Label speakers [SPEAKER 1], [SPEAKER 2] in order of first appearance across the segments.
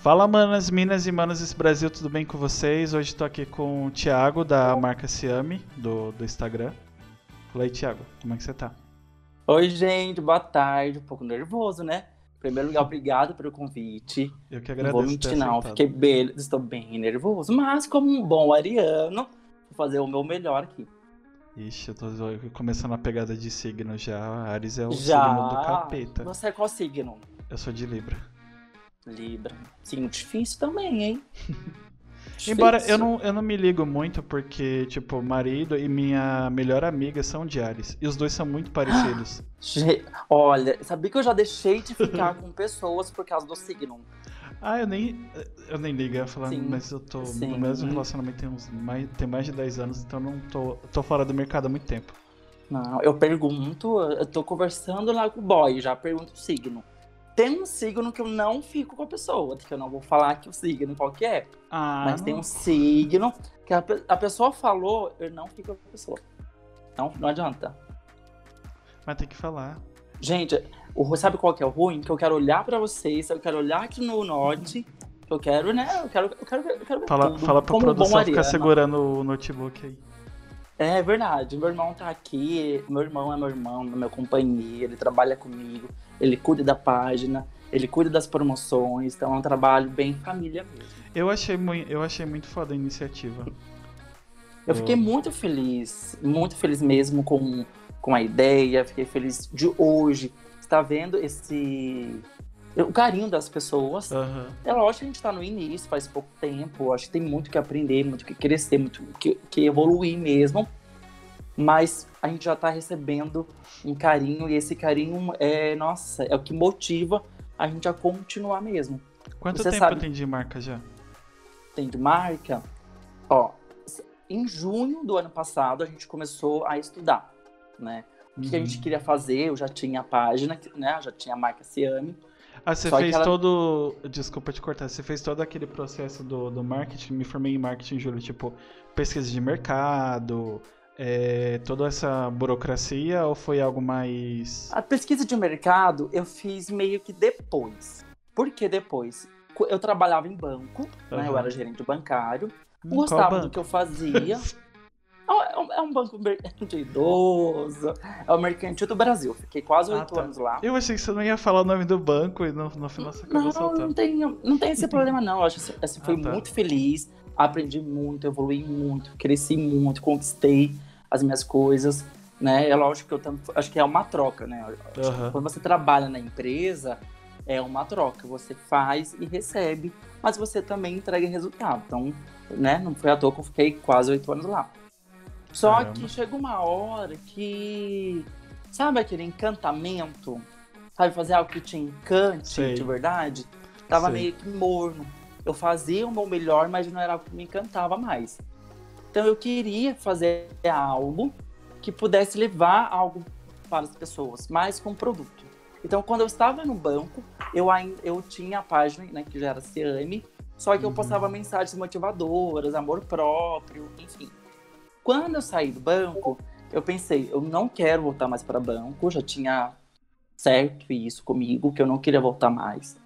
[SPEAKER 1] Fala, manas, minas e manos desse Brasil, tudo bem com vocês? Hoje tô aqui com o Thiago, da marca Ciame, do, do Instagram. Fala aí, Thiago, como é que você tá?
[SPEAKER 2] Oi, gente, boa tarde. Um pouco nervoso, né? Em primeiro lugar, obrigado pelo convite.
[SPEAKER 1] Eu que
[SPEAKER 2] Não
[SPEAKER 1] agradeço
[SPEAKER 2] vou
[SPEAKER 1] ter
[SPEAKER 2] mentir, não. Fiquei bem, estou bem nervoso, mas como um bom ariano, vou fazer o meu melhor aqui.
[SPEAKER 1] Ixi, eu tô começando a pegada de signo já. Ares é o
[SPEAKER 2] Já.
[SPEAKER 1] signo do capeta.
[SPEAKER 2] Você é qual signo?
[SPEAKER 1] Eu sou de Libra.
[SPEAKER 2] Libra. Signo difícil também, hein?
[SPEAKER 1] Embora
[SPEAKER 2] Difícil.
[SPEAKER 1] eu não, eu não me ligo muito, porque, tipo, marido e minha melhor amiga são de Ares. E os dois são muito parecidos.
[SPEAKER 2] Olha, sabia que eu já deixei de ficar com pessoas por causa do signo?
[SPEAKER 1] Ah, eu nem. Eu nem ligo, eu ia falar,
[SPEAKER 2] Sim,
[SPEAKER 1] mas eu tô
[SPEAKER 2] sim.
[SPEAKER 1] no mesmo relacionamento tem, uns mais, tem mais de 10 anos, então não tô, tô fora do mercado há muito tempo.
[SPEAKER 2] Não, eu pergunto, eu tô conversando lá com o boy, já pergunto o signo. Tem um signo que eu não fico com a pessoa, que eu não vou falar que o signo qual que é,
[SPEAKER 1] Ah,
[SPEAKER 2] mas tem
[SPEAKER 1] não-
[SPEAKER 2] um signo que a, a pessoa falou, eu não fico com a pessoa. Não, não adianta.
[SPEAKER 1] mas tem que falar.
[SPEAKER 2] Gente, o, sabe qual que é o ruim? Que eu quero olhar pra vocês, eu quero olhar aqui no norte, eu quero, né? Eu quero, eu quero, eu quero
[SPEAKER 1] Fala,
[SPEAKER 2] tudo,
[SPEAKER 1] fala pra
[SPEAKER 2] como
[SPEAKER 1] produção ficar
[SPEAKER 2] ariano.
[SPEAKER 1] segurando o notebook aí.
[SPEAKER 2] É verdade, meu irmão tá aqui, meu irmão é meu irmão, meu companheiro, ele trabalha comigo, ele cuida da página, ele cuida das promoções, então é um trabalho bem família mesmo.
[SPEAKER 1] Eu achei, mui- eu achei muito foda a iniciativa.
[SPEAKER 2] Eu fiquei muito feliz, muito feliz mesmo com, com a ideia, fiquei feliz de hoje estar vendo esse. o carinho das pessoas.
[SPEAKER 1] Aham.
[SPEAKER 2] É lógico que a gente tá no início, faz pouco tempo, acho que tem muito que aprender, muito que crescer, muito que, que evoluir mesmo. Mas a gente já tá recebendo um carinho, e esse carinho é, nossa, é o que motiva a gente a continuar mesmo.
[SPEAKER 1] Quanto
[SPEAKER 2] Você
[SPEAKER 1] tempo
[SPEAKER 2] sabe-
[SPEAKER 1] tem de marca já?
[SPEAKER 2] Tem de marca, ó, em junho do ano passado a gente começou a estudar, né? O que a
[SPEAKER 1] Uhum.
[SPEAKER 2] gente queria fazer, eu já tinha a página, né? Já tinha a marca Ciame.
[SPEAKER 1] Ah, você fez
[SPEAKER 2] ela-
[SPEAKER 1] todo. Desculpa te cortar. Você fez todo aquele processo do, do marketing. Me formei em marketing, Júlio. Tipo, pesquisa de mercado, é, toda essa burocracia ou foi algo mais.
[SPEAKER 2] A pesquisa de mercado eu fiz meio que depois. Por que depois? Eu trabalhava em banco, né? Eu era gerente bancário.
[SPEAKER 1] Hum,
[SPEAKER 2] gostava do que eu fazia. É um- É um banco de idoso. É o Mercantil do Brasil. Fiquei quase
[SPEAKER 1] Ah,
[SPEAKER 2] oito
[SPEAKER 1] tá.
[SPEAKER 2] anos lá.
[SPEAKER 1] Eu achei que você não ia falar o nome do banco e no, no final você acabou
[SPEAKER 2] Não,
[SPEAKER 1] soltando.
[SPEAKER 2] não tem, não tem esse problema, não. Eu acho que assim, fui
[SPEAKER 1] Ah, tá.
[SPEAKER 2] muito feliz, aprendi muito, evolui muito, cresci muito, conquistei as minhas coisas. Né? É lógico que eu tam- acho que é uma troca, né?
[SPEAKER 1] Aham.
[SPEAKER 2] Quando você trabalha na empresa, é uma troca. Você faz e recebe, mas você também entrega resultado. Então, né? Não foi à toa que eu fiquei quase oito anos lá. Só
[SPEAKER 1] Caramba.
[SPEAKER 2] que chega uma hora que. Sabe aquele encantamento? Sabe, fazer algo que te encante
[SPEAKER 1] Sei.
[SPEAKER 2] de verdade? Tava
[SPEAKER 1] Sei.
[SPEAKER 2] meio que morno. Eu fazia o meu melhor, mas não era algo que me encantava mais. Então eu queria fazer algo que pudesse levar algo para as pessoas, mais com produto. Então, quando eu estava no banco, eu, ainda, eu tinha a página, né, que já era Ciame, só que eu
[SPEAKER 1] Uhum.
[SPEAKER 2] postava mensagens motivadoras, amor próprio, enfim. Quando eu saí do banco, eu pensei, eu não quero voltar mais para banco, já tinha certo isso comigo, que eu não queria voltar mais.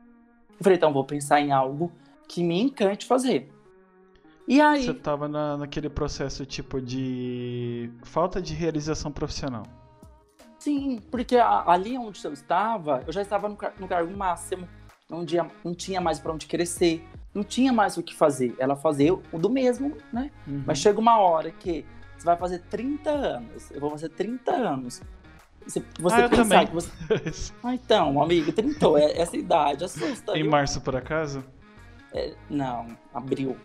[SPEAKER 2] Eu falei, então vou pensar em algo que me encante fazer. E aí,
[SPEAKER 1] Você tava na, naquele processo tipo de falta de realização profissional.
[SPEAKER 2] Sim, porque a- ali onde eu estava, eu já estava no, no cargo máximo, não tinha, não tinha mais para onde crescer, não tinha mais o que fazer. Ela fazia o do mesmo, né?
[SPEAKER 1] Uhum.
[SPEAKER 2] Mas chega uma hora que você vai fazer 30 anos, eu vou fazer 30 anos. Você, você
[SPEAKER 1] Ah,
[SPEAKER 2] pensar que você. Ah, então, amigo, 30, é, essa idade assusta.
[SPEAKER 1] em
[SPEAKER 2] viu?
[SPEAKER 1] março, por acaso?
[SPEAKER 2] É, não, abril.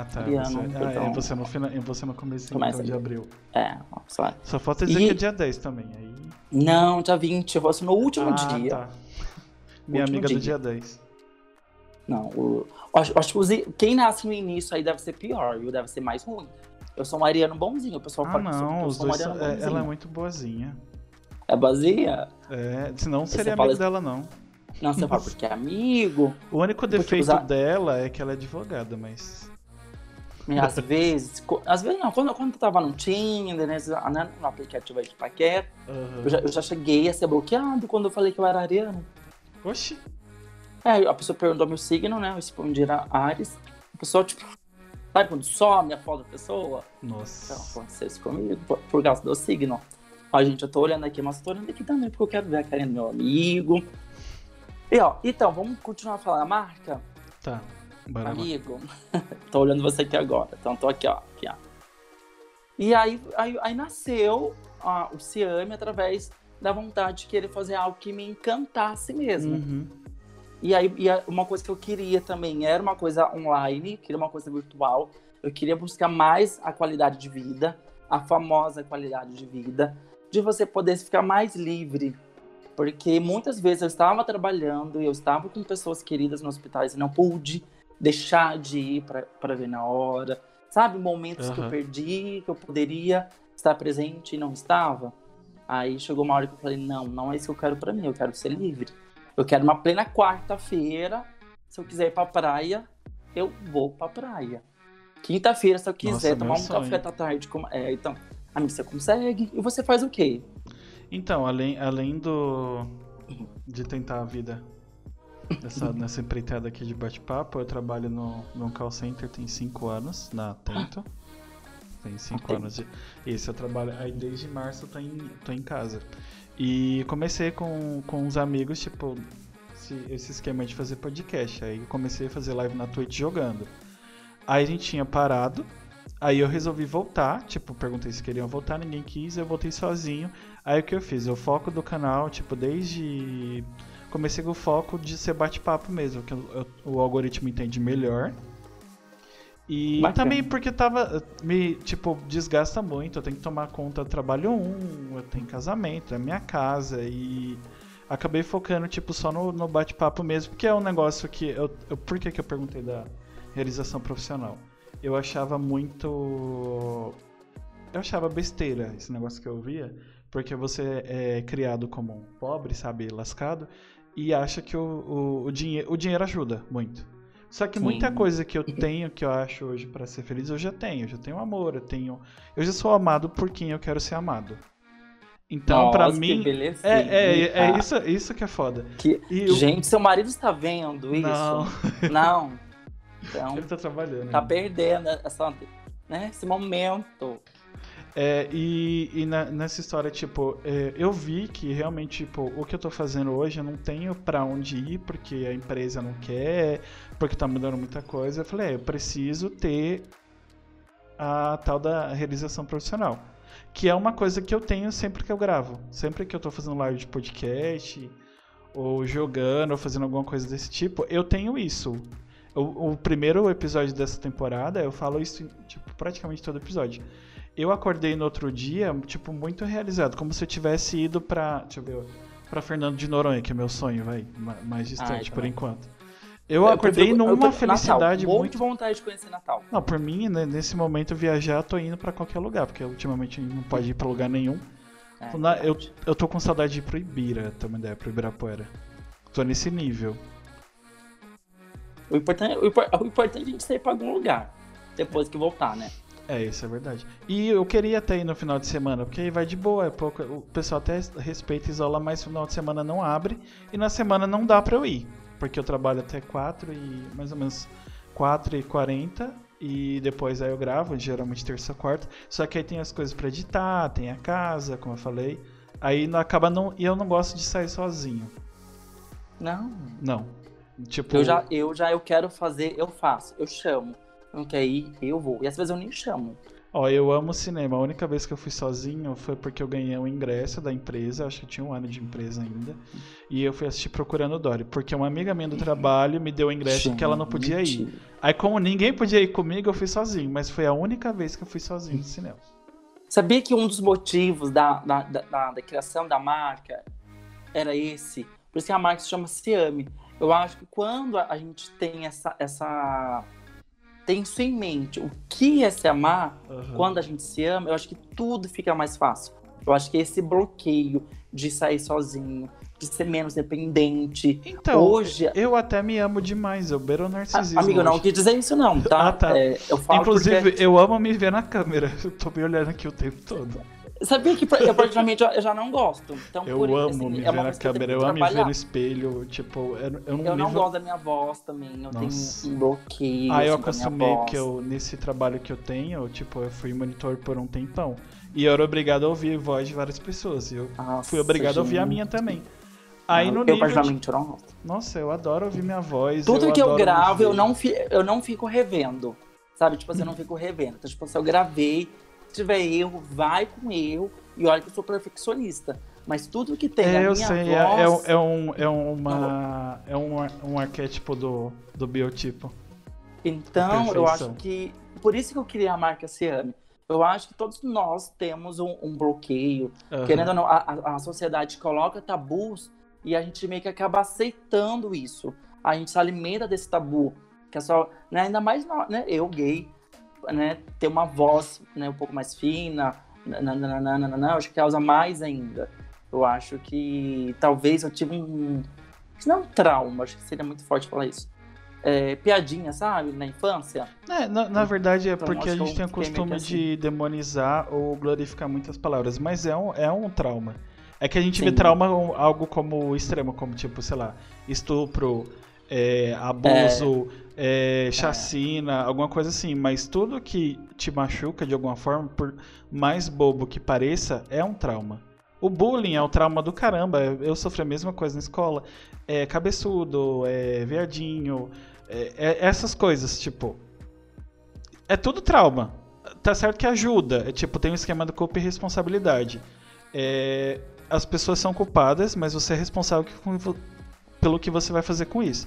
[SPEAKER 1] Ah, tá. Você, ah, é
[SPEAKER 2] então-
[SPEAKER 1] você no, final, é você no começo então, de abril.
[SPEAKER 2] É, só.
[SPEAKER 1] Só falta dizer
[SPEAKER 2] E-
[SPEAKER 1] que é dia 10 também. Aí...
[SPEAKER 2] Não, dia 20, eu fosse no último
[SPEAKER 1] ah,
[SPEAKER 2] dia.
[SPEAKER 1] Tá. Minha
[SPEAKER 2] Último
[SPEAKER 1] amiga do
[SPEAKER 2] dia.
[SPEAKER 1] dia 10.
[SPEAKER 2] Não, o, acho, acho que os- quem nasce no início aí deve ser pior, viu? Deve ser mais ruim. Eu sou um ariano bonzinho, o pessoal
[SPEAKER 1] Ah,
[SPEAKER 2] fala que eu sou-
[SPEAKER 1] não,
[SPEAKER 2] eu
[SPEAKER 1] os
[SPEAKER 2] sou um
[SPEAKER 1] é,
[SPEAKER 2] bonzinho.
[SPEAKER 1] ela é muito boazinha.
[SPEAKER 2] É vazia?
[SPEAKER 1] É, senão não seria
[SPEAKER 2] fala
[SPEAKER 1] amigo
[SPEAKER 2] assim-
[SPEAKER 1] dela, não.
[SPEAKER 2] Não, você fala porque é amigo.
[SPEAKER 1] O único defeito
[SPEAKER 2] usar-
[SPEAKER 1] dela é que ela é advogada, mas.
[SPEAKER 2] E às vezes, às vezes não, quando, quando eu tava no Tinder, né, no aplicativo aí de paquera,
[SPEAKER 1] Aham.
[SPEAKER 2] eu já, eu já cheguei a ser bloqueado quando eu falei que eu era ariano.
[SPEAKER 1] Oxi,
[SPEAKER 2] É, a pessoa perguntou meu signo, né? Eu respondi era Ares. A pessoa, tipo, sabe quando some a foto da pessoa?
[SPEAKER 1] Nossa.
[SPEAKER 2] Então, aconteceu isso comigo por, por causa do signo. Ó, gente, eu tô olhando aqui, mas tô olhando aqui também, porque eu quero ver a carinha do meu amigo. E ó, então, vamos continuar falando a marca?
[SPEAKER 1] Tá. Bora
[SPEAKER 2] amigo. tô olhando você aqui agora. Então tô aqui, ó. Aqui, ó. E aí, aí, aí nasceu ó, o Ciame através da vontade de querer fazer algo que me encantasse mesmo.
[SPEAKER 1] Uhum.
[SPEAKER 2] E aí, e uma coisa que eu queria também era uma coisa online, queria uma coisa virtual. Eu queria buscar mais a qualidade de vida, a famosa qualidade de vida, de você poder ficar mais livre. Porque muitas vezes eu estava trabalhando e eu estava com pessoas queridas nos hospitais e não pude deixar de ir para ver na hora. Sabe, momentos que eu perdi, que eu poderia estar presente e não estava. Aí chegou uma hora que eu falei: não, não é isso que eu quero para mim, eu quero ser livre. Eu quero uma plena quarta-feira. Se eu quiser ir pra praia, eu vou pra praia. Quinta-feira, se eu quiser
[SPEAKER 1] Nossa,
[SPEAKER 2] tomar um
[SPEAKER 1] sonho.
[SPEAKER 2] café da tarde. Com... É, então, amigo, você consegue? E você faz o quê?
[SPEAKER 1] Então, além, além do. de tentar a vida nessa, nessa empreitada aqui de bate-papo, eu trabalho no, num call center tem 5 anos, na Atento. Tem 5
[SPEAKER 2] Atento.
[SPEAKER 1] anos de. Isso, eu trabalho. Aí desde março eu tô em, tô em casa. E comecei com, com uns amigos, tipo, esse, esse esquema de fazer podcast. Aí eu comecei a fazer live na Twitch jogando. Aí a gente tinha parado. Aí eu resolvi voltar, tipo, perguntei se queriam voltar, ninguém quis, eu voltei sozinho. Aí o que eu fiz? O foco do canal, tipo, desde. Comecei com o foco de ser bate-papo mesmo, que eu- eu- o algoritmo entende melhor. E
[SPEAKER 2] Bacana.
[SPEAKER 1] também porque tava. Me, tipo, desgasta muito, eu tenho que tomar conta do trabalho um, eu tenho casamento, é minha casa e. Acabei focando, tipo, só no, no bate-papo mesmo, porque é um negócio que. Eu, eu, por que, que eu perguntei da realização profissional? Eu achava muito. Eu achava besteira esse negócio que eu via, porque você é criado como um pobre, sabe, lascado, e acha que o, o, o, dinhe o dinheiro ajuda muito. Só que
[SPEAKER 2] Sim.
[SPEAKER 1] muita coisa que eu tenho, que eu acho hoje pra ser feliz, eu já tenho. Eu já tenho amor, eu tenho. Eu já sou amado por quem eu quero ser amado. Então,
[SPEAKER 2] que
[SPEAKER 1] mim.
[SPEAKER 2] belezinha.
[SPEAKER 1] É, é, é isso, isso que é foda.
[SPEAKER 2] Que-
[SPEAKER 1] eu-
[SPEAKER 2] Gente, seu marido está vendo isso?
[SPEAKER 1] Não,
[SPEAKER 2] Não. Então,
[SPEAKER 1] ele tá trabalhando.
[SPEAKER 2] tá perdendo essa, né, esse momento.
[SPEAKER 1] É, e e na- nessa história, tipo, é, eu vi que realmente, tipo, o que eu tô fazendo hoje eu não tenho pra onde ir, porque a empresa não quer, porque tá mudando muita coisa. Eu falei, é, eu preciso ter a tal da realização profissional. Que é uma coisa que eu tenho sempre que eu gravo. Sempre que eu tô fazendo live de podcast, ou jogando, ou fazendo alguma coisa desse tipo, eu tenho isso. O, o primeiro episódio dessa temporada, eu falo isso, tipo, praticamente todo episódio. Eu acordei no outro dia, tipo, muito realizado, como se eu tivesse ido pra, deixa eu ver, pra Fernando de Noronha, que é meu sonho, vai, ma- mais distante
[SPEAKER 2] Ai,
[SPEAKER 1] por
[SPEAKER 2] também.
[SPEAKER 1] enquanto. Eu acordei
[SPEAKER 2] prefiro- eu
[SPEAKER 1] numa
[SPEAKER 2] prefiro
[SPEAKER 1] felicidade
[SPEAKER 2] Natal.
[SPEAKER 1] Muito
[SPEAKER 2] de vontade de conhecer Natal.
[SPEAKER 1] não, por mim, né, nesse momento viajar, eu tô indo pra qualquer lugar, porque ultimamente não pode ir pra lugar nenhum.
[SPEAKER 2] É,
[SPEAKER 1] Na- eu, eu tô com saudade de ir pro Ibira, uma ideia, pro Ibirapuera. Tô nesse nível.
[SPEAKER 2] O importante, o, o importante é a gente sair pra algum lugar. Depois que voltar, né?
[SPEAKER 1] É, isso é verdade. E eu queria até ir no final de semana, porque aí vai de boa, é pouco, o pessoal até respeita e isola, mas no final de semana não abre, e na semana não dá pra eu ir, porque eu trabalho até 4 e mais ou menos 4 e 40 e depois aí eu gravo, geralmente terça ou quarta, só que aí tem as coisas pra editar, tem a casa, como eu falei, aí não acaba não, e eu não gosto de sair sozinho,
[SPEAKER 2] Não.
[SPEAKER 1] não. Tipo,
[SPEAKER 2] Eu já, eu já eu quero fazer, eu faço, eu chamo. Não quer ir, eu vou. E às vezes eu nem chamo.
[SPEAKER 1] Ó, eu amo cinema. A única vez que eu fui sozinho foi porque eu ganhei um ingresso da empresa, acho que eu tinha um ano de empresa ainda. E eu fui assistir Procurando Dory, porque uma amiga minha do trabalho me deu o ingresso que ela não podia ir.
[SPEAKER 2] Gente,
[SPEAKER 1] Aí, como ninguém podia ir comigo, eu fui sozinho, mas foi a única vez que eu fui sozinho no cinema.
[SPEAKER 2] Sabia que um dos motivos da, da, da, da- da criação da marca era esse? Por isso que a marca se chama Ciame. Eu acho que quando a gente tem essa, essa. Tem isso em mente, o que é se amar,
[SPEAKER 1] Aham.
[SPEAKER 2] quando a gente se ama, eu acho que tudo fica mais fácil. Eu acho que esse bloqueio de sair sozinho, de ser menos dependente.
[SPEAKER 1] Então,
[SPEAKER 2] Hoje.
[SPEAKER 1] eu até me amo demais, eu beiro narcisismo.
[SPEAKER 2] Amigo, eu não
[SPEAKER 1] hoje.
[SPEAKER 2] quis dizer isso, não, tá?
[SPEAKER 1] Ah, tá.
[SPEAKER 2] É, eu falo
[SPEAKER 1] Inclusive,
[SPEAKER 2] porque-
[SPEAKER 1] eu amo me ver na câmera. Eu tô me olhando aqui o tempo todo.
[SPEAKER 2] Sabia que eu particularmente eu já não gosto. Então,
[SPEAKER 1] eu
[SPEAKER 2] por,
[SPEAKER 1] amo
[SPEAKER 2] assim,
[SPEAKER 1] me
[SPEAKER 2] é
[SPEAKER 1] ver na
[SPEAKER 2] eu
[SPEAKER 1] câmera, eu amo me ver no espelho, tipo, eu, eu,
[SPEAKER 2] Eu não gosto da minha voz também, eu
[SPEAKER 1] Nossa.
[SPEAKER 2] tenho um bloqueio.
[SPEAKER 1] Ah, eu
[SPEAKER 2] assim,
[SPEAKER 1] acostumei que eu, nesse trabalho que eu tenho, tipo, eu fui monitor por um tempão. E eu era obrigado a ouvir voz de várias pessoas. E eu
[SPEAKER 2] Nossa,
[SPEAKER 1] fui obrigado a ouvir a
[SPEAKER 2] gente.
[SPEAKER 1] minha também. Aí no
[SPEAKER 2] eu,
[SPEAKER 1] nível. de-
[SPEAKER 2] particularmente, eu não gosto.
[SPEAKER 1] Nossa, eu adoro ouvir minha voz.
[SPEAKER 2] Tudo que eu gravo, eu não, fi, eu não fico revendo. Sabe? Tipo assim, eu não fico revendo. Então, tipo, se eu gravei, tiver erro, vai com erro. E olha que eu sou perfeccionista. Mas tudo que tem
[SPEAKER 1] É,
[SPEAKER 2] a
[SPEAKER 1] eu
[SPEAKER 2] minha
[SPEAKER 1] sei, é, é,
[SPEAKER 2] voz...
[SPEAKER 1] é um, é uma. É um, um arquétipo do, do biotipo.
[SPEAKER 2] Então, eu acho que. Por isso que eu queria a marca Ciame. Eu acho que todos nós temos um, um bloqueio.
[SPEAKER 1] Aham.
[SPEAKER 2] Querendo ou não, a, a- sociedade coloca tabus e a gente meio que acaba aceitando isso. A gente se alimenta desse tabu. Que é só. Né, ainda mais né, eu, gay, né, ter uma voz né, um pouco mais fina. nananana, eu acho que causa mais ainda. Eu acho que talvez eu tive um. Não é um trauma, acho que seria muito forte falar isso. É, piadinha, sabe? Na infância.
[SPEAKER 1] É, na, na verdade é
[SPEAKER 2] Então,
[SPEAKER 1] porque a gente tem o costume
[SPEAKER 2] assim.
[SPEAKER 1] de demonizar ou glorificar muitas palavras, mas é um, é um trauma. É que a gente vê
[SPEAKER 2] Sim.
[SPEAKER 1] trauma um- algo como extremo, como tipo, sei lá, estupro, é, abuso, é, chacina, alguma coisa assim. Mas tudo que te machuca de alguma forma, por mais bobo que pareça, é um trauma. O bullying é um trauma do caramba. Eu sofri a mesma coisa na escola. É cabeçudo, é viadinho, é- é essas coisas, tipo. É tudo trauma. Tá certo que ajuda. É, tipo, tem um esquema de culpa e responsabilidade. É, as pessoas são culpadas, mas você é responsável pelo que você vai fazer com isso.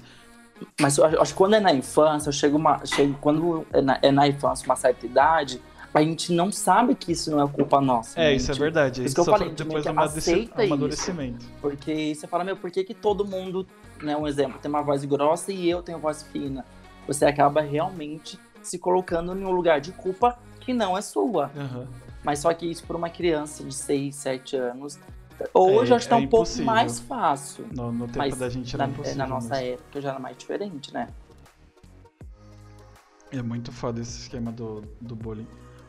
[SPEAKER 2] Mas eu acho que quando é na infância, eu chego uma, chego, quando é na, é na infância, uma certa idade, a gente não sabe que isso não é culpa nossa.
[SPEAKER 1] É,
[SPEAKER 2] né?
[SPEAKER 1] isso é verdade.
[SPEAKER 2] isso que eu falei,
[SPEAKER 1] depois do
[SPEAKER 2] meio que
[SPEAKER 1] amadureci-
[SPEAKER 2] aceita isso.
[SPEAKER 1] amadurecimento.
[SPEAKER 2] Porque você fala, meu, por que, que todo mundo, né, um exemplo, tem uma voz grossa e eu tenho voz fina? Você acaba realmente se colocando em um lugar de culpa que não é sua.
[SPEAKER 1] Aham.
[SPEAKER 2] Mas só que isso por uma criança de 6, 7 anos. Hoje
[SPEAKER 1] É-
[SPEAKER 2] acho que tá
[SPEAKER 1] é
[SPEAKER 2] um pouco
[SPEAKER 1] impossível.
[SPEAKER 2] mais fácil.
[SPEAKER 1] No, no tempo
[SPEAKER 2] Mas
[SPEAKER 1] da gente
[SPEAKER 2] Na,
[SPEAKER 1] era impossível.
[SPEAKER 2] na nossa
[SPEAKER 1] mesmo.
[SPEAKER 2] época já era mais diferente, né?
[SPEAKER 1] É muito foda esse esquema do, do bullying.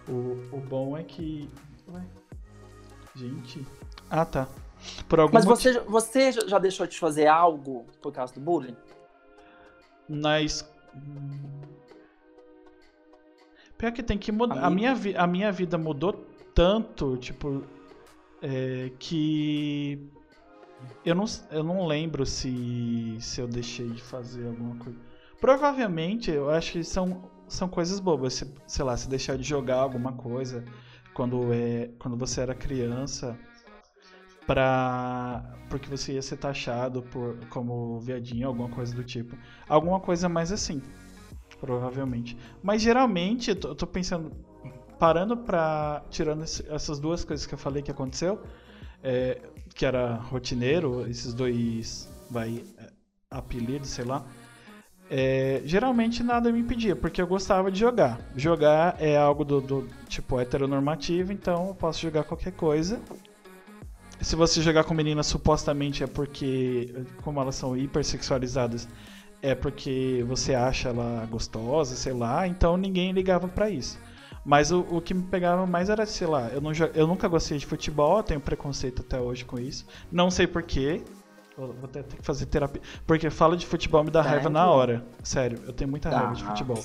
[SPEAKER 1] O, o bom é que. Ué. Gente. Ah, tá. Por algum
[SPEAKER 2] Mas
[SPEAKER 1] motivo.
[SPEAKER 2] você, você já deixou de fazer algo por causa do bullying?
[SPEAKER 1] Na es... Pior que tem que mudar. A minha, a minha vida mudou tanto, tipo, é, que eu não, eu não lembro se, se eu deixei de fazer alguma coisa. Provavelmente, eu acho que são, são coisas bobas. Se, sei lá, se deixar de jogar alguma coisa quando, é, quando você era criança, pra, porque você ia ser taxado por, como viadinho, alguma coisa do tipo. Alguma coisa mais assim, provavelmente. Mas geralmente, eu tô, eu tô pensando, parando pra. Tirando esse- essas duas coisas que eu falei que aconteceu, é, que era rotineiro, esses dois, vai, é, apelidos, sei lá. é, geralmente nada me impedia, porque eu gostava de jogar. Jogar é algo do, do tipo heteronormativo, então eu posso jogar qualquer coisa. Se você jogar com meninas, supostamente é porque, como elas são hipersexualizadas, é porque você acha ela gostosa, sei lá, então ninguém ligava pra isso. Mas o, o que me pegava mais era, sei lá, eu, não, eu nunca gostei de futebol, eu tenho preconceito até hoje com isso. Não sei porquê. Vou até ter que fazer terapia. Porque fala de futebol me dá raiva na hora. Sério, eu tenho muita raiva de
[SPEAKER 2] Ah,
[SPEAKER 1] futebol.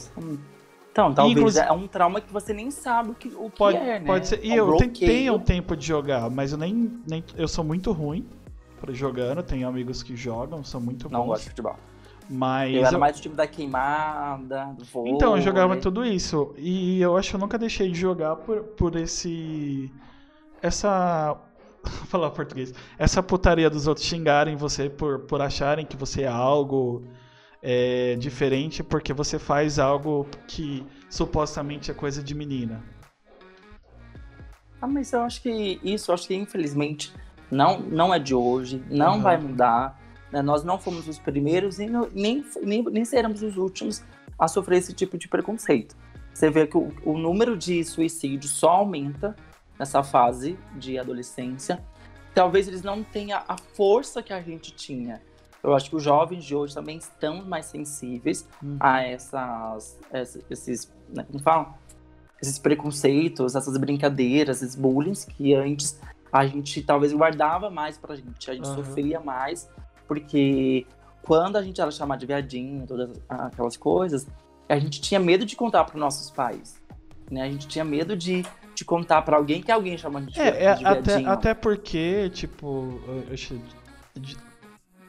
[SPEAKER 2] Então, talvez
[SPEAKER 1] Inclusive-
[SPEAKER 2] é um trauma que você nem sabe o que, o que
[SPEAKER 1] Pode,
[SPEAKER 2] é, né?
[SPEAKER 1] pode ser. E
[SPEAKER 2] É um
[SPEAKER 1] eu tentei
[SPEAKER 2] bloqueio.
[SPEAKER 1] um tempo de jogar, mas eu nem, nem. Eu sou muito ruim pra jogando. Tenho amigos que jogam, são muito
[SPEAKER 2] Não
[SPEAKER 1] bons.
[SPEAKER 2] gosto de futebol.
[SPEAKER 1] Mas.
[SPEAKER 2] Eu era mais do time da queimada, do vôlei.
[SPEAKER 1] Então, eu jogava tudo isso. E eu acho que eu nunca deixei de jogar por, por esse. Essa. Vou falar português. Essa putaria dos outros xingarem você por, por acharem que você é algo é, diferente porque você faz algo que supostamente é coisa de menina.
[SPEAKER 2] Ah, mas eu acho que isso, eu acho que infelizmente não, não é de hoje, não
[SPEAKER 1] Aham.
[SPEAKER 2] vai mudar. Né? Nós não fomos os primeiros e não- nem, nem, nem seremos os últimos a sofrer esse tipo de preconceito. Você vê que o, o número de suicídios só aumenta nessa fase de adolescência. Talvez eles não tenham a força que a gente tinha. Eu acho que os jovens de hoje também estão mais sensíveis
[SPEAKER 1] Uhum.
[SPEAKER 2] a essas, essa- esses, né, como fala? esses preconceitos, essas brincadeiras, esses bullying que antes a gente talvez guardava mais pra gente, a gente uhum. sofria mais, porque quando a gente era chamado de viadinho, todas aquelas coisas, a gente tinha medo de contar para nossos pais. Né? A gente tinha medo de, de contar para alguém que alguém chamando de,
[SPEAKER 1] é,
[SPEAKER 2] de
[SPEAKER 1] é, até, até porque, tipo,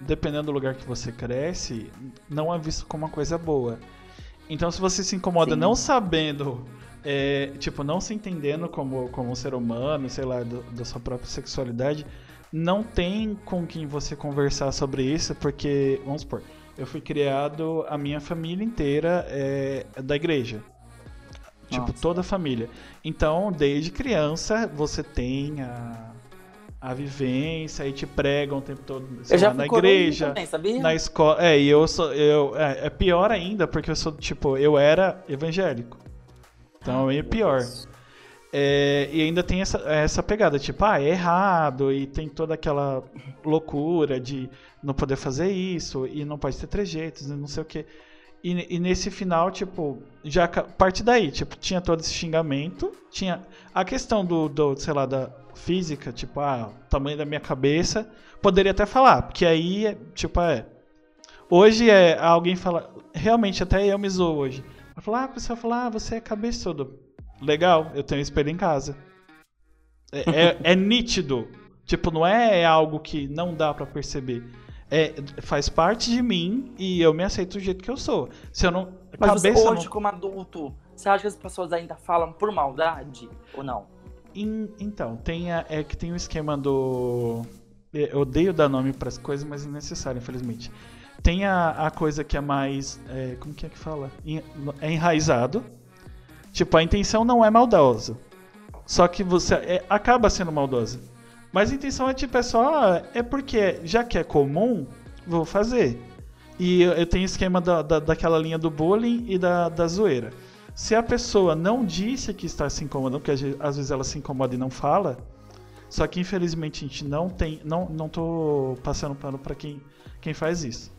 [SPEAKER 1] dependendo do lugar que você cresce, não é visto como uma coisa boa. Então, se você se incomoda Sim. não sabendo, é, tipo, não se entendendo como, como um ser humano, sei lá, do, da sua própria sexualidade, não tem com quem você conversar sobre isso, porque, vamos supor, eu fui criado, a minha família inteira é da igreja. Tipo, Nossa. toda a família. Então, desde criança, você tem a, a vivência e te pregam o tempo todo
[SPEAKER 2] eu já
[SPEAKER 1] na igreja,
[SPEAKER 2] também, sabia?
[SPEAKER 1] na escola. É, e eu sou eu é, é, pior ainda porque eu sou tipo, eu era evangélico. Então é pior. É, e ainda tem essa, essa pegada, tipo, ah, é errado, e tem toda aquela loucura de não poder fazer isso, e não pode ter trejeitos, e não sei o que. E, e, nesse final, tipo, já parte daí, tipo, tinha todo esse xingamento, tinha a questão do, do sei lá, da física, tipo, ah, tamanho da minha cabeça, poderia até falar, porque aí, tipo, é. Hoje é alguém fala, realmente até eu me zoo hoje. Falo, ah, a pessoa fala, ah, você é cabeçudo. Legal, eu tenho espelho em casa. É, é, é nítido. Tipo, não é algo que não dá para perceber é, faz parte de mim e eu me aceito do jeito que eu sou. Se eu não.
[SPEAKER 2] Mas cabeça você, hoje, não... como adulto, você acha que as pessoas ainda falam por maldade ou não?
[SPEAKER 1] In, então, tem a, é que tem o um esquema do. Eu odeio dar nome para as coisas, mas é necessário, infelizmente. Tem a, a coisa que é mais. É, como que é que fala? É enraizado. Tipo, a intenção não é maldosa. Só que você é, acaba sendo maldosa. Mas a intenção é tipo, é só. É porque, já que é comum, vou fazer. E eu tenho esquema da, da, daquela linha do bullying e da, da zoeira. Se a pessoa não disse que está se incomodando, porque às vezes ela se incomoda e não fala, só que infelizmente a gente não tem. Não, não tô passando pano para quem, quem faz isso.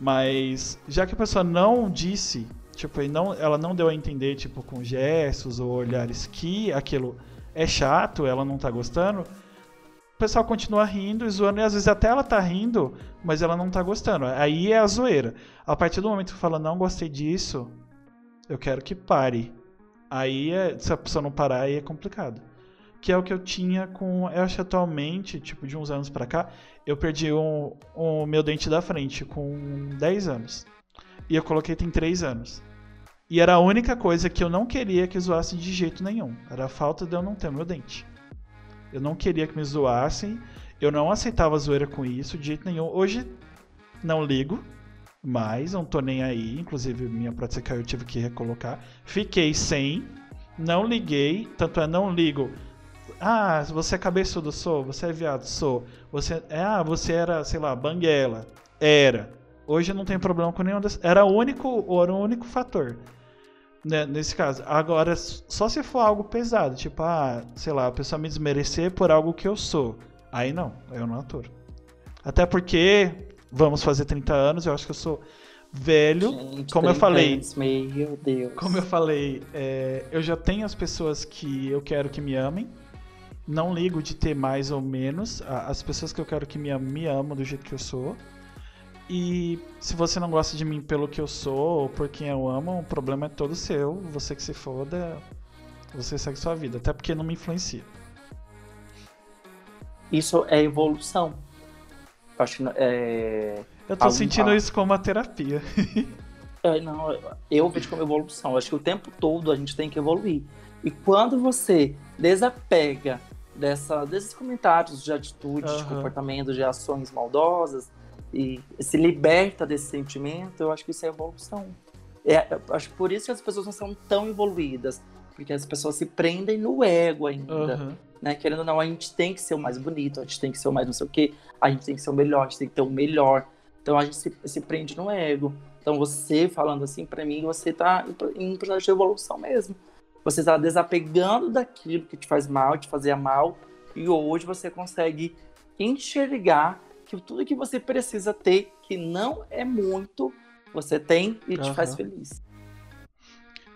[SPEAKER 1] Mas já que a pessoa não disse, tipo, não, ela não deu a entender, tipo, com gestos ou olhares que aquilo é chato, ela não tá gostando, o pessoal continua rindo e zoando, e às vezes até ela tá rindo, mas ela não tá gostando. Aí é a zoeira. A partir do momento que fala, não gostei disso, eu quero que pare. Aí, é, se a pessoa não parar, aí é complicado. Que é o que eu tinha com. Eu acho atualmente, tipo, de uns anos pra cá, eu perdi o um, um meu dente da frente com 10 anos. E eu coloquei tem 3 anos. E era a única coisa que eu não queria que zoasse de jeito nenhum. Era a falta de eu não ter meu dente. Eu não queria que me zoassem. Eu não aceitava zoeira com isso de jeito nenhum. Hoje não ligo, mas não tô nem aí. Inclusive, minha prótese caiu, eu tive que recolocar. Fiquei sem, não liguei, tanto é não ligo. Ah, você é cabeçudo, sou. Você é viado, sou. Você, é, ah, você era, sei lá, banguela. Era. Hoje eu não tenho problema com nenhum desses. Era o único, era o único fator né, nesse caso. Agora, só se for algo pesado, tipo, ah, sei lá, a pessoa me desmerecer por algo que eu sou. Aí não, eu não aturo. Até porque vamos fazer 30 anos, eu acho que eu sou velho. Gente, como eu falei.
[SPEAKER 2] Anos, meu Deus.
[SPEAKER 1] Como eu falei, é, eu já tenho as pessoas que eu quero que me amem. Não ligo de ter mais ou menos. As pessoas que eu quero que me amem, me amam do jeito que eu sou. E se você não gosta de mim pelo que eu sou ou por quem eu amo, o problema é todo seu. Você que se foda, você segue sua vida. Até porque não me influencia.
[SPEAKER 2] Isso é evolução. Eu acho que é...
[SPEAKER 1] Eu tô sentindo isso como uma terapia.
[SPEAKER 2] é, não, eu vejo como evolução. Acho que o tempo todo a gente tem que evoluir. E quando você desapega dessa, desses comentários de atitudes, uhum. de comportamentos, de ações maldosas, e se liberta desse sentimento, eu acho que isso é evolução. É, acho por isso que as pessoas não são tão evoluídas, porque as pessoas se prendem no ego ainda. Uhum. Né? Querendo ou não, a gente tem que ser o mais bonito, a gente tem que ser o mais não sei o quê, a gente tem que ser o melhor, a gente tem que ter o melhor. Então a gente se, se prende no ego. Então você falando assim para mim, você tá em um processo de evolução mesmo. Você está desapegando daquilo que te faz mal, te fazia mal, e hoje você consegue enxergar que tudo que você precisa ter, que não é muito, você tem e te faz feliz.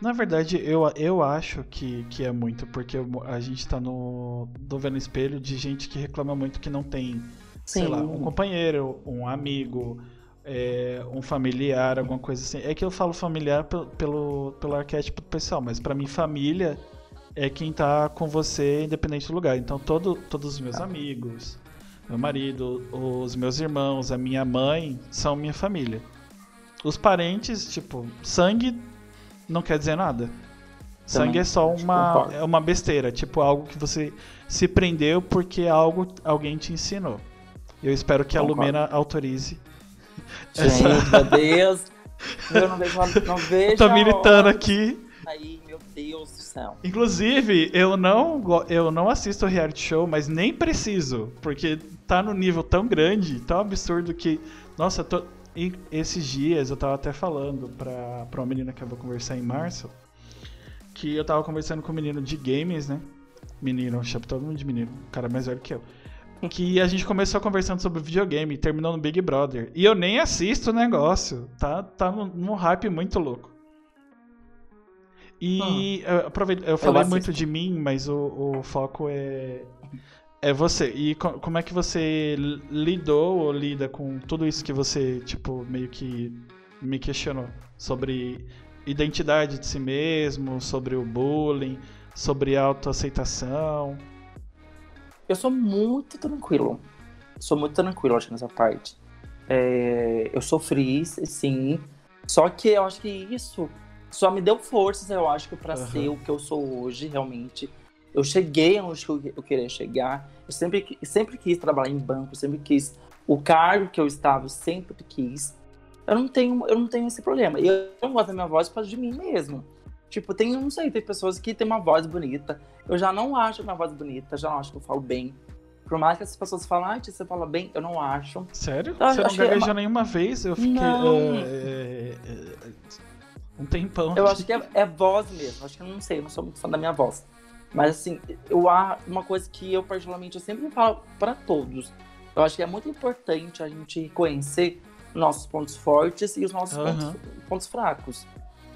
[SPEAKER 1] Na verdade, eu, eu acho que, que é muito, porque a gente tá no, no vendo espelho de gente que reclama muito que não tem, sei lá, um companheiro, um amigo, é, um familiar, alguma coisa assim. É que eu falo familiar pelo, pelo, pelo arquétipo pessoal, mas para mim, família é quem tá com você independente do lugar. Então, todo, todos os meus ah. amigos, meu marido, os meus irmãos, a minha mãe são minha família. Os parentes, tipo, sangue não quer dizer nada. Sangue é só uma, é uma besteira, tipo algo que você se prendeu porque algo alguém te ensinou. Eu espero que concordo. a Lumena autorize.
[SPEAKER 2] Gente, essa... meu Deus. Eu não vejo, não vejo
[SPEAKER 1] Tô militando aqui.
[SPEAKER 2] Aí, meu Deus
[SPEAKER 1] Inclusive, eu não, eu não assisto reality show, mas nem preciso, porque tá no nível tão grande, tão absurdo que. Nossa, tô, e esses dias eu tava até falando pra, pra uma menina que eu vou conversar em março, que eu tava conversando com um menino de games, né? Menino, chamo todo mundo de menino, cara mais velho que eu. Que a gente começou conversando sobre videogame, terminou no Big Brother. E eu nem assisto o negócio. Tá, tá num hype muito louco. E ah, eu, eu falei eu muito de mim, mas o, o foco é, é você. E co como é que você lidou ou lida com tudo isso que você, tipo, meio que me questionou? Sobre identidade de si mesmo, sobre o bullying, sobre autoaceitação?
[SPEAKER 2] Eu sou muito tranquilo. Sou muito tranquilo, acho, nessa parte. É, eu sofri, sim. Só que eu acho que isso só me deu forças, eu acho, que para uhum. ser o que eu sou hoje, realmente. Eu cheguei onde eu queria chegar. Eu sempre, sempre quis trabalhar em banco, sempre quis o cargo que eu estava, eu sempre quis. Eu não tenho, eu não tenho esse problema. Eu não gosto da minha voz por causa de mim mesmo. Tipo, tem, não sei, tem pessoas que têm uma voz bonita. Eu já não acho minha voz bonita, já não acho que eu falo bem. Por mais que as pessoas falem, ah, você fala bem, eu não acho.
[SPEAKER 1] Sério? Então, você não é uma... nenhuma vez? Eu fiquei. Uh, é, é, um tempão.
[SPEAKER 2] Eu acho que é, é voz mesmo. Acho que eu não sei, eu não sou muito fã da minha voz. Mas assim, eu há uma coisa que eu particularmente eu sempre falo para todos. Eu acho que é muito importante a gente conhecer nossos pontos fortes e os nossos uhum. pontos, pontos, fracos.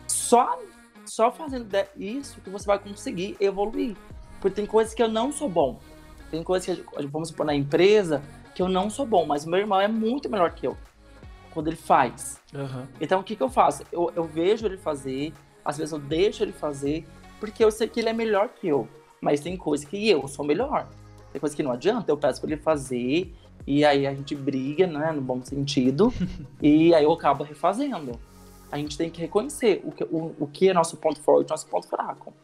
[SPEAKER 2] Só só fazendo isso que você vai conseguir evoluir. Porque tem coisas que eu não sou bom. Tem coisas que, vamos supor, na empresa, que eu não sou bom, mas meu irmão é muito melhor que eu. Quando ele faz. Uhum. Então, o que, que eu faço? Eu, eu vejo ele fazer, às vezes eu deixo ele fazer, porque eu sei que ele é melhor que eu. Mas tem coisa que eu sou melhor. Tem coisa que não adianta, eu peço pra ele fazer, e aí a gente briga, né, no bom sentido, e aí eu acabo refazendo. A gente tem que reconhecer o que, o, o que é nosso ponto forte e nosso ponto fraco.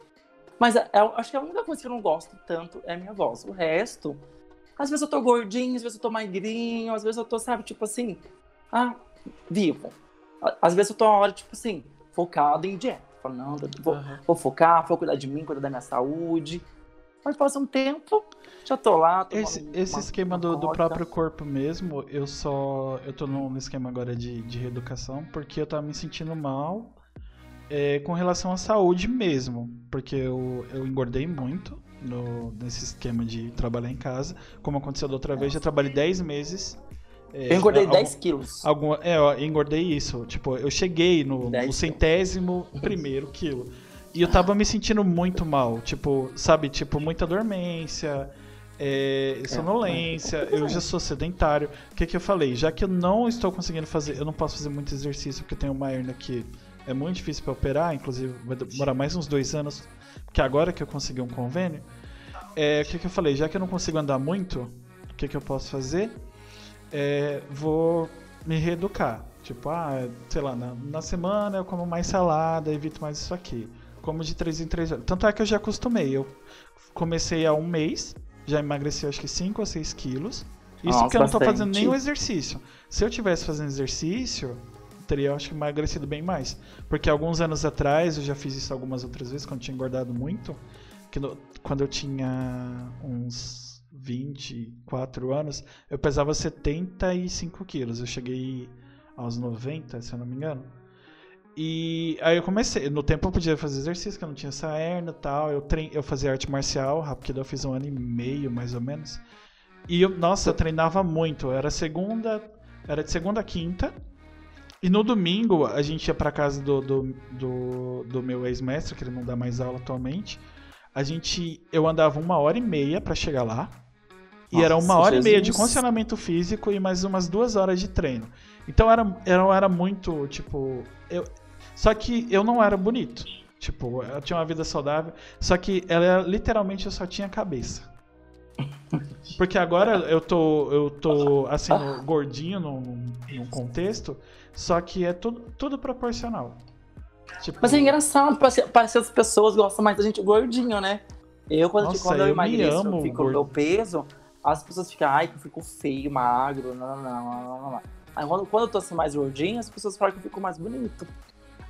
[SPEAKER 2] Mas é, é, acho que a única coisa que eu não gosto tanto é a minha voz. O resto, às vezes eu tô gordinho, às vezes eu tô magrinho, às vezes eu tô, sabe, tipo assim, ah, vivo. Às vezes eu tô uma hora, tipo assim, focado em dieta. Falo, não, vou, uhum. vou focar, vou cuidar de mim, cuidar da minha saúde. Mas passa um tempo, já tô lá.
[SPEAKER 1] Tô esse, uma, esse uma, esquema uma do, do, próprio corpo mesmo, eu só. Eu tô num esquema agora de, de reeducação porque eu tava me sentindo mal é, com relação à saúde mesmo. Porque eu, eu engordei muito no, nesse esquema de trabalhar em casa. Como aconteceu da outra vez, já trabalhei 10 meses
[SPEAKER 2] é, eu engordei 10 quilos.
[SPEAKER 1] Alguma, é, eu engordei isso. Tipo, eu cheguei no, no centésimo primeiro quilo. E eu tava me sentindo muito mal. Tipo, sabe? Tipo, muita dormência, é, é sonolência. É, eu já sou sedentário. O que que eu falei? Já que eu não estou conseguindo fazer, eu não posso fazer muito exercício porque eu tenho uma hernia que é muito difícil para operar. Inclusive, vai demorar mais uns dois anos. Porque agora que eu consegui um convênio. É, o que que eu falei? Já que eu não consigo andar muito, o que que eu posso fazer? É, vou me reeducar. Tipo, ah, sei lá, na, na, semana eu como mais salada, evito mais isso aqui. Como de 3 em 3 horas. Tanto é que eu já acostumei. Eu comecei há um mês, já emagreci acho que 5 ou 6 quilos. Isso Nossa, porque eu não tô fazendo nenhum exercício. Se eu tivesse fazendo exercício, teria acho que emagrecido bem mais. Porque alguns anos atrás, eu já fiz isso algumas outras vezes, quando tinha engordado muito. Que no, quando eu tinha uns 24 anos, eu pesava 75 quilos. Eu cheguei aos 90, se eu não me engano. E aí eu comecei. No tempo eu podia fazer exercício, que eu não tinha essa hernia e tal. Eu, trein, eu fazia arte marcial, rápido eu fiz um ano e meio, mais ou menos. E eu, nossa, eu treinava muito. Era segunda. Era de segunda a quinta. E no domingo a gente ia pra casa do, do, do, do meu ex-mestre, que ele não dá mais aula atualmente. A gente. Eu andava uma hora e meia pra chegar lá. E era uma hora e meia de
[SPEAKER 2] Jesus.
[SPEAKER 1] condicionamento físico e mais umas duas horas de treino. Então era, era, era muito, tipo. Eu, só que eu não era bonito. Tipo, eu tinha uma vida saudável. Só que ela era- literalmente eu só tinha cabeça. Porque agora eu tô, eu tô assim, no- gordinho num, num contexto, só que é tudo, tudo proporcional. Tipo,
[SPEAKER 2] Mas é engraçado, parece, parece que as pessoas gostam mais da gente gordinho, né? Eu, quando,
[SPEAKER 1] Nossa,
[SPEAKER 2] quando eu,
[SPEAKER 1] eu
[SPEAKER 2] emagreço, eu fico meu peso, as pessoas ficam, ai, que eu fico feio, magro, não, não, não, não. Aí quando, quando eu tô assim mais gordinho, as pessoas falam que eu fico mais bonito.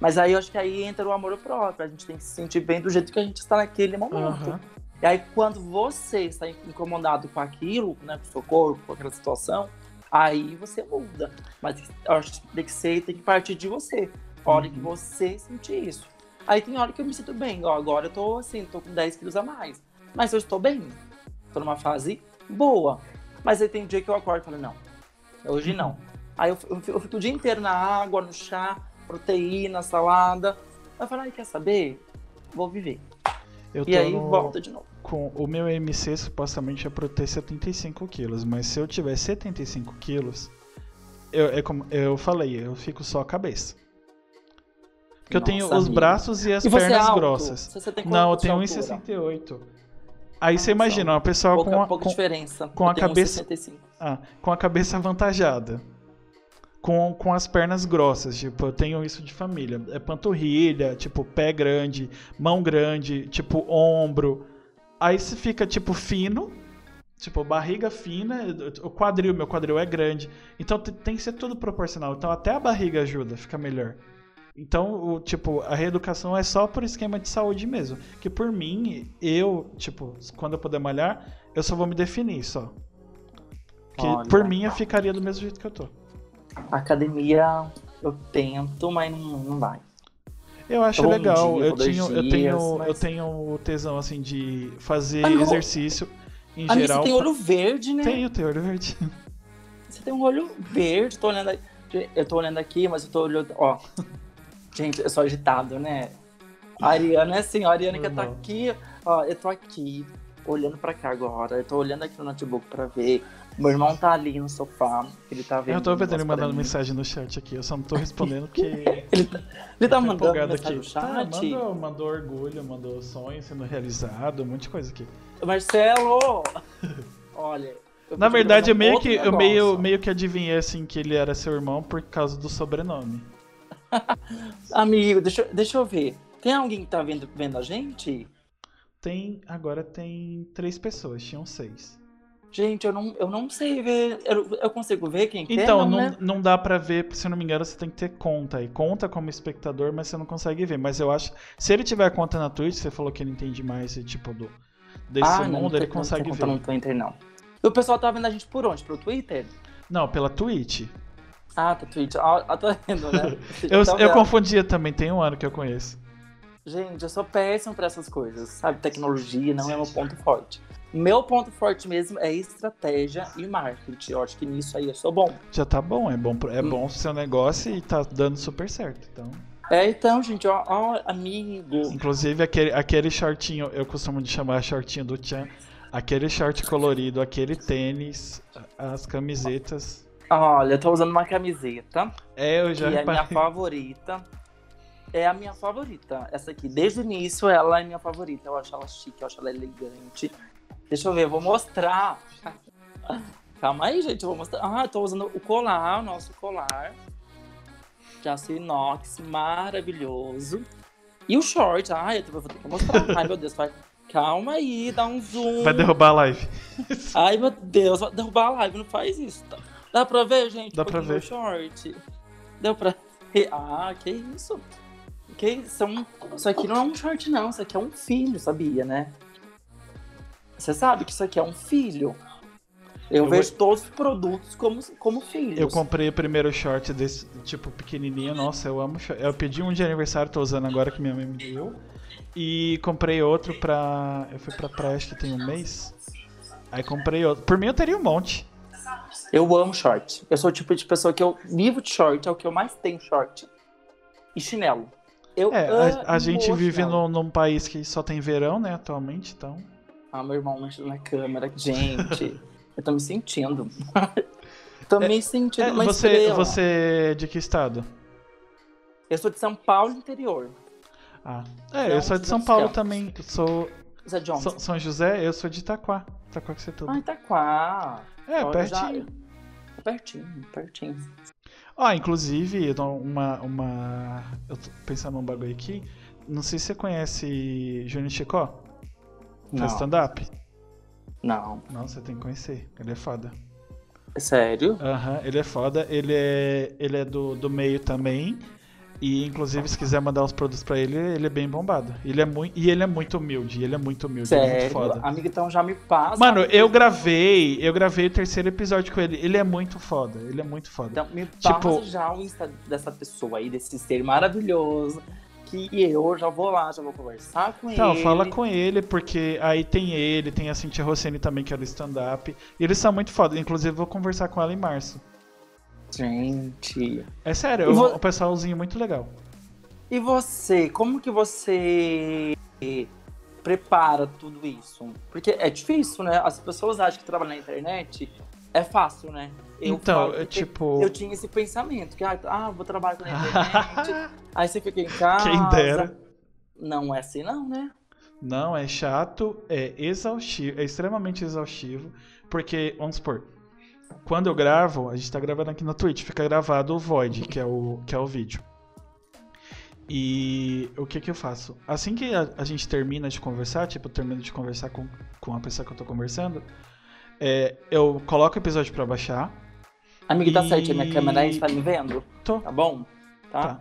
[SPEAKER 2] Mas aí eu acho que aí entra o amor próprio, a gente tem que se sentir bem do jeito que a gente está naquele momento.
[SPEAKER 1] aham.
[SPEAKER 2] E aí, quando você está incomodado com aquilo, né, com o seu corpo, com aquela situação, aí você muda. Mas eu acho que tem que ser, tem que partir de você. A hora que
[SPEAKER 1] Uhum.
[SPEAKER 2] você sentir isso. Aí tem hora que eu me sinto bem. Igual agora eu tô assim, tô com 10 quilos a mais. Mas eu estou bem. Tô numa fase boa. Mas aí tem dia que eu acordo e falo, não, hoje não. Aí eu, eu, eu fico o dia inteiro na água, no chá, proteína, salada. Aí eu falo, ai, quer saber? Vou viver.
[SPEAKER 1] Eu
[SPEAKER 2] E aí
[SPEAKER 1] no-
[SPEAKER 2] volta de novo.
[SPEAKER 1] com o meu MC supostamente é eu ter 75 quilos, mas se eu tiver 75 quilos, eu, é como eu falei, eu fico só a cabeça. Porque eu tenho
[SPEAKER 2] Nossa,
[SPEAKER 1] os
[SPEAKER 2] amigo.
[SPEAKER 1] braços e as
[SPEAKER 2] E é
[SPEAKER 1] pernas
[SPEAKER 2] alto?
[SPEAKER 1] grossas. Não, eu tenho
[SPEAKER 2] altura?
[SPEAKER 1] 1,68. Aí você
[SPEAKER 2] Ah,
[SPEAKER 1] imagina, uma pessoa
[SPEAKER 2] Pouca,
[SPEAKER 1] com a,
[SPEAKER 2] pouca
[SPEAKER 1] com,
[SPEAKER 2] diferença.
[SPEAKER 1] com
[SPEAKER 2] Eu
[SPEAKER 1] a cabeça-
[SPEAKER 2] 1,65.
[SPEAKER 1] ah, com a cabeça avantajada. Com, com as pernas grossas, tipo, eu tenho isso de família. É panturrilha, tipo, pé grande, mão grande, tipo, ombro. Aí você fica, tipo, fino, tipo, barriga fina, o quadril, meu quadril é grande. Então te- tem que ser tudo proporcional. Então até a barriga ajuda, fica melhor. Então, o, tipo, a reeducação é só por esquema de saúde mesmo. Que por mim, eu, tipo, quando eu puder malhar, eu só vou me definir só. Que
[SPEAKER 2] Olha.
[SPEAKER 1] por mim eu ficaria do mesmo jeito que eu tô.
[SPEAKER 2] Academia, eu tento, mas não, não vai.
[SPEAKER 1] Eu acho
[SPEAKER 2] Eu um
[SPEAKER 1] legal.
[SPEAKER 2] dia,
[SPEAKER 1] eu, tenho, eu,
[SPEAKER 2] dias,
[SPEAKER 1] tenho,
[SPEAKER 2] mas-
[SPEAKER 1] eu tenho o tesão assim de fazer
[SPEAKER 2] não.
[SPEAKER 1] exercício em
[SPEAKER 2] Amiga,
[SPEAKER 1] geral.
[SPEAKER 2] você tem olho verde, né?
[SPEAKER 1] Tenho, tenho olho verde.
[SPEAKER 2] Você tem um olho verde, tô olhando aqui. Eu tô olhando aqui, mas eu tô olhando. Ó. Gente, eu sou agitado, né? A Ariana é assim, a Ariana que tá aqui, ó, eu tô aqui, olhando pra cá agora. Eu tô olhando aqui no notebook pra ver. Meu irmão tá ali no sofá, ele tá vendo.
[SPEAKER 1] Eu tô vendo ele mandando mensagem no chat aqui. Eu só não tô respondendo porque.
[SPEAKER 2] Ele tá, ele tá
[SPEAKER 1] tô
[SPEAKER 2] mandando mensagem no
[SPEAKER 1] Tá,
[SPEAKER 2] chat.
[SPEAKER 1] mandou, mandou orgulho, mandou sonho sendo realizado, um monte de coisa aqui.
[SPEAKER 2] Marcelo! Olha. eu
[SPEAKER 1] Na verdade, eu meio que, eu meio, meio que adivinhei assim que ele era seu irmão por causa do sobrenome.
[SPEAKER 2] Amigo, deixa, eu- deixa eu ver. Tem alguém que tá vendo, vendo a gente?
[SPEAKER 1] Tem. Agora tem três pessoas, tinham seis.
[SPEAKER 2] Gente, eu não, eu não sei ver. Eu, eu consigo ver quem que é,
[SPEAKER 1] Então,
[SPEAKER 2] não,
[SPEAKER 1] não,
[SPEAKER 2] né?
[SPEAKER 1] não dá pra ver, se eu não me engano, você tem que ter conta. E conta como espectador, mas você não consegue ver. Mas eu acho. Se ele tiver conta na Twitch, você falou que ele entende mais tipo do desse
[SPEAKER 2] Ah, não,
[SPEAKER 1] mundo,
[SPEAKER 2] não
[SPEAKER 1] ele
[SPEAKER 2] tem-
[SPEAKER 1] consegue
[SPEAKER 2] não
[SPEAKER 1] ver.
[SPEAKER 2] tem conta no Twitter, não. E o pessoal tá vendo a gente por onde? Pro Twitter?
[SPEAKER 1] Não, pela Twitch.
[SPEAKER 2] Ah, tá Twitter. Ah, ah, tá vendo, né?
[SPEAKER 1] Eu,
[SPEAKER 2] Tá
[SPEAKER 1] eu
[SPEAKER 2] vendo?
[SPEAKER 1] confundia também, tem um ano que eu conheço.
[SPEAKER 2] Gente, eu sou péssimo pra essas coisas, sabe? Tecnologia não é meu ponto forte. Meu ponto forte mesmo é estratégia e marketing. Eu acho que nisso aí eu sou bom.
[SPEAKER 1] Já tá bom, é bom, pro- é
[SPEAKER 2] Hum.
[SPEAKER 1] bom pro seu negócio e tá dando super certo. Então,
[SPEAKER 2] É, então, gente, ó, ó, amigo.
[SPEAKER 1] inclusive aquele, aquele shortinho, eu costumo de chamar shortinho do Chan, aquele short colorido, aquele tênis, as camisetas.
[SPEAKER 2] Olha, eu tô usando uma camiseta.
[SPEAKER 1] É, eu já
[SPEAKER 2] que é a minha favorita. É a minha favorita. Essa aqui, desde o início, ela é minha favorita. Eu acho ela chique, eu acho ela elegante. Deixa eu ver, eu vou mostrar. Calma aí, gente, eu vou mostrar. Ah, eu tô usando o colar, o nosso colar. De aço inox, maravilhoso. E o short, ai, eu vou ter que mostrar. Ai, meu Deus, vai. Calma aí, dá um zoom.
[SPEAKER 1] Vai derrubar a live.
[SPEAKER 2] Ai, meu Deus, vai derrubar a live, não faz isso. Tá? Dá pra ver, gente?
[SPEAKER 1] Dá
[SPEAKER 2] um
[SPEAKER 1] pra ver.
[SPEAKER 2] short. Deu pra? Ah, que isso. Que isso, é isso aqui não é um short, não. Isso aqui é um filho, sabia, né? Você sabe que isso aqui é um filho. Eu,
[SPEAKER 1] Eu
[SPEAKER 2] vejo todos os produtos como, como filhos.
[SPEAKER 1] Eu comprei o primeiro short desse, tipo, pequenininho. Nossa, eu amo short. Eu pedi um de aniversário, tô usando agora que minha mãe me deu. E comprei outro pra... Eu fui pra praia, acho que tem um mês. Aí comprei outro. Por mim eu teria um monte.
[SPEAKER 2] Eu amo short. Eu sou o tipo de pessoa que eu vivo de short, é o que eu mais tenho short. E chinelo. Eu
[SPEAKER 1] É,
[SPEAKER 2] amo
[SPEAKER 1] a, a gente vive no- num país que só tem verão, né, atualmente, então.
[SPEAKER 2] Ah, meu irmão mexendo na câmera. Gente, eu tô me sentindo. tô me sentindo
[SPEAKER 1] É,
[SPEAKER 2] uma
[SPEAKER 1] você,
[SPEAKER 2] estrela.
[SPEAKER 1] você é de que estado?
[SPEAKER 2] Eu sou de São Paulo, interior.
[SPEAKER 1] Ah, é,
[SPEAKER 2] Não,
[SPEAKER 1] eu sou de São Paulo
[SPEAKER 2] Campos.
[SPEAKER 1] também. Eu sou
[SPEAKER 2] é?
[SPEAKER 1] São, José, eu sou de Itaquá. Itaquá que você tudo.
[SPEAKER 2] Ah, Itaquá.
[SPEAKER 1] é,
[SPEAKER 2] Olha, já-
[SPEAKER 1] pertinho.
[SPEAKER 2] É pertinho, pertinho.
[SPEAKER 1] Ó, inclusive, eu uma, uma. Eu tô pensando num bagulho aqui. Não sei se você conhece Júnior Chicó.
[SPEAKER 2] Não,
[SPEAKER 1] Faz stand-up?
[SPEAKER 2] não.
[SPEAKER 1] Não, você tem que conhecer. Ele é foda.
[SPEAKER 2] É sério?
[SPEAKER 1] Aham, ele é foda. Ele é, ele é do, do meio também. E, inclusive, se quiser mandar os produtos pra ele, ele é bem bombado. Ele é muito, e ele é muito humilde. Ele é muito humilde. Ele é muito
[SPEAKER 2] Sério?
[SPEAKER 1] foda.
[SPEAKER 2] Amiga, então já me passa.
[SPEAKER 1] Mano, eu gravei. Eu gravei o terceiro episódio com ele. Ele é muito foda. Ele é muito foda.
[SPEAKER 2] Então me passa
[SPEAKER 1] Tipo-
[SPEAKER 2] já o Insta dessa pessoa aí, desse ser maravilhoso. Que eu já vou lá, já vou conversar com
[SPEAKER 1] Então,
[SPEAKER 2] ele.
[SPEAKER 1] fala com ele, porque aí tem ele, tem a Cintia Rossini também, que é do stand-up. E eles são muito foda. Inclusive, vou conversar com ela em março.
[SPEAKER 2] Gente.
[SPEAKER 1] É sério,
[SPEAKER 2] E
[SPEAKER 1] é
[SPEAKER 2] vo-
[SPEAKER 1] um pessoalzinho muito legal.
[SPEAKER 2] E você, como que você prepara tudo isso? Porque é difícil, né? As pessoas acham que trabalhar na internet é fácil, né? Eu
[SPEAKER 1] então, tipo.
[SPEAKER 2] Eu tinha esse pensamento, que ah, ah, vou trabalhar na internet, aí você fica em casa.
[SPEAKER 1] Quem dera.
[SPEAKER 2] Não é assim não, né?
[SPEAKER 1] Não, é chato, é exaustivo, é extremamente exaustivo, porque, vamos supor, quando eu gravo, a gente tá gravando aqui no Twitch, fica gravado o Void, que é o, que é o vídeo. E o que que eu faço? Assim que a, a gente termina de conversar, tipo, eu termino de conversar com, com a pessoa que eu tô conversando, é, eu coloco o episódio pra baixar,
[SPEAKER 2] Amigo, tá
[SPEAKER 1] E-
[SPEAKER 2] certo, a minha câmera aí, você tá me vendo?
[SPEAKER 1] tô,
[SPEAKER 2] Tá bom? Tá?
[SPEAKER 1] Tá.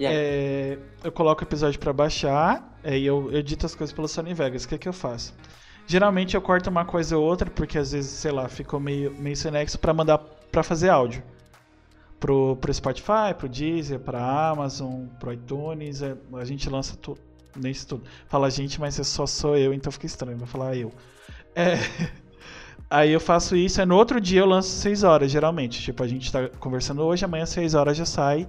[SPEAKER 1] É, eu coloco o episódio pra baixar, aí eu edito as coisas pelo Sony Vegas. O que, que eu faço? Geralmente eu corto uma coisa ou outra, porque às vezes, sei lá, ficou meio, meio sem nexo pra mandar pra fazer áudio. Pro, pro Spotify, pro Deezer, pra Amazon, pro iTunes. é, a gente lança tudo. Nesse tudo. Fala gente, mas é só sou eu, então fica estranho. Vou falar eu. É, Aí eu faço isso, aí no outro dia eu lanço 6 horas, geralmente. Tipo, a gente tá conversando hoje, amanhã 6 horas já sai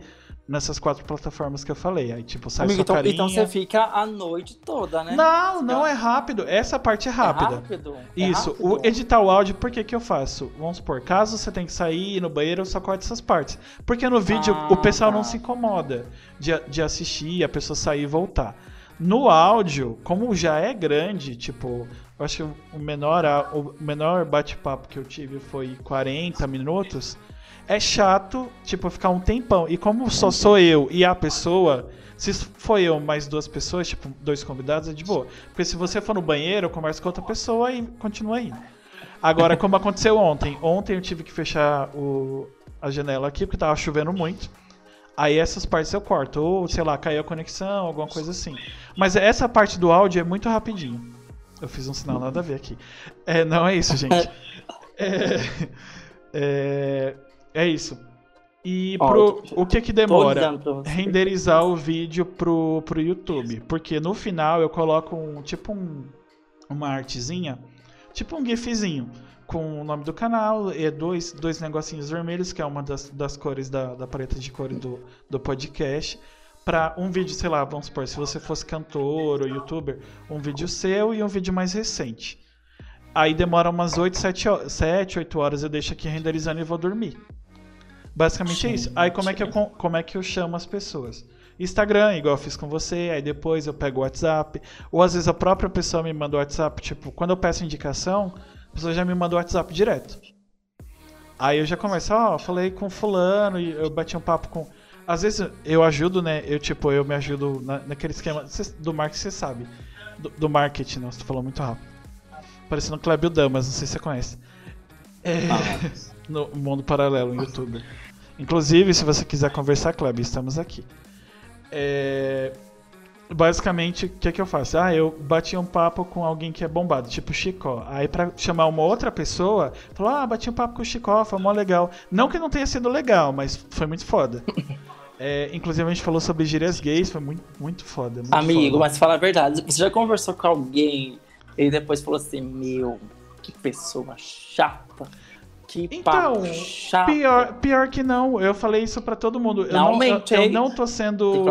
[SPEAKER 1] nessas quatro plataformas que eu falei. Aí, tipo, sai
[SPEAKER 2] Amigo,
[SPEAKER 1] sua
[SPEAKER 2] então,
[SPEAKER 1] carinha.
[SPEAKER 2] então você fica a noite toda, né?
[SPEAKER 1] Não, não é rápido. Essa parte é rápida.
[SPEAKER 2] É rápido? É
[SPEAKER 1] Isso,
[SPEAKER 2] rápido?
[SPEAKER 1] o editar o áudio, por que que eu faço? Vamos supor, caso você tenha que sair ir no banheiro, eu só corto essas partes. Porque no vídeo
[SPEAKER 2] Ah,
[SPEAKER 1] o pessoal não
[SPEAKER 2] tá.
[SPEAKER 1] se incomoda de, de assistir, a pessoa sair e voltar. No áudio, como já é grande, tipo, eu acho que o menor, o menor bate-papo que eu tive foi 40 minutos. É chato, tipo, ficar um tempão. E como só sou eu e a pessoa, se for eu mais duas pessoas, tipo, dois convidados, é de boa. Porque se você for no banheiro, eu converso com outra pessoa e continua indo. Agora, como aconteceu ontem. Ontem eu tive que fechar o, a janela aqui, porque tava chovendo muito. Aí essas partes eu corto. Ou, sei lá, caiu a conexão, alguma coisa assim. Mas essa parte do áudio é muito rapidinho. Eu fiz um sinal nada a ver aqui. É, não é isso, gente. É, é, é isso. E
[SPEAKER 2] Ó,
[SPEAKER 1] pro,
[SPEAKER 2] tô-
[SPEAKER 1] o que que demora? renderizar o vídeo pro, pro YouTube. Porque no final eu coloco um tipo um, uma artezinha, tipo um gifzinho, com o nome do canal e dois, dois negocinhos vermelhos, que é uma das, das cores da, da paleta de cores do, do podcast. Pra um vídeo, sei lá, vamos supor, se você fosse cantor ou youtuber, um vídeo seu e um vídeo mais recente. Aí demora umas 8, 7, ho- 7 8 horas, eu deixo aqui renderizando e vou dormir. Basicamente é isso. Aí como é, que eu, como é que eu chamo as pessoas? Instagram, igual eu fiz com você, aí depois eu pego o WhatsApp. Ou às vezes a própria pessoa me manda o WhatsApp, tipo, quando eu peço indicação, a pessoa já me manda o WhatsApp direto. Aí eu já começo, ó, falei com fulano e eu bati um papo com. Às vezes eu ajudo, né? Eu, tipo, eu me ajudo na- naquele esquema do marketing, você sabe. Do, do marketing, nossa, tu falou muito rápido. Parecendo Clébio Damas, não sei se você conhece. É,
[SPEAKER 2] Ah,
[SPEAKER 1] no mundo paralelo, no YouTube. Inclusive, se você quiser conversar, Clébio, estamos aqui. É, Basicamente, o que, que eu faço? Ah, eu bati um papo com alguém que é bombado, tipo Chicó. Aí, pra chamar uma outra pessoa, falou: Ah, bati um papo com o Chicó, foi mó legal. Não que não tenha sido legal, mas foi muito foda. É, inclusive, a gente falou sobre gírias gays, foi muito, muito foda. muito
[SPEAKER 2] Amigo,
[SPEAKER 1] foda.
[SPEAKER 2] mas fala a verdade. Você já conversou com alguém e depois falou assim: Meu, que pessoa chata. Que
[SPEAKER 1] Então,
[SPEAKER 2] papo chato.
[SPEAKER 1] Pior, pior que não, eu falei isso pra todo mundo. Eu
[SPEAKER 2] Não
[SPEAKER 1] não, eu, eu não tô sendo.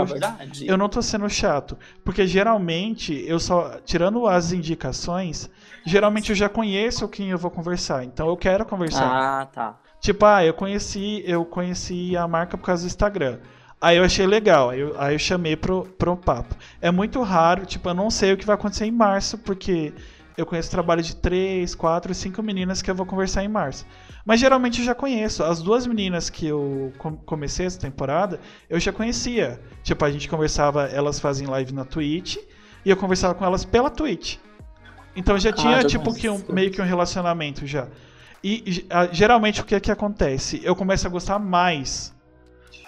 [SPEAKER 1] Eu não tô sendo chato. Porque geralmente, eu só. Tirando as indicações, geralmente eu já conheço quem eu vou conversar. Então eu quero conversar.
[SPEAKER 2] Ah, tá.
[SPEAKER 1] Tipo, ah, eu conheci, eu conheci a marca por causa do Instagram. Aí eu achei legal, aí eu, aí eu chamei pro, pro papo. É muito raro, tipo, eu não sei o que vai acontecer em março, porque eu conheço trabalho de três, quatro, cinco meninas que eu vou conversar em março. Mas geralmente eu já conheço. As duas meninas que eu com- comecei essa temporada, eu já conhecia. Tipo, a gente conversava, elas fazem live na Twitch, e eu conversava com elas pela Twitch. Então já tinha,
[SPEAKER 2] já
[SPEAKER 1] tipo, que um, meio que um relacionamento já. E geralmente o que que acontece? Eu começo a gostar mais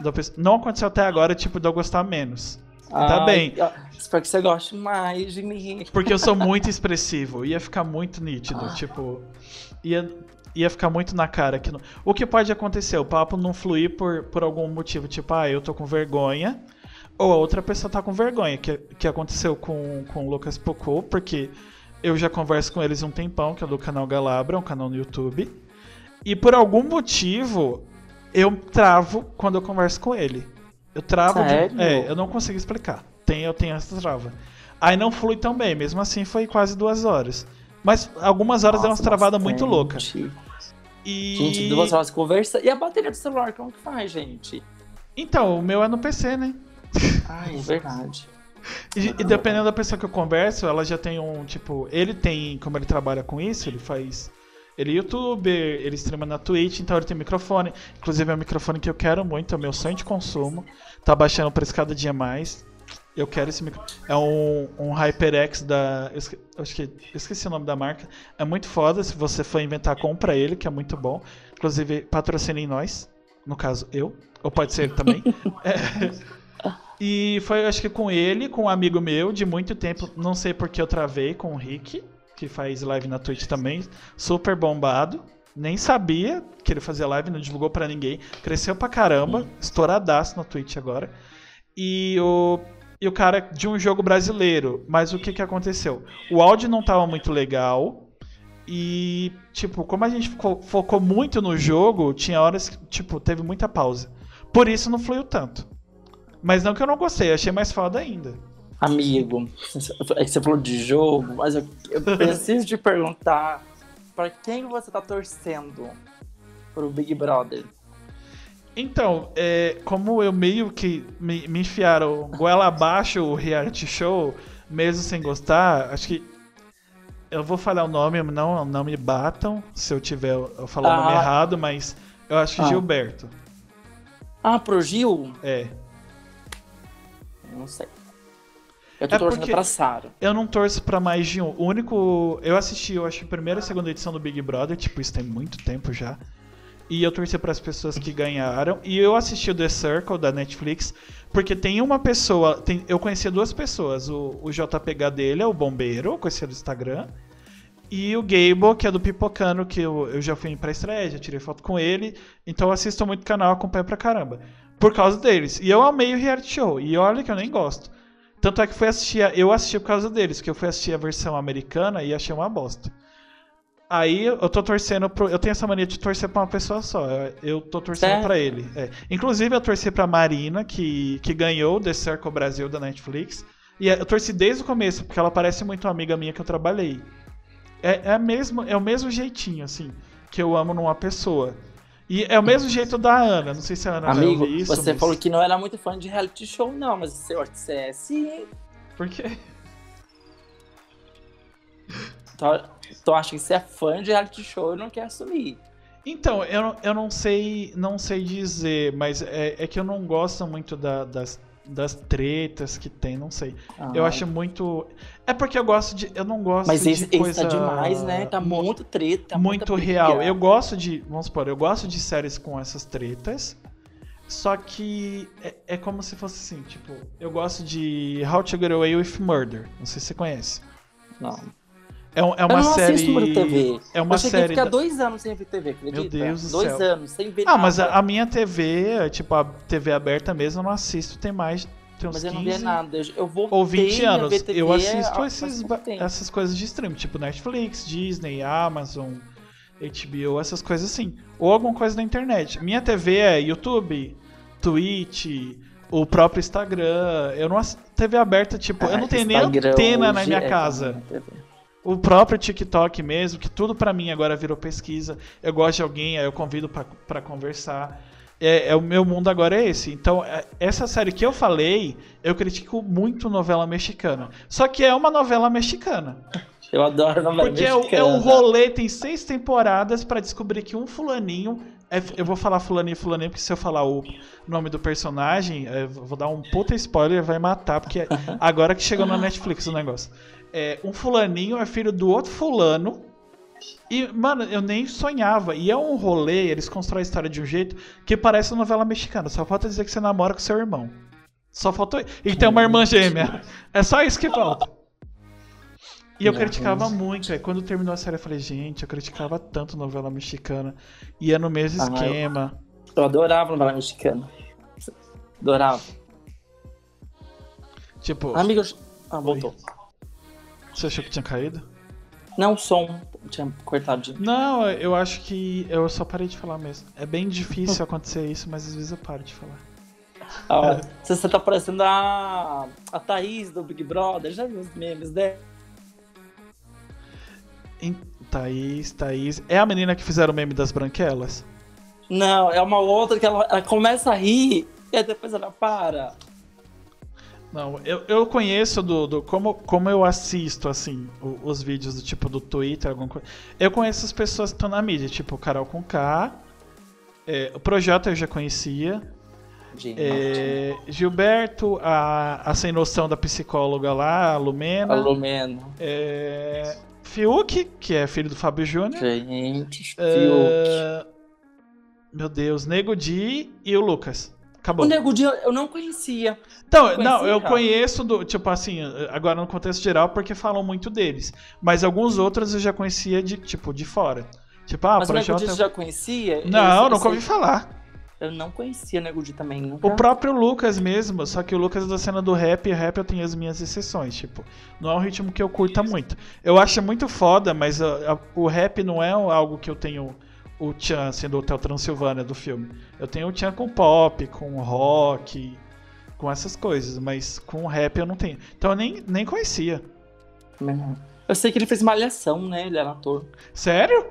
[SPEAKER 1] da pessoa. Não aconteceu até agora, tipo, de eu gostar menos. Tá
[SPEAKER 2] Ai,
[SPEAKER 1] bem.
[SPEAKER 2] ó, Espero que você goste mais de mim.
[SPEAKER 1] Porque eu sou muito expressivo. Ia ficar muito nítido.
[SPEAKER 2] Ah.
[SPEAKER 1] Tipo. Ia, ia ficar muito na cara. Que não... O que pode acontecer? O papo não fluir por, por algum motivo. Tipo, ah, eu tô com vergonha. Ou a outra pessoa tá com vergonha. Que, que aconteceu com, com o Lucas Pocô. Porque eu já converso com eles um tempão. Que é do canal Galabra, um canal no YouTube. E por algum motivo. Eu travo quando eu converso com ele. Eu travo. de-? É, eu não consigo explicar. Tem, eu tenho essa trava. Aí não flui tão bem, mesmo assim foi quase duas horas. Mas algumas horas deu umas
[SPEAKER 2] Nossa,
[SPEAKER 1] travadas muito loucas. E.
[SPEAKER 2] Gente, duas horas de conversa. E a bateria do celular, como que faz, gente?
[SPEAKER 1] Então, o meu é no PC, né?
[SPEAKER 2] Ai, é verdade.
[SPEAKER 1] E, e dependendo da pessoa que eu converso, ela já tem um, tipo, ele tem, como ele trabalha com isso, ele faz. Ele é youtuber, ele streama na Twitch, então ele tem microfone. Inclusive é um microfone que eu quero muito, é o meu sonho de consumo. Tá baixando o preço cada dia mais. Eu quero esse microfone. É um, um HyperX da. Eu esque- eu que. Eu esqueci o nome da marca. É muito foda. Se você for inventar, compra ele, que é muito bom. Inclusive, patrocinem nós. No caso, eu. Ou pode ser ele também. É. E foi, acho que com ele, com um amigo meu de muito tempo. Não sei porque eu travei com o Rick, que faz live na Twitch também. Super bombado. Nem sabia que ele fazia live, não divulgou pra ninguém. Cresceu pra caramba, estouradaço na Twitch agora. E o, e o cara de um jogo brasileiro. Mas o que que aconteceu? O áudio não tava muito legal. E, tipo, como a gente focou, focou muito no jogo, tinha horas que, tipo, teve muita pausa. Por isso não fluiu tanto. Mas não que eu não gostei, achei mais foda ainda.
[SPEAKER 2] Amigo, é você falou de jogo, mas eu, eu preciso te perguntar pra quem você tá torcendo pro Big Brother?
[SPEAKER 1] Então, é, como eu meio que me, me enfiaram goela abaixo o reality show, mesmo sem gostar, acho que. Eu vou falar o nome, não, não me batam se eu tiver eu falar o nome
[SPEAKER 2] Ah.
[SPEAKER 1] errado, mas eu acho que
[SPEAKER 2] Ah.
[SPEAKER 1] Gilberto.
[SPEAKER 2] Ah, pro Gil?
[SPEAKER 1] É.
[SPEAKER 2] Não sei. Eu tô
[SPEAKER 1] É
[SPEAKER 2] torcendo pra Sara.
[SPEAKER 1] Eu não torço pra mais de um. O único. Eu assisti, eu acho, a primeira e segunda edição do Big Brother, tipo, isso tem muito tempo já. E eu torci pras pessoas que ganharam. E eu assisti o The Circle da Netflix, porque tem uma pessoa. Tem, eu conhecia duas pessoas. O, o dele é o bombeiro, conhecia do Instagram. E o Gable, que é do Pipocano, que eu, eu já fui pra estreia, já tirei foto com ele. Então eu assisto muito canal, acompanho pra caramba. Por causa deles. E eu amei o reality show. E olha que eu nem gosto. Tanto é que fui assistir, a- eu assisti por causa deles, porque eu fui assistir a versão americana e achei uma bosta. Aí eu tô torcendo pro. Eu tenho essa mania de torcer pra uma pessoa só. Eu, tô torcendo
[SPEAKER 2] Sério?
[SPEAKER 1] pra ele. é. Inclusive, eu torci pra Marina, que, que ganhou The Circle Brasil da Netflix. E eu torci desde o começo, porque ela parece muito uma amiga minha que eu trabalhei. É, é, a mesma, é o mesmo jeitinho, assim, que eu amo numa pessoa. E é o mesmo jeito da Ana. Não sei se a Ana
[SPEAKER 2] Amigo,
[SPEAKER 1] isso.
[SPEAKER 2] você
[SPEAKER 1] mas-
[SPEAKER 2] falou que não era muito fã de reality show, não, mas que você é sim.
[SPEAKER 1] Por quê?
[SPEAKER 2] Então, então acho que você é fã de reality show e não quer assumir.
[SPEAKER 1] Então, eu, não- eu não sei não sei dizer, mas é, é que eu não gosto muito da- das, das tretas que tem, não sei. Eu
[SPEAKER 2] Ah,
[SPEAKER 1] acho muito. É porque eu gosto de. Eu não gosto
[SPEAKER 2] Mas
[SPEAKER 1] de
[SPEAKER 2] esse,
[SPEAKER 1] coisa.
[SPEAKER 2] esse tá demais, né? Tá
[SPEAKER 1] mu-
[SPEAKER 2] muito treta. muita
[SPEAKER 1] muito real. Eu gosto de. Vamos supor, eu gosto de séries com essas tretas. Só que é, é como se fosse assim, tipo, eu gosto de How to Get Away with Murder. Não sei se você conhece.
[SPEAKER 2] Não.
[SPEAKER 1] É, um- é
[SPEAKER 2] eu
[SPEAKER 1] uma
[SPEAKER 2] não
[SPEAKER 1] série.
[SPEAKER 2] assisto muito TV.
[SPEAKER 1] É uma
[SPEAKER 2] eu cheguei
[SPEAKER 1] série.
[SPEAKER 2] a ficar
[SPEAKER 1] da-
[SPEAKER 2] dois anos sem ver TV, acredita?
[SPEAKER 1] Meu Deus do
[SPEAKER 2] dois
[SPEAKER 1] céu.
[SPEAKER 2] anos, sem ver
[SPEAKER 1] Ah,
[SPEAKER 2] nada.
[SPEAKER 1] mas a, a minha TV, tipo, a TV aberta mesmo, eu não assisto, tem mais. Tem uns
[SPEAKER 2] Mas eu não
[SPEAKER 1] 15
[SPEAKER 2] via nada. Eu, eu vou
[SPEAKER 1] ou 20 anos. eu assisto
[SPEAKER 2] há-
[SPEAKER 1] esses, essas coisas de stream, tipo Netflix, Disney, Amazon. HBO, essas coisas assim. Ou alguma coisa na internet. Minha TV é YouTube, Twitch, o próprio Instagram. Eu não TV aberta, tipo, ah, eu não tenho nem antena na minha é casa. O próprio TikTok mesmo, que tudo para mim agora virou pesquisa. Eu gosto de alguém, aí eu convido para conversar. É, é, o meu mundo agora é esse. Então, é, essa série que eu falei, eu critico muito novela mexicana. Só que é uma novela mexicana.
[SPEAKER 2] Eu adoro novela
[SPEAKER 1] Porque
[SPEAKER 2] mexicana.
[SPEAKER 1] Porque é, um rolê, tem seis temporadas para descobrir que um fulaninho. É, eu vou falar fulaninho fulaninho, porque se eu falar o nome do personagem, é, vou dar um puta spoiler, vai matar, porque agora que chegou na Netflix o negócio. É, um fulaninho é filho do outro fulano. E, mano, eu nem sonhava. E é um rolê, eles constroem a história de um jeito que parece uma novela mexicana. Só falta dizer que você namora com seu irmão. Só faltou. E tem uma irmã gêmea. É só isso que falta. E eu criticava muito. Aí quando terminou a série, eu falei, gente, eu criticava tanto novela mexicana. E é no mesmo ah, esquema.
[SPEAKER 2] Eu, eu adorava novela mexicana. Adorava.
[SPEAKER 1] Tipo.
[SPEAKER 2] Amigos. Ah, voltou.
[SPEAKER 1] Você achou que tinha caído?
[SPEAKER 2] Não, o som tinha cortado. De...
[SPEAKER 1] Não, eu acho que eu só parei de falar mesmo. É bem difícil acontecer isso, mas às vezes eu paro de falar.
[SPEAKER 2] Ah, é. Você tá parecendo a, a Thaís do Big Brother, já viu os memes dela?
[SPEAKER 1] Thaís, Thaís. É a menina que fizeram o meme das branquelas?
[SPEAKER 2] Não, é uma outra que ela, ela começa a rir e depois ela para.
[SPEAKER 1] Não, eu, eu conheço do, do como, como eu assisto, assim, os, os vídeos do tipo do Twitter, alguma coisa. Eu conheço as pessoas que estão na mídia, tipo Carol com K. É, o projeto eu já conhecia. É, Gilberto, a, a sem noção da psicóloga lá, a Lumena.
[SPEAKER 2] A Lumena.
[SPEAKER 1] É, Fiuk, que é filho do Fábio Júnior.
[SPEAKER 2] Gente, é, Fiuk.
[SPEAKER 1] meu Deus, Nego Di e o Lucas. Acabou.
[SPEAKER 2] O Nego Di eu não conhecia.
[SPEAKER 1] Então, conhecia, não, eu conheço do, tipo assim, agora no contexto geral porque falam muito deles, mas alguns outros eu já conhecia de tipo de fora. Tipo, ah,
[SPEAKER 2] mas o Nego Di você já conhecia?
[SPEAKER 1] Não, nunca ouvi falar.
[SPEAKER 2] Eu não conhecia Nego Di também. Nunca...
[SPEAKER 1] O próprio Lucas mesmo, só que o Lucas é da cena do rap, e rap eu tenho as minhas exceções, tipo, não é um ritmo que eu curta muito. Eu acho muito foda, mas a, a, o rap não é algo que eu tenho o Chan, sendo do Hotel Transilvânia do filme. Eu tenho o Chan com pop, com rock, com essas coisas, mas com rap eu não tenho. Então eu nem, nem conhecia.
[SPEAKER 2] Eu sei que ele fez Malhação, né? Ele era ator.
[SPEAKER 1] Sério?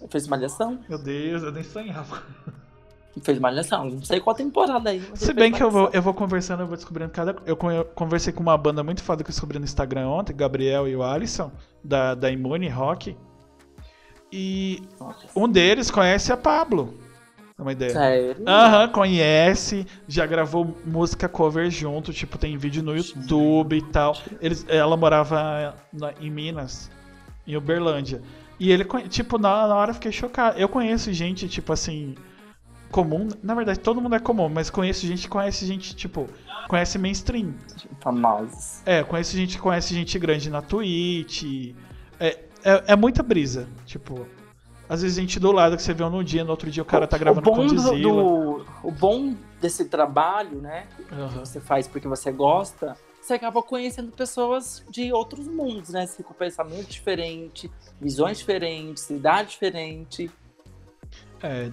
[SPEAKER 2] Ele fez Malhação.
[SPEAKER 1] Meu Deus, eu nem sonhava.
[SPEAKER 2] Fez Malhação, não sei qual temporada aí.
[SPEAKER 1] Se bem que eu vou, eu vou conversando, eu vou descobrindo cada. Eu conversei com uma banda muito foda que eu descobri no Instagram ontem, Gabriel e o Alisson, da, da Imune Rock. E um deles conhece a Pablo. Uma ideia.
[SPEAKER 2] Sério?
[SPEAKER 1] Aham, uhum, conhece, já gravou música cover junto, tipo, tem vídeo no YouTube e tal. Eles, ela morava na, em Minas, em Uberlândia. E ele, tipo, na, na hora eu fiquei chocado. Eu conheço gente, tipo assim, comum. Na verdade, todo mundo é comum, mas conheço gente que conhece gente, tipo, conhece mainstream.
[SPEAKER 2] Famosos.
[SPEAKER 1] É, conheço gente que conhece gente grande na Twitch. É, é, é, muita brisa. Tipo, às vezes a gente do lado que você vê um no dia, no outro dia o cara tá gravando o
[SPEAKER 2] bom
[SPEAKER 1] com
[SPEAKER 2] do, O bom desse trabalho, né? Uhum. Que você faz porque você gosta, você acaba conhecendo pessoas de outros mundos, né? Você com pensamento diferente, visões diferentes, idade diferente.
[SPEAKER 1] É.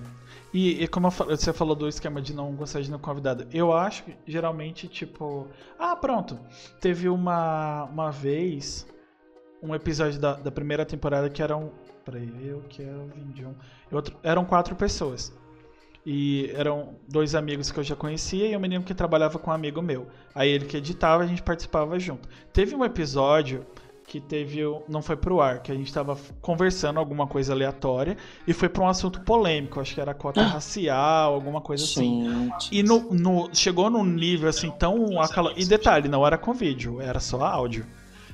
[SPEAKER 1] E, e como você falou do esquema de não gostar de não convidado, eu acho que geralmente, tipo. Ah, pronto. Teve uma, uma vez um episódio da, da primeira temporada que eram. Peraí, eu que era o Vindion. Outro, eram quatro pessoas. E eram dois amigos que eu já conhecia e um menino que trabalhava com um amigo meu. Aí ele que editava, a gente participava junto. Teve um episódio que teve. Não foi pro ar, que a gente tava conversando alguma coisa aleatória e foi pra um assunto polêmico. Acho que era cota racial, alguma coisa assim. E no, no, chegou num nível assim tão. Acala... E detalhe, não era com vídeo, era só áudio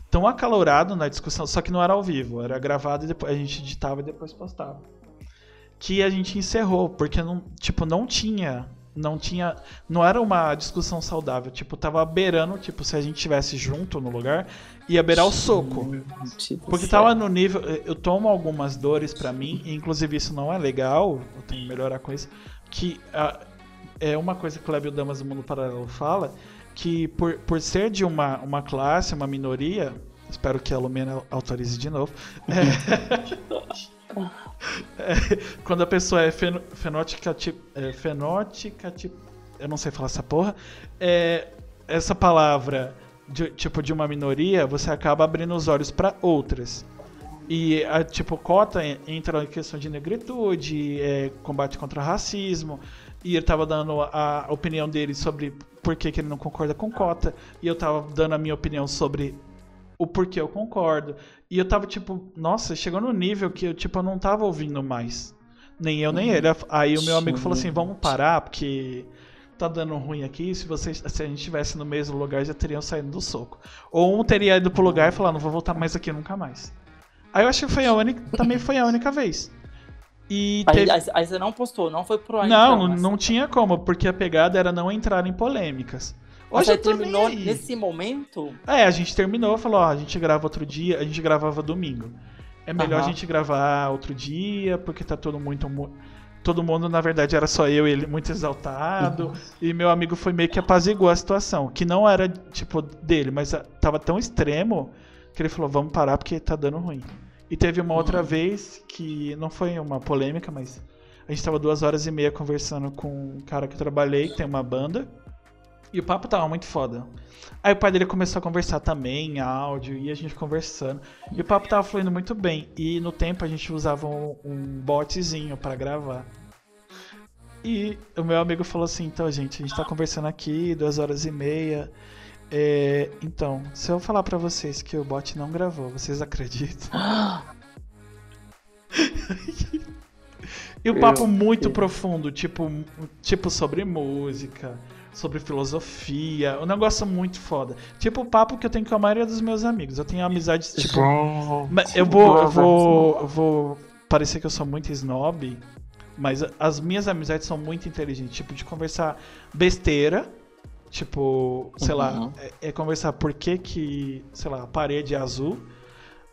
[SPEAKER 1] tão acalorado na discussão, só que não era ao vivo, era gravado e depois a gente editava e depois postava. Que a gente encerrou, porque não, tipo, não tinha, não tinha, não era uma discussão saudável, tipo, tava beirando, tipo, se a gente tivesse junto no lugar, ia beirar o soco. Porque tava no nível, eu tomo algumas dores para mim, e inclusive isso não é legal, eu tenho que melhorar com isso, que a, é uma coisa que o Clébio Damas do Mundo Paralelo fala, que por, por ser de uma, uma classe, uma minoria, espero que a Lumena autorize de novo. É, É, quando a pessoa é fen fenótica, tipo, é, fenótica, eu não sei falar essa porra, é, essa palavra, de, tipo, de uma minoria, você acaba abrindo os olhos para outras. E, a, tipo, cota entra em questão de negritude, é, combate contra racismo, e ele tava dando a opinião dele sobre por que, ele não concorda com cota, e eu tava dando a minha opinião sobre o porquê eu concordo. E eu tava tipo, nossa, chegou no nível que eu tipo eu não tava ouvindo mais. Nem eu, nem uhum. ele. Aí o meu amigo falou assim: "Vamos parar porque tá dando ruim aqui, se vocês se a gente estivesse no mesmo lugar já teriam saído do soco. Ou um teria ido pro lugar e falado, não vou voltar mais aqui nunca mais. Aí eu acho que foi a única, também foi a única vez.
[SPEAKER 2] E teve... aí, aí, você não postou, não foi pro
[SPEAKER 1] ar. Não, então, não, não tinha como, porque a pegada era não entrar em polêmicas.
[SPEAKER 2] Hoje Mas terminou nesse momento?
[SPEAKER 1] É, a gente terminou, falou, ó, a gente grava outro dia, a gente gravava domingo. É melhor uhum. a gente gravar outro dia, porque tá todo muito todo mundo, na verdade, era só eu e ele muito exaltado. Uhum. E meu amigo foi meio que apaziguou a situação. Que não era, tipo, dele, mas tava tão extremo que ele falou, vamos parar porque tá dando ruim. E teve uma outra uhum. vez que não foi uma polêmica, mas a gente tava duas horas e meia conversando com um cara que eu trabalhei, que tem uma banda. E o papo tava muito foda. Aí o pai dele começou a conversar também, áudio, e a gente conversando. E o papo tava fluindo muito bem. E no tempo a gente usava um, um botzinho para gravar. E o meu amigo falou assim: então, gente, a gente tá conversando aqui, duas horas e meia. É, então, se eu falar para vocês que o bot não gravou, vocês acreditam? e o papo muito profundo, tipo, tipo sobre música, sobre filosofia, um negócio muito foda. Tipo o papo que eu tenho com a maioria dos meus amigos. Eu tenho amizades, tipo. eu vou, eu vou, eu vou parecer que eu sou muito snob, mas as minhas amizades são muito inteligentes, tipo de conversar besteira Tipo, sei uhum. lá, é, é, conversar por que que, sei lá, a parede é azul,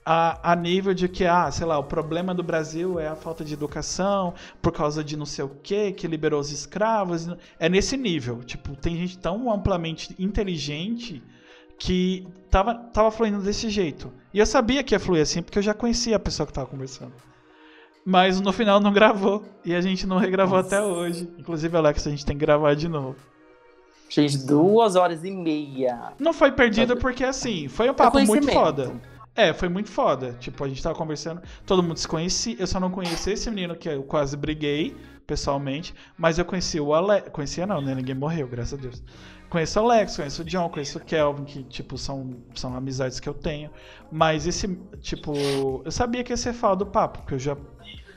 [SPEAKER 1] a, a nível de que, ah, sei lá, o problema do Brasil é a falta de educação por causa de não sei o que, que liberou os escravos. É nesse nível. Tipo, tem gente tão amplamente inteligente que tava, tava fluindo desse jeito. E eu sabia que ia fluir assim, porque eu já conhecia a pessoa que tava conversando. Mas no final não gravou. E a gente não regravou Nossa. até hoje. Inclusive, Alex, a gente tem que gravar de novo.
[SPEAKER 2] Gente, duas horas e meia.
[SPEAKER 1] Não foi perdida porque, assim, foi um papo muito foda. É, foi muito foda. Tipo, a gente tava conversando, todo mundo se conhecia. Eu só não conhecia esse menino que eu quase briguei, pessoalmente. Mas eu conheci o Alex. Conhecia não, né? Ninguém morreu, graças a Deus. Conheço o Alex, conheço o John, conheço o Kelvin, que, tipo, são, são amizades que eu tenho. Mas esse, tipo, eu sabia que ia ser falta do papo, porque eu já.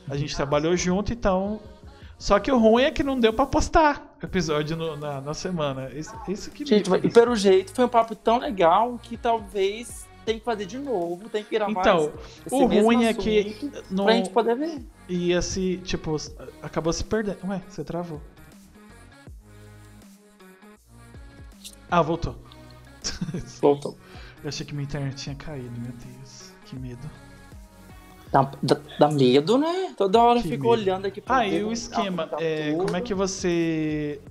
[SPEAKER 1] A gente trabalhou junto, então só que o ruim é que não deu para postar episódio no, na, na, semana. Isso, isso que
[SPEAKER 2] Gente, e pelo jeito foi um papo tão legal que talvez tem que fazer de novo, tem que gravar
[SPEAKER 1] Então, o ruim é que.
[SPEAKER 2] No... Pra gente poder ver.
[SPEAKER 1] Ia se, tipo, acabou se perdendo. Ué, você travou. Ah, voltou.
[SPEAKER 2] Voltou.
[SPEAKER 1] Eu achei que minha internet tinha caído, meu Deus. Que medo.
[SPEAKER 2] Dá, dá, dá, medo, né? Toda hora que fico olhando aqui
[SPEAKER 1] pra Ah, e o esquema, é, como é que você.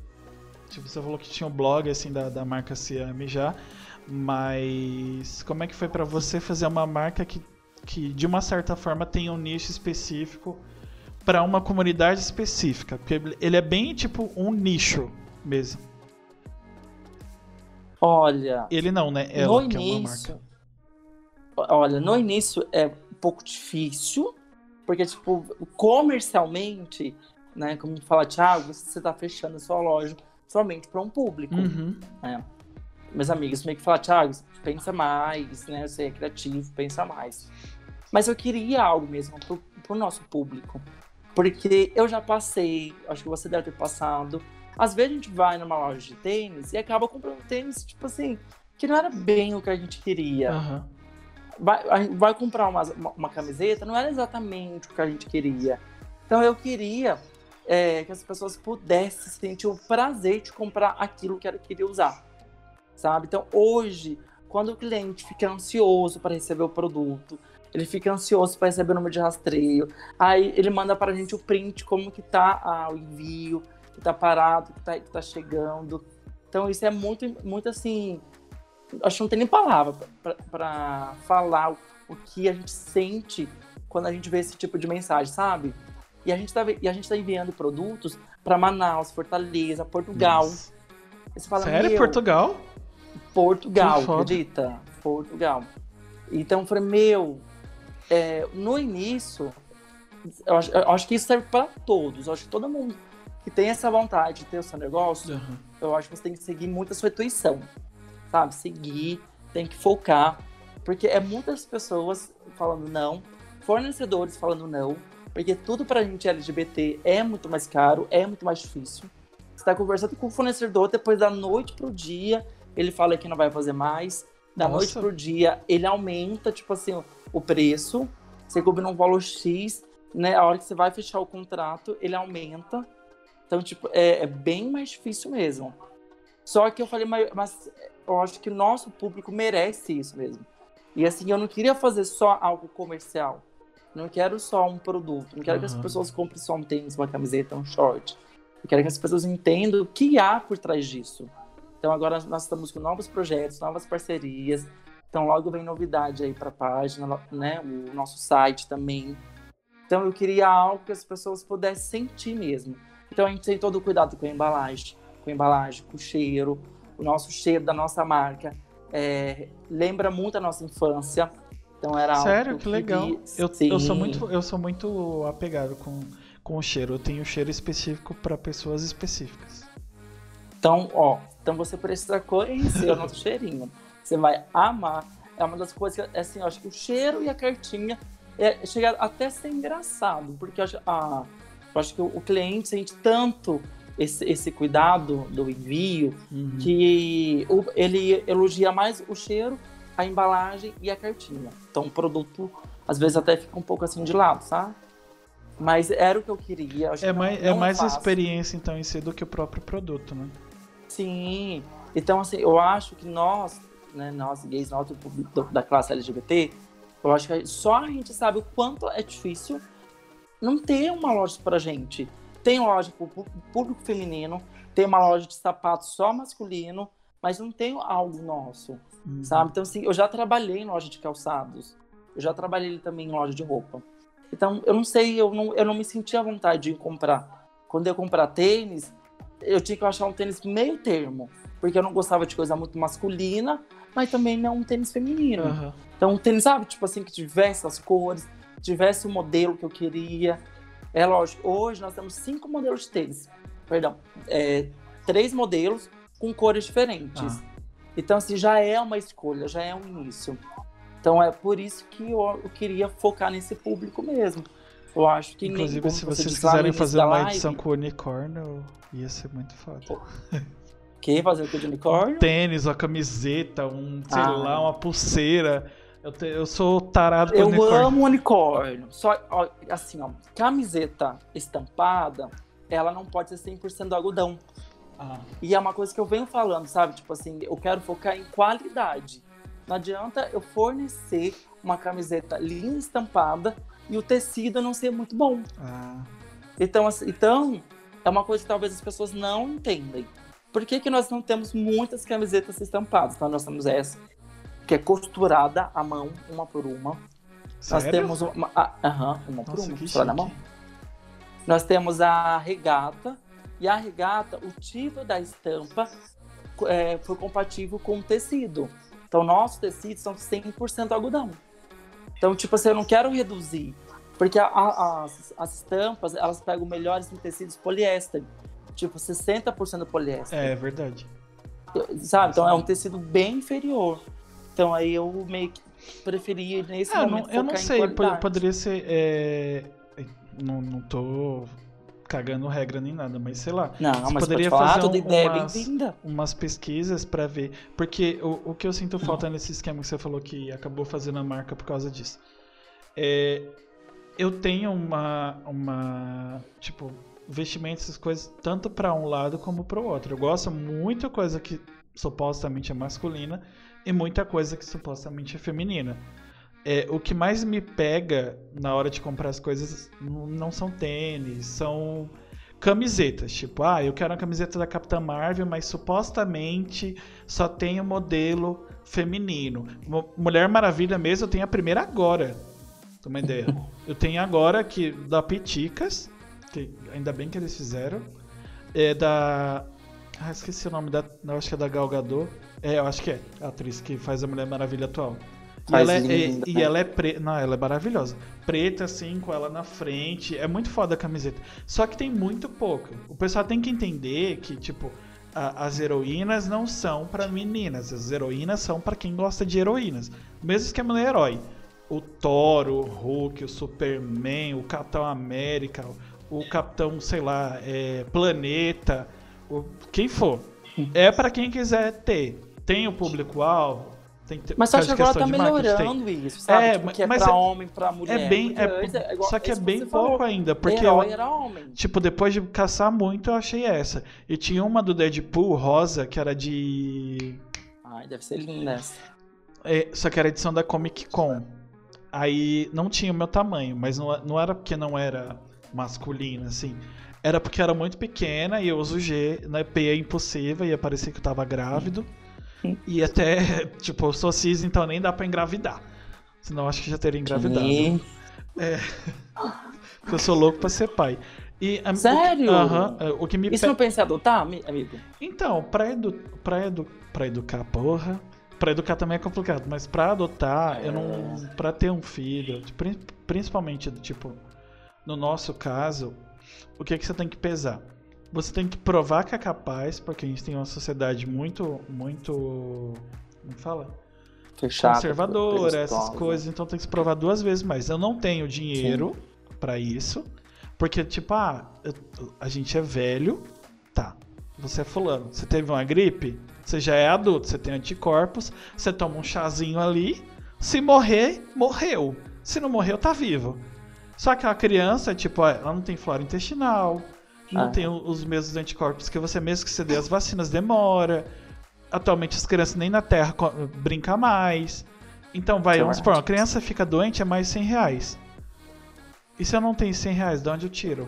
[SPEAKER 1] Tipo, você falou que tinha um blog assim da, da marca Ciame já, mas como é que foi para você fazer uma marca que, que de uma certa forma tem um nicho específico para uma comunidade específica? Porque ele é bem tipo um nicho mesmo.
[SPEAKER 2] Olha.
[SPEAKER 1] Ele não, né? Ela no que início, é uma marca.
[SPEAKER 2] Olha, no início é pouco difícil, porque, tipo, comercialmente, né, como fala, Thiago, você tá fechando a sua loja somente para um público.
[SPEAKER 1] Uhum.
[SPEAKER 2] Né? Meus amigos meio que falam, Thiago, pensa mais, né? Você é criativo, pensa mais. Mas eu queria algo mesmo pro, pro nosso público. Porque eu já passei, acho que você deve ter passado. Às vezes a gente vai numa loja de tênis e acaba comprando tênis, tipo assim, que não era bem o que a gente queria.
[SPEAKER 1] Uhum
[SPEAKER 2] vai, vai comprar uma, uma, uma, camiseta, não era exatamente o que a gente queria. Então eu queria é, que as pessoas pudessem sentir o prazer de comprar aquilo que ela queria usar, sabe? Então hoje, quando o cliente fica ansioso para receber o produto, ele fica ansioso para receber o número de rastreio, aí ele manda para a gente o print, como que tá ah, o envio, que tá parado, que tá, que tá chegando. Então isso é muito, muito assim, acho que não tem nem palavra para falar o, o, que a gente sente quando a gente vê esse tipo de mensagem, sabe? E a gente tá, e a gente tá enviando produtos para Manaus, Fortaleza, Portugal.
[SPEAKER 1] Nossa. Fala, Sério? Portugal?
[SPEAKER 2] Portugal, acredita? Portugal. Então eu falei, meu, é, no início, eu acho, eu acho, que isso serve para todos. Eu acho que todo mundo que tem essa vontade de ter o seu negócio, uhum. eu acho que você tem que seguir muito a sua intuição, sabe? Seguir, tem que focar, porque é muitas pessoas falando não, fornecedores falando não, porque tudo pra gente LGBT é muito mais caro, é muito mais difícil. Você tá conversando com o fornecedor, depois da noite pro dia, ele fala que não vai fazer mais, da Nossa. noite pro dia, ele aumenta, tipo assim, o preço, você combina um valor X, né? A hora que você vai fechar o contrato, ele aumenta. Então, tipo, é, é bem mais difícil mesmo. Só que eu falei, mas, mas eu acho que o nosso público merece isso mesmo. E assim, eu não queria fazer só algo comercial. Não quero só um produto. Não quero uhum. que as pessoas comprem só um tênis, uma camiseta, um short. Eu quero que as pessoas entendam o que há por trás disso. Então agora nós estamos com novos projetos, novas parcerias. Então logo vem novidade aí para a página, né? O nosso site também. Então eu queria algo que as pessoas pudessem sentir mesmo. Então a gente tem todo o cuidado com a embalagem, com a embalagem, com o cheiro, o nosso cheiro da nossa marca. É, lembra muito a nossa infância. Então era
[SPEAKER 1] Sério, que, que legal. Eu, eu, sou muito, eu sou muito apegado com, com o cheiro. Eu tenho cheiro específico para pessoas específicas.
[SPEAKER 2] Então, ó, então você precisa conhecer o nosso cheirinho. Você vai amar. É uma das coisas que, assim, eu acho que o cheiro e a cartinha é, chega até a ser engraçado, porque eu acho, ah, eu acho que o, o, cliente sente tanto esse, esse cuidado do envio uhum. que o, ele elogia mais o cheiro, a embalagem e a cartinha. Então o produto às vezes até fica um pouco assim de lado, sabe? Mas era o que eu queria.
[SPEAKER 1] é mais, é mais a experiência então em si do que o próprio produto, né?
[SPEAKER 2] Sim. Então, assim, eu acho que nós, né, nós gays, nós do, da classe LGBT, eu acho que só a gente sabe o quanto é difícil não ter uma loja pra gente. Tem loja pro público feminino, tem uma loja de sapatos só masculino, mas não tem algo nosso, uhum. sabe? Então, assim, eu já trabalhei em loja de calçados, eu já trabalhei também em loja de roupa. Então, eu não sei, eu não, eu não me sentia à vontade de comprar. Quando eu comprar tênis, eu tinha que achar um tênis meio termo, porque eu não gostava de coisa muito masculina, mas também não um tênis feminino. Uhum. Então, um tênis, sabe, tipo assim, que tivesse as cores, tivesse o modelo que eu queria. É lógico, hoje nós temos cinco modelos de tênis. Perdão, é, três modelos com cores diferentes. Ah. Então, assim, já é uma escolha, já é um início. Então, é por isso que eu, eu queria focar nesse público mesmo. Eu acho que
[SPEAKER 1] Inclusive, nem, se vocês quiserem fazer uma live, edição com unicórnio, ia ser muito foda.
[SPEAKER 2] Que fazer o que de unicórnio?
[SPEAKER 1] Um tênis, uma camiseta, um, sei ah. lá, uma pulseira. Eu, te, eu sou tarado
[SPEAKER 2] por eu unicórnio. Eu amo unicórnio. Só, ó, assim, ó, camiseta estampada, ela não pode ser 100% algodão. Ah. E é uma coisa que eu venho falando, sabe? Tipo assim, eu quero focar em qualidade. Não adianta eu fornecer uma camiseta linda estampada e o tecido não ser muito bom. Ah. Então, assim, então, é uma coisa que talvez as pessoas não entendem. Por que, que nós não temos muitas camisetas estampadas? Então, nós temos essa, que é costurada à mão, uma por uma. Sério? Nós temos uma, a, uh uma por Nossa, uma, costurada à mão. Nós temos a regata, e a regata, o tipo da estampa é, foi compatível com o tecido. Então, nossos tecidos são 100% algodão. Então, tipo assim, eu não quero reduzir. Porque a, a, as, as estampas, elas pegam melhores em tecidos poliéster. Tipo, 60% poliéster.
[SPEAKER 1] É, é verdade.
[SPEAKER 2] Sabe? Então é um tecido bem inferior. Então aí eu meio que preferia nesse é, momento.
[SPEAKER 1] Não, eu não sei, poderia ser. É... Não, não tô cagando regra nem nada, mas sei lá.
[SPEAKER 2] Não, você mas poderia fazer falar, um, ideia umas,
[SPEAKER 1] umas pesquisas para ver. Porque o, o que eu sinto falta nesse esquema que você falou que acabou fazendo a marca por causa disso. É, eu tenho uma. uma tipo, vestimentos, essas coisas, tanto para um lado como para o outro. Eu gosto muita coisa que supostamente é masculina e muita coisa que supostamente é feminina. É, o que mais me pega na hora de comprar as coisas não são tênis, são camisetas. Tipo, ah, eu quero uma camiseta da Capitã Marvel, mas supostamente só tem o modelo feminino. Mulher Maravilha mesmo, eu tenho a primeira agora. Tem uma ideia. Eu tenho agora que da Piticas, que ainda bem que eles fizeram. É da. Ah, esqueci o nome da. Eu acho que é da Gal Gadot. É, eu acho que é. A atriz que faz a Mulher Maravilha atual. E ela, é,
[SPEAKER 2] linda,
[SPEAKER 1] e, e
[SPEAKER 2] né?
[SPEAKER 1] ela é preta. Não, ela é maravilhosa. Preta, assim, com ela na frente. É muito foda a camiseta. Só que tem muito pouco. O pessoal tem que entender que, tipo, a- as heroínas não são pra meninas. As heroínas são pra quem gosta de heroínas. Mesmo que a mulher é herói. O Thor, o Hulk, o Superman, o Capitão América, o Capitão, sei lá, é, Planeta, o, quem for. É pra quem quiser ter. Tem o público-alvo. Tem que
[SPEAKER 2] Mas só que agora tá melhorando isso, sabe?
[SPEAKER 1] É,
[SPEAKER 2] tipo, que é
[SPEAKER 1] mas
[SPEAKER 2] pra
[SPEAKER 1] é-
[SPEAKER 2] homem, pra mulher.
[SPEAKER 1] É bem.
[SPEAKER 2] Porque
[SPEAKER 1] é-
[SPEAKER 2] antes é igual-
[SPEAKER 1] só que é bem
[SPEAKER 2] você
[SPEAKER 1] pouco
[SPEAKER 2] falou.
[SPEAKER 1] ainda. Porque
[SPEAKER 2] Herói
[SPEAKER 1] eu,
[SPEAKER 2] era homem.
[SPEAKER 1] Tipo, depois de caçar muito, eu achei essa. E tinha uma do Deadpool rosa, que era de.
[SPEAKER 2] Ai, deve ser linda essa.
[SPEAKER 1] é, só que era edição da Comic Con. Aí não tinha o meu tamanho, mas não, não era porque não era masculina, assim. Era porque era muito pequena e eu uso G, na EP é impossível, ia parecer que eu tava grávido. E até, tipo, eu sou cis, então nem dá pra engravidar. Senão eu acho que já teria engravidado.
[SPEAKER 2] E-
[SPEAKER 1] Porque eu sou louco pra ser pai. E, a- o que-
[SPEAKER 2] Sério?
[SPEAKER 1] Aham, é, o que me
[SPEAKER 2] E se
[SPEAKER 1] pe-
[SPEAKER 2] não pensa em adotar, ami- amigo?
[SPEAKER 1] Então, pra, edu... pra, edu... pra educar, porra. Pra educar também é complicado, mas pra adotar, eu não. Pra ter um filho, pri- principalmente, tipo, no nosso caso, o que, é que você tem que pesar? Você tem que provar que é capaz, porque a gente tem uma sociedade muito. muito. Como fala?
[SPEAKER 2] Fechado.
[SPEAKER 1] conservadora, essas coisas, então tem que se provar duas vezes mais. Eu não tenho dinheiro pra isso, porque tipo, ah, eu- a gente é velho, tá. Você é fulano, você teve uma gripe, você já é adulto, você tem anticorpos, você toma um chazinho ali, se morrer, morreu. Se não morreu, tá vivo. Só que a criança, tipo, ela não tem flora intestinal, não
[SPEAKER 2] Ah.
[SPEAKER 1] tem os mesmos anticorpos que você mesmo que você dê as vacinas demora. Atualmente as crianças nem na Terra co- brinca mais. Então vai,
[SPEAKER 2] é
[SPEAKER 1] vamos supor, uma criança fica doente é mais 100 reais. E se eu não tenho 100 reais, de onde eu tiro?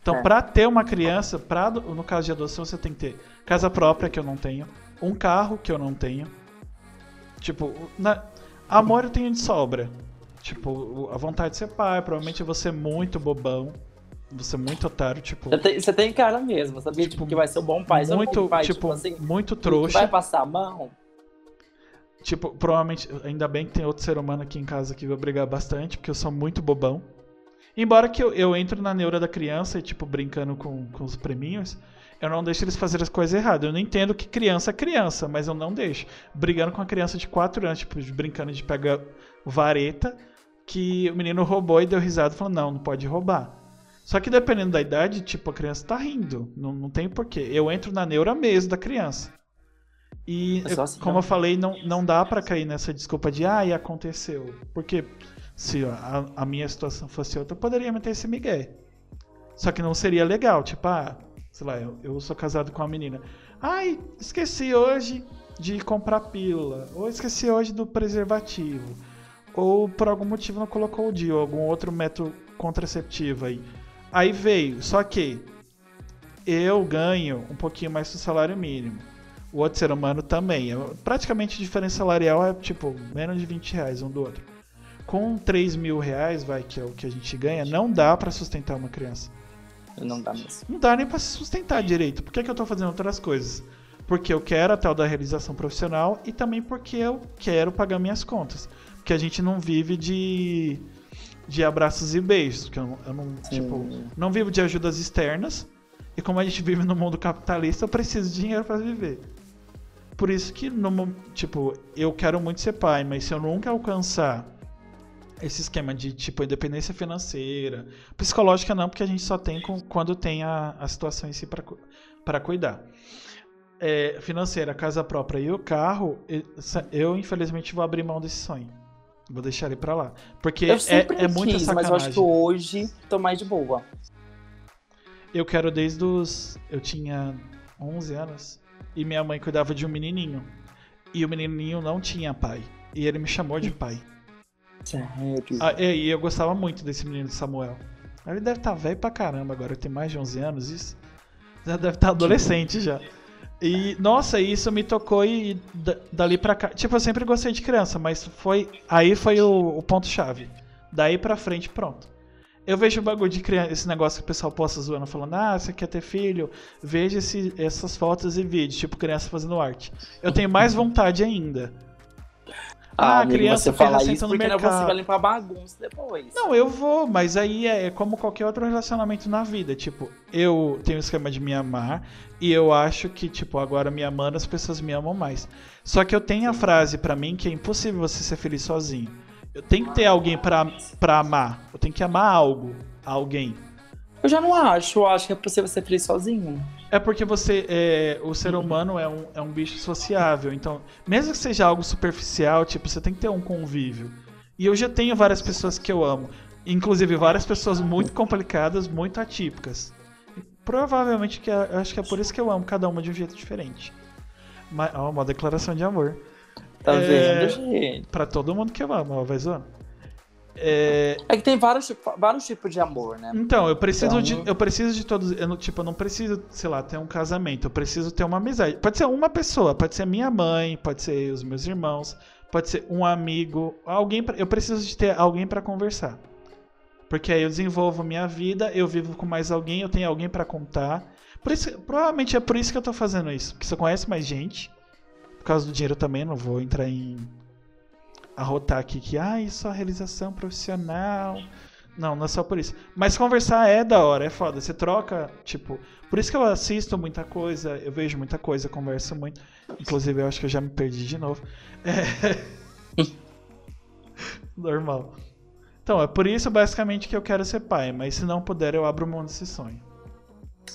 [SPEAKER 1] Então,
[SPEAKER 2] É.
[SPEAKER 1] pra ter uma criança, pra, no caso de adoção, você tem que ter casa própria, que eu não tenho, um carro, que eu não tenho. Tipo, na- amor eu tenho de sobra. Tipo, a vontade de ser pai, provavelmente vou ser muito bobão, vou ser muito otário, tipo,
[SPEAKER 2] Você tem, você tem cara mesmo, sabia? Tipo,
[SPEAKER 1] Tipo,
[SPEAKER 2] que vai ser um bom pai. Você é um
[SPEAKER 1] muito,
[SPEAKER 2] bom pai,
[SPEAKER 1] tipo,
[SPEAKER 2] assim,
[SPEAKER 1] muito trouxa.
[SPEAKER 2] vai passar a mão.
[SPEAKER 1] Tipo, provavelmente, ainda bem que tem outro ser humano aqui em casa que vai brigar bastante, porque eu sou muito bobão. Embora que eu, eu entro na neura da criança e, tipo, brincando com, com os preminhos, eu não deixo eles fazerem as coisas erradas. Eu não entendo que criança é criança, mas eu não deixo. Brigando com a criança de 4 anos, tipo, brincando de pegar vareta, que o menino roubou e deu risada e falou, não, não pode roubar. Só que dependendo da idade, tipo, a criança tá rindo. Não, não tem porquê. Eu entro na neura mesmo da criança. E,
[SPEAKER 2] É
[SPEAKER 1] eu-
[SPEAKER 2] assim,
[SPEAKER 1] como
[SPEAKER 2] não.
[SPEAKER 1] eu falei, não, não dá pra cair nessa desculpa de, ah, e aconteceu. Porque se a, a minha situação fosse outra, eu poderia meter esse migué. Só que não seria legal. Tipo, ah, sei lá, eu, eu sou casado com uma menina. Ai, esqueci hoje de comprar pílula. Ou esqueci hoje do preservativo. Ou por algum motivo não colocou o DIU, algum outro método contraceptivo aí. Aí veio, só que eu ganho um pouquinho mais do salário mínimo. O outro ser humano também. É- Praticamente a diferença salarial é tipo menos de 20 reais um do outro. Com 3 mil reais, vai, que é o que a gente ganha, não dá pra sustentar uma criança.
[SPEAKER 2] Não dá mesmo.
[SPEAKER 1] Não dá nem pra se sustentar direito. Por que, que eu tô fazendo outras coisas? Porque eu quero a tal da realização profissional e também porque eu quero pagar minhas contas. Porque a gente não vive de, de abraços e beijos. Que eu, não- eu não, tipo, não vivo de ajudas externas. E como a gente vive no mundo capitalista, eu preciso de dinheiro pra viver. Por isso que, no, tipo, eu quero muito ser pai, mas se eu nunca alcançar esse esquema de, tipo, independência financeira, psicológica não, porque a gente só tem com- quando tem a, a situação em si para cuidar. É, financeira, casa própria e o carro, eu infelizmente vou abrir mão desse sonho. Vou deixar ele pra lá. Porque
[SPEAKER 2] Eu
[SPEAKER 1] é, é muita
[SPEAKER 2] quis, mas
[SPEAKER 1] sacanagem.
[SPEAKER 2] eu acho que hoje tô mais de boa.
[SPEAKER 1] Eu quero desde os. Eu tinha 11 anos e minha mãe cuidava de um menininho. E o menininho não tinha pai. E ele me chamou de pai.
[SPEAKER 2] Sério.
[SPEAKER 1] Ah, é, e eu gostava muito desse menino Samuel. Ele deve estar velho pra caramba agora, tem mais de 11 anos, isso. Já deve estar adolescente já. E, nossa, isso me tocou e da- dali pra cá. Tipo, eu sempre gostei de criança, mas foi. Aí foi o, o ponto-chave. Daí pra frente, pronto. Eu vejo o bagulho de criança, esse negócio que o pessoal posta zoando, falando, ah, você quer ter filho? Veja esse, essas fotos e vídeos, tipo criança fazendo arte. Eu tenho mais vontade ainda.
[SPEAKER 2] Ah, amigo, criança você fala isso porque mercado. você vai limpar bagunça depois.
[SPEAKER 1] Não, eu vou, mas aí é, é como qualquer outro relacionamento na vida. Tipo, eu tenho um esquema de me amar e eu acho que, tipo, agora me amando as pessoas me amam mais. Só que eu tenho a frase para mim que é impossível você ser feliz sozinho. Eu tenho que ter alguém pra, pra amar. Eu tenho que amar algo, alguém.
[SPEAKER 2] Eu já não acho. Eu acho que é possível ser feliz sozinho.
[SPEAKER 1] É porque você. É, o ser humano é um, é um bicho sociável. Então, mesmo que seja algo superficial, tipo, você tem que ter um convívio. E eu já tenho várias pessoas que eu amo. Inclusive várias pessoas muito complicadas, muito atípicas. Provavelmente que é, acho que é por isso que eu amo cada uma de um jeito diferente. Mas, ó, uma declaração de amor.
[SPEAKER 2] Tá é, vendo, gente?
[SPEAKER 1] Pra todo mundo que eu amo, ó, vai zoando.
[SPEAKER 2] É... é... que tem vários, vários tipos de amor, né?
[SPEAKER 1] Então, eu preciso então... de. Eu preciso de todos. Eu não, tipo, eu não preciso, sei lá, ter um casamento. Eu preciso ter uma amizade. Pode ser uma pessoa, pode ser minha mãe, pode ser os meus irmãos, pode ser um amigo. Alguém. Pra, eu preciso de ter alguém para conversar. Porque aí eu desenvolvo minha vida, eu vivo com mais alguém, eu tenho alguém para contar. Por isso, provavelmente é por isso que eu tô fazendo isso. Porque você conhece mais gente. Por causa do dinheiro também, não vou entrar em arrotar aqui que ah, isso é realização profissional. Não, não é só por isso. Mas conversar é da hora, é foda. Você troca, tipo. Por isso que eu assisto muita coisa, eu vejo muita coisa, converso muito. Inclusive, eu acho que eu já me perdi de novo. É... Normal. Então, é por isso basicamente que eu quero ser pai. Mas se não puder, eu abro mão desse sonho.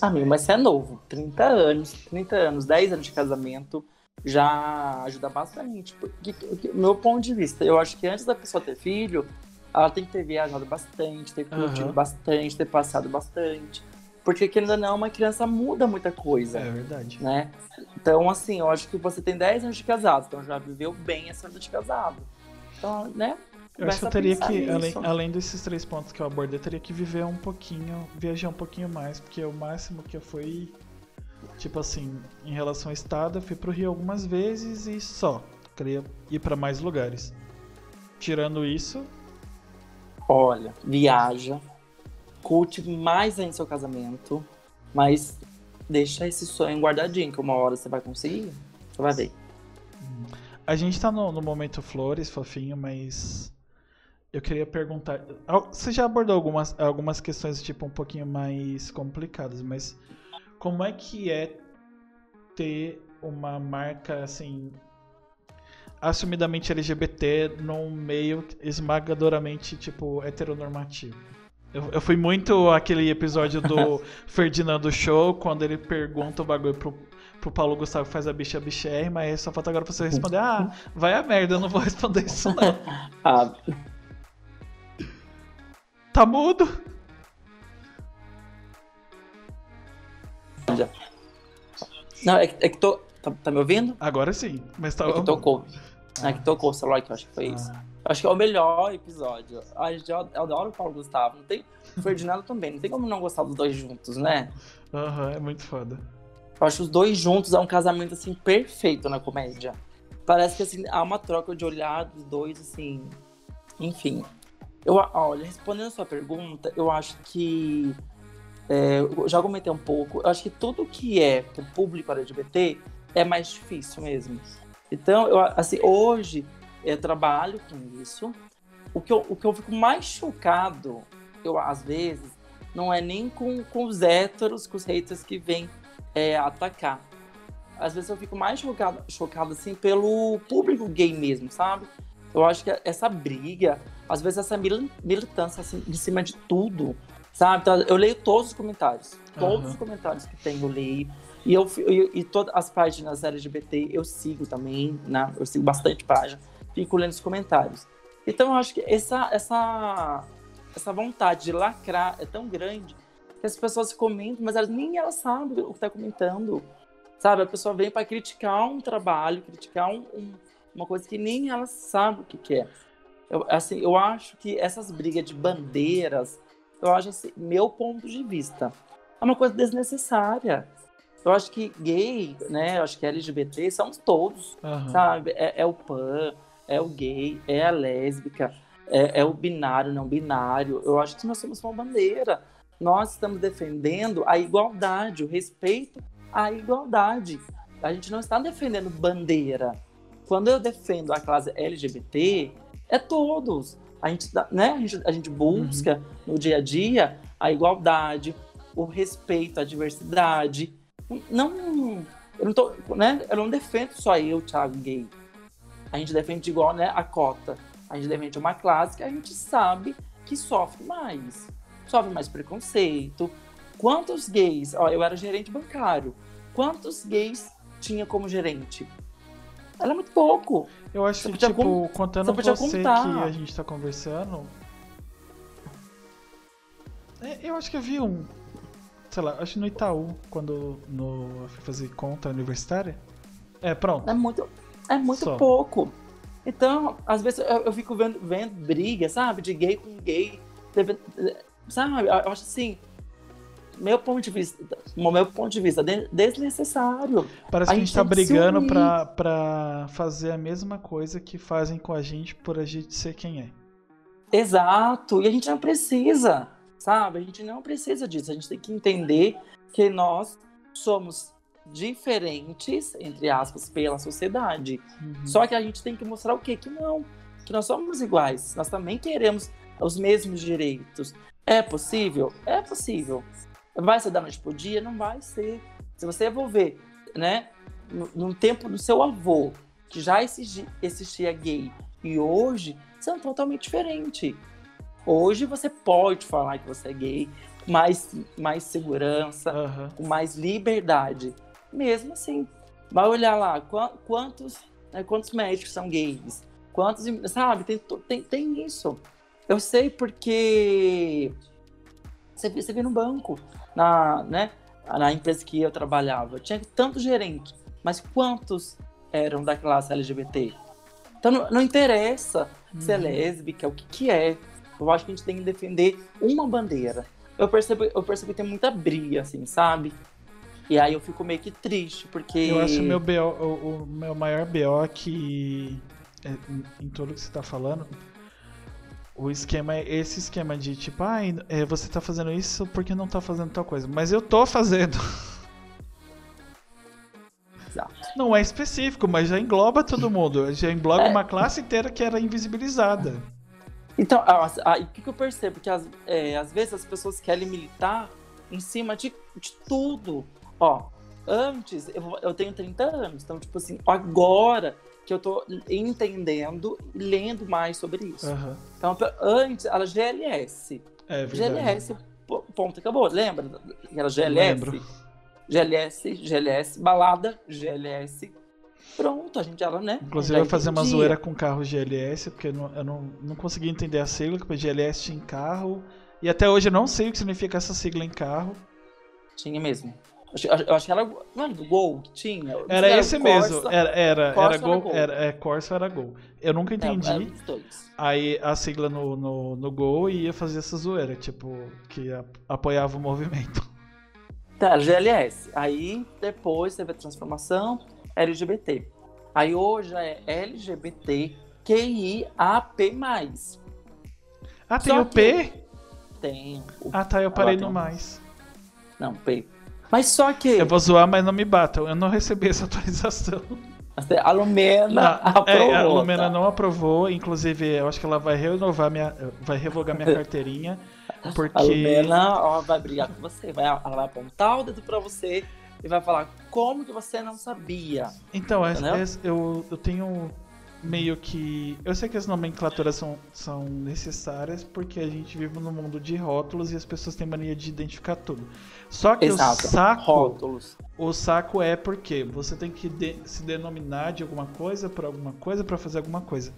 [SPEAKER 2] Amigo, mas você é novo. 30 anos, 30 anos, 10 anos de casamento já ajuda bastante. Porque, porque, meu ponto de vista, eu acho que antes da pessoa ter filho, ela tem que ter viajado bastante, ter curtido uhum. bastante, ter passado bastante. Porque, querendo ou não, uma criança muda muita coisa.
[SPEAKER 1] É verdade.
[SPEAKER 2] Né? Então, assim, eu acho que você tem 10 anos de casado, então já viveu bem essa vida de casado. Então, né?
[SPEAKER 1] Eu acho que eu teria que, além, além desses três pontos que eu abordei, eu teria que viver um pouquinho, viajar um pouquinho mais, porque o máximo que eu fui Tipo assim, em relação ao estado, eu fui pro Rio algumas vezes e só. Queria ir para mais lugares. Tirando isso.
[SPEAKER 2] Olha, viaja, curte mais ainda seu casamento, mas deixa esse sonho guardadinho, que uma hora você vai conseguir. Você vai ver.
[SPEAKER 1] A gente tá no, no momento flores, fofinho, mas eu queria perguntar. Você já abordou algumas, algumas questões tipo um pouquinho mais complicadas, mas como é que é ter uma marca assim assumidamente LGBT num meio esmagadoramente tipo heteronormativo? Eu, eu fui muito aquele episódio do Ferdinando Show, quando ele pergunta o bagulho pro, pro Paulo Gustavo faz a bicha bichérrima, mas só falta agora pra você responder, ah, vai a merda, eu não vou responder isso não. ah. Tá mudo?
[SPEAKER 2] Já. Não, é que, é que tô. Tá, tá, me ouvindo?
[SPEAKER 1] Agora sim, mas tá.
[SPEAKER 2] É que tocou. Ah. É que tocou o celular que eu acho que foi ah. isso. Acho que é o melhor episódio. A gente, eu, eu adoro o Paulo Gustavo. Não tem, o Ferdinando também. Não tem como não gostar dos dois juntos, né?
[SPEAKER 1] Aham, uhum, é muito foda.
[SPEAKER 2] Eu acho os dois juntos é um casamento, assim, perfeito na comédia. Parece que, assim, há uma troca de olhar dos dois, assim... Enfim. Eu, olha, respondendo a sua pergunta, eu acho que é, eu já comentei um pouco, eu acho que tudo que é pro público LGBT é mais difícil mesmo. Então, eu, assim, hoje eu trabalho com isso. O que eu, o que eu fico mais chocado, eu às vezes, não é nem com, com os héteros, com os haters que vêm é, atacar. Às vezes eu fico mais chocado, chocado, assim, pelo público gay mesmo, sabe? Eu acho que essa briga, às vezes essa militância assim, de cima de tudo, Sabe? Então, eu leio todos os comentários. Todos uhum. os comentários que tem, eu leio. E, eu, e, e todas as páginas LGBT eu sigo também, né? Eu sigo bastante página. Fico lendo os comentários. Então eu acho que essa, essa, essa vontade de lacrar é tão grande que as pessoas comentam, mas elas, nem elas sabem o que está comentando. Sabe? A pessoa vem para criticar um trabalho, criticar um, um, uma coisa que nem elas sabem o que, que é. Eu, assim, eu acho que essas brigas de bandeiras, eu acho assim, meu ponto de vista, é uma coisa desnecessária. Eu acho que gay, né? Eu acho que LGBT são todos, uhum. sabe? É, é, o pan, é o gay, é a lésbica. é, é o binário, não binário. Eu acho que nós somos uma bandeira. Nós estamos defendendo a igualdade, o respeito à igualdade. A gente não está defendendo bandeira. Quando eu defendo a classe LGBT, é todos. A gente, né, a gente, a gente busca uhum. no dia a dia a igualdade, o respeito à diversidade. Não, eu não tô, né, eu não defendo só eu, Thiago, gay. A gente defende igual, né, a cota. A gente defende uma classe que a gente sabe que sofre mais. Sofre mais preconceito. Quantos gays... Ó, eu era gerente bancário. Quantos gays tinha como gerente? Era muito pouco.
[SPEAKER 1] Eu acho que, tipo, com... contando você, você que a gente tá conversando... É, eu acho que eu vi um... Sei lá, acho no Itaú, quando no, eu fui fazer conta universitária. É, pronto.
[SPEAKER 2] É muito, é muito Só. pouco. Então, às vezes eu, eu fico vendo, vendo briga, sabe? De gay com gay. Sabe? Eu acho assim, meu ponto de vista, no meu ponto de vista, desnecessário.
[SPEAKER 1] Parece que a gente, está brigando pra fazer a mesma coisa que fazem com a gente por a gente ser quem é.
[SPEAKER 2] Exato, e a gente não precisa, sabe? A gente não precisa disso. A gente tem que entender que nós somos diferentes, entre aspas, pela sociedade. Uhum. Só que a gente tem que mostrar o quê? Que não, que nós somos iguais. Nós também queremos os mesmos direitos. É possível? É possível. Vai ser da noite pro dia? Não vai ser. Se você ver, né, no, tempo do seu avô, que já existia, existia gay, e hoje são totalmente diferentes. Hoje você pode falar que você é gay, mais, mais segurança, uhum. com mais liberdade mesmo assim. Vai olhar lá, quantos, né, quantos médicos são gays? Quantos, sabe? Tem, tem, tem isso. Eu sei porque você, você vê no banco, na, né, na empresa que eu trabalhava, tinha tanto gerente, mas quantos eram da classe LGBT? Então não, não interessa uhum. se é lésbica, o que, que é. Eu acho que a gente tem que defender uma bandeira. Eu percebo, eu percebo que tem muita briga, assim, sabe? E aí eu fico meio que triste, porque.
[SPEAKER 1] Eu acho meu BO, o, o meu maior BO é que. É, em tudo que você tá falando. O esquema é esse esquema de tipo, ah, você tá fazendo isso porque não tá fazendo tal coisa. Mas eu tô fazendo. Exato. Não é específico, mas já engloba todo mundo. Já engloba é. uma classe inteira que era invisibilizada.
[SPEAKER 2] Então, o que, que eu percebo? Que às, é, às vezes as pessoas querem militar em cima de, de tudo. Ó, antes, eu, eu tenho 30 anos, então, tipo assim, agora que eu tô entendendo e lendo mais sobre isso. Uhum. Então, antes, era GLS.
[SPEAKER 1] É
[SPEAKER 2] GLS, ponto, acabou. Lembra? Era GLS? Lembro. GLS, GLS, balada, GLS. Pronto, a gente já, né?
[SPEAKER 1] Inclusive, eu ia fazer uma zoeira com carro GLS, porque eu não, eu não, não consegui entender a sigla, porque GLS tinha em carro. E até hoje eu não sei o que significa essa sigla em carro.
[SPEAKER 2] Tinha mesmo. Eu acho que era. Não era do Gol que tinha?
[SPEAKER 1] Era esse mesmo. Era, era, era Gol. Era, era, é, Corsa era Gol. Eu nunca é, entendi. É, aí a sigla no, no, no Gol ia fazer essa zoeira, tipo, que apoiava o movimento.
[SPEAKER 2] Tá, GLS. Aí depois teve a transformação LGBT. Aí hoje é LGBT QIAP+.
[SPEAKER 1] Ah, tem Só o P?
[SPEAKER 2] Tem.
[SPEAKER 1] ah, tá, eu parei no mais.
[SPEAKER 2] Não, P. Mas só que.
[SPEAKER 1] Eu vou zoar, mas não me batam. Eu não recebi essa atualização.
[SPEAKER 2] A Lumena não, aprovou. É,
[SPEAKER 1] a Lumena tá? não aprovou. Inclusive, eu acho que ela vai renovar minha. Vai revogar minha carteirinha. Porque.
[SPEAKER 2] A Lumena ó, vai brigar com você. Vai, ela vai apontar o dedo pra você e vai falar como que você não sabia.
[SPEAKER 1] Então, é, é, eu, eu tenho meio que. Eu sei que as nomenclaturas são, são necessárias porque a gente vive num mundo de rótulos e as pessoas têm mania de identificar tudo. Só que Exato. o saco. Rótulos. O saco é porque você tem que de, se denominar de alguma coisa para alguma coisa para fazer alguma coisa.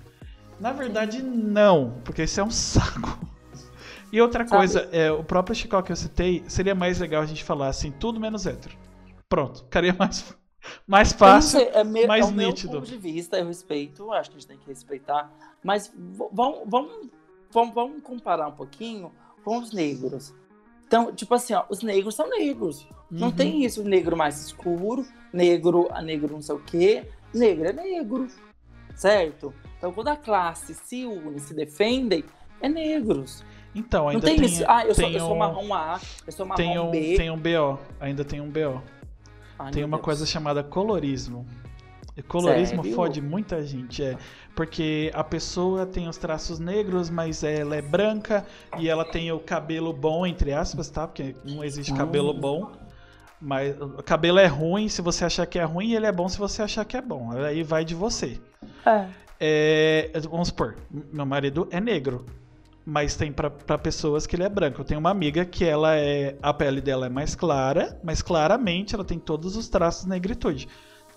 [SPEAKER 1] Na verdade, não, porque isso é um saco. E outra Sabe? coisa, é, o próprio Chico que eu citei, seria mais legal a gente falar assim, tudo menos hétero. Pronto, ficaria mais mais fácil, sei, é meu, mais é nítido.
[SPEAKER 2] Meu ponto de vista, eu respeito, acho que a gente tem que respeitar, mas vamos, vamos, vamos, vamos comparar um pouquinho com os negros. Então, tipo assim, ó, os negros são negros. Uhum. Não tem isso, negro mais escuro, negro, negro não sei o quê. Negro é negro. certo? Então, quando a classe se une, se defendem, é negros.
[SPEAKER 1] Então, ainda
[SPEAKER 2] Não tem,
[SPEAKER 1] tem,
[SPEAKER 2] isso. Ah, eu sou,
[SPEAKER 1] tem
[SPEAKER 2] eu sou marrom A, eu sou marrom
[SPEAKER 1] tem um,
[SPEAKER 2] B.
[SPEAKER 1] tem um BO, ainda tem um BO.
[SPEAKER 2] Ai,
[SPEAKER 1] Tem uma
[SPEAKER 2] Deus.
[SPEAKER 1] coisa chamada colorismo. Colorismo
[SPEAKER 2] Sério?
[SPEAKER 1] fode muita gente, é. Porque a pessoa tem os traços negros, mas ela é branca e ela tem o cabelo bom, entre aspas, tá? Porque não existe cabelo
[SPEAKER 2] Hum.
[SPEAKER 1] bom. Mas o cabelo é ruim se você achar que é ruim e ele é bom se você achar que é bom. Aí vai de você.
[SPEAKER 2] É.
[SPEAKER 1] É, vamos supor, meu marido é negro, mas tem pra pessoas que ele é branco. Eu tenho uma amiga que ela é. A pele dela é mais clara, mas claramente ela tem todos os traços de negritude.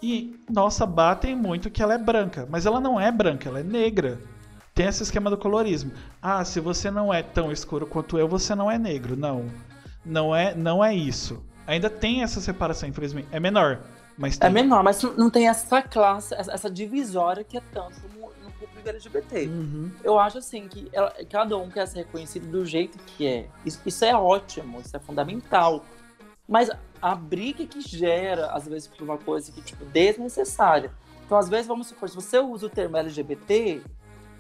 [SPEAKER 1] E, nossa, batem muito que ela é branca, mas ela não é branca, ela é negra. Tem esse esquema do colorismo. Ah, se você não é tão escuro quanto eu, você não é negro. Não. Não é, não é isso. Ainda tem essa separação, infelizmente. É menor, mas tem.
[SPEAKER 2] É menor, mas não tem essa classe, essa essa divisória que é tanto no, no público LGBT.
[SPEAKER 1] Uhum.
[SPEAKER 2] Eu acho assim que ela- cada um quer ser reconhecido do jeito que é. Isso, isso é ótimo, isso é fundamental. Mas a briga que gera, às vezes, por uma coisa que, tipo, desnecessária. Então, às vezes, vamos supor, se você usa o termo LGBT,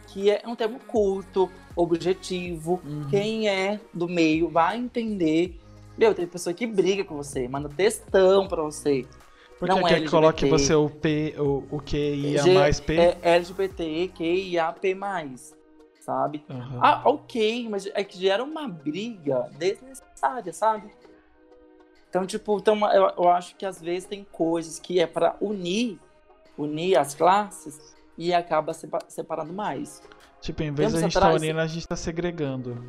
[SPEAKER 2] que é um termo curto, objetivo,
[SPEAKER 1] Uhum.
[SPEAKER 2] quem é do meio vai entender. Meu, tem pessoa que briga com você, manda textão pra você.
[SPEAKER 1] Porque
[SPEAKER 2] Não é
[SPEAKER 1] que coloque você o P, o, o QIA
[SPEAKER 2] G-
[SPEAKER 1] mais P?
[SPEAKER 2] É LGBT, QIAP+, sabe?
[SPEAKER 1] Aham.
[SPEAKER 2] Ah, ok, mas é que gera uma briga desnecessária, sabe? Então, tipo, então, eu, eu acho que às vezes tem coisas que é pra unir, unir as classes e acaba sepa- separando mais.
[SPEAKER 1] Tipo, em vez
[SPEAKER 2] Tempos
[SPEAKER 1] da gente estar
[SPEAKER 2] atrás-
[SPEAKER 1] unindo, a gente tá segregando.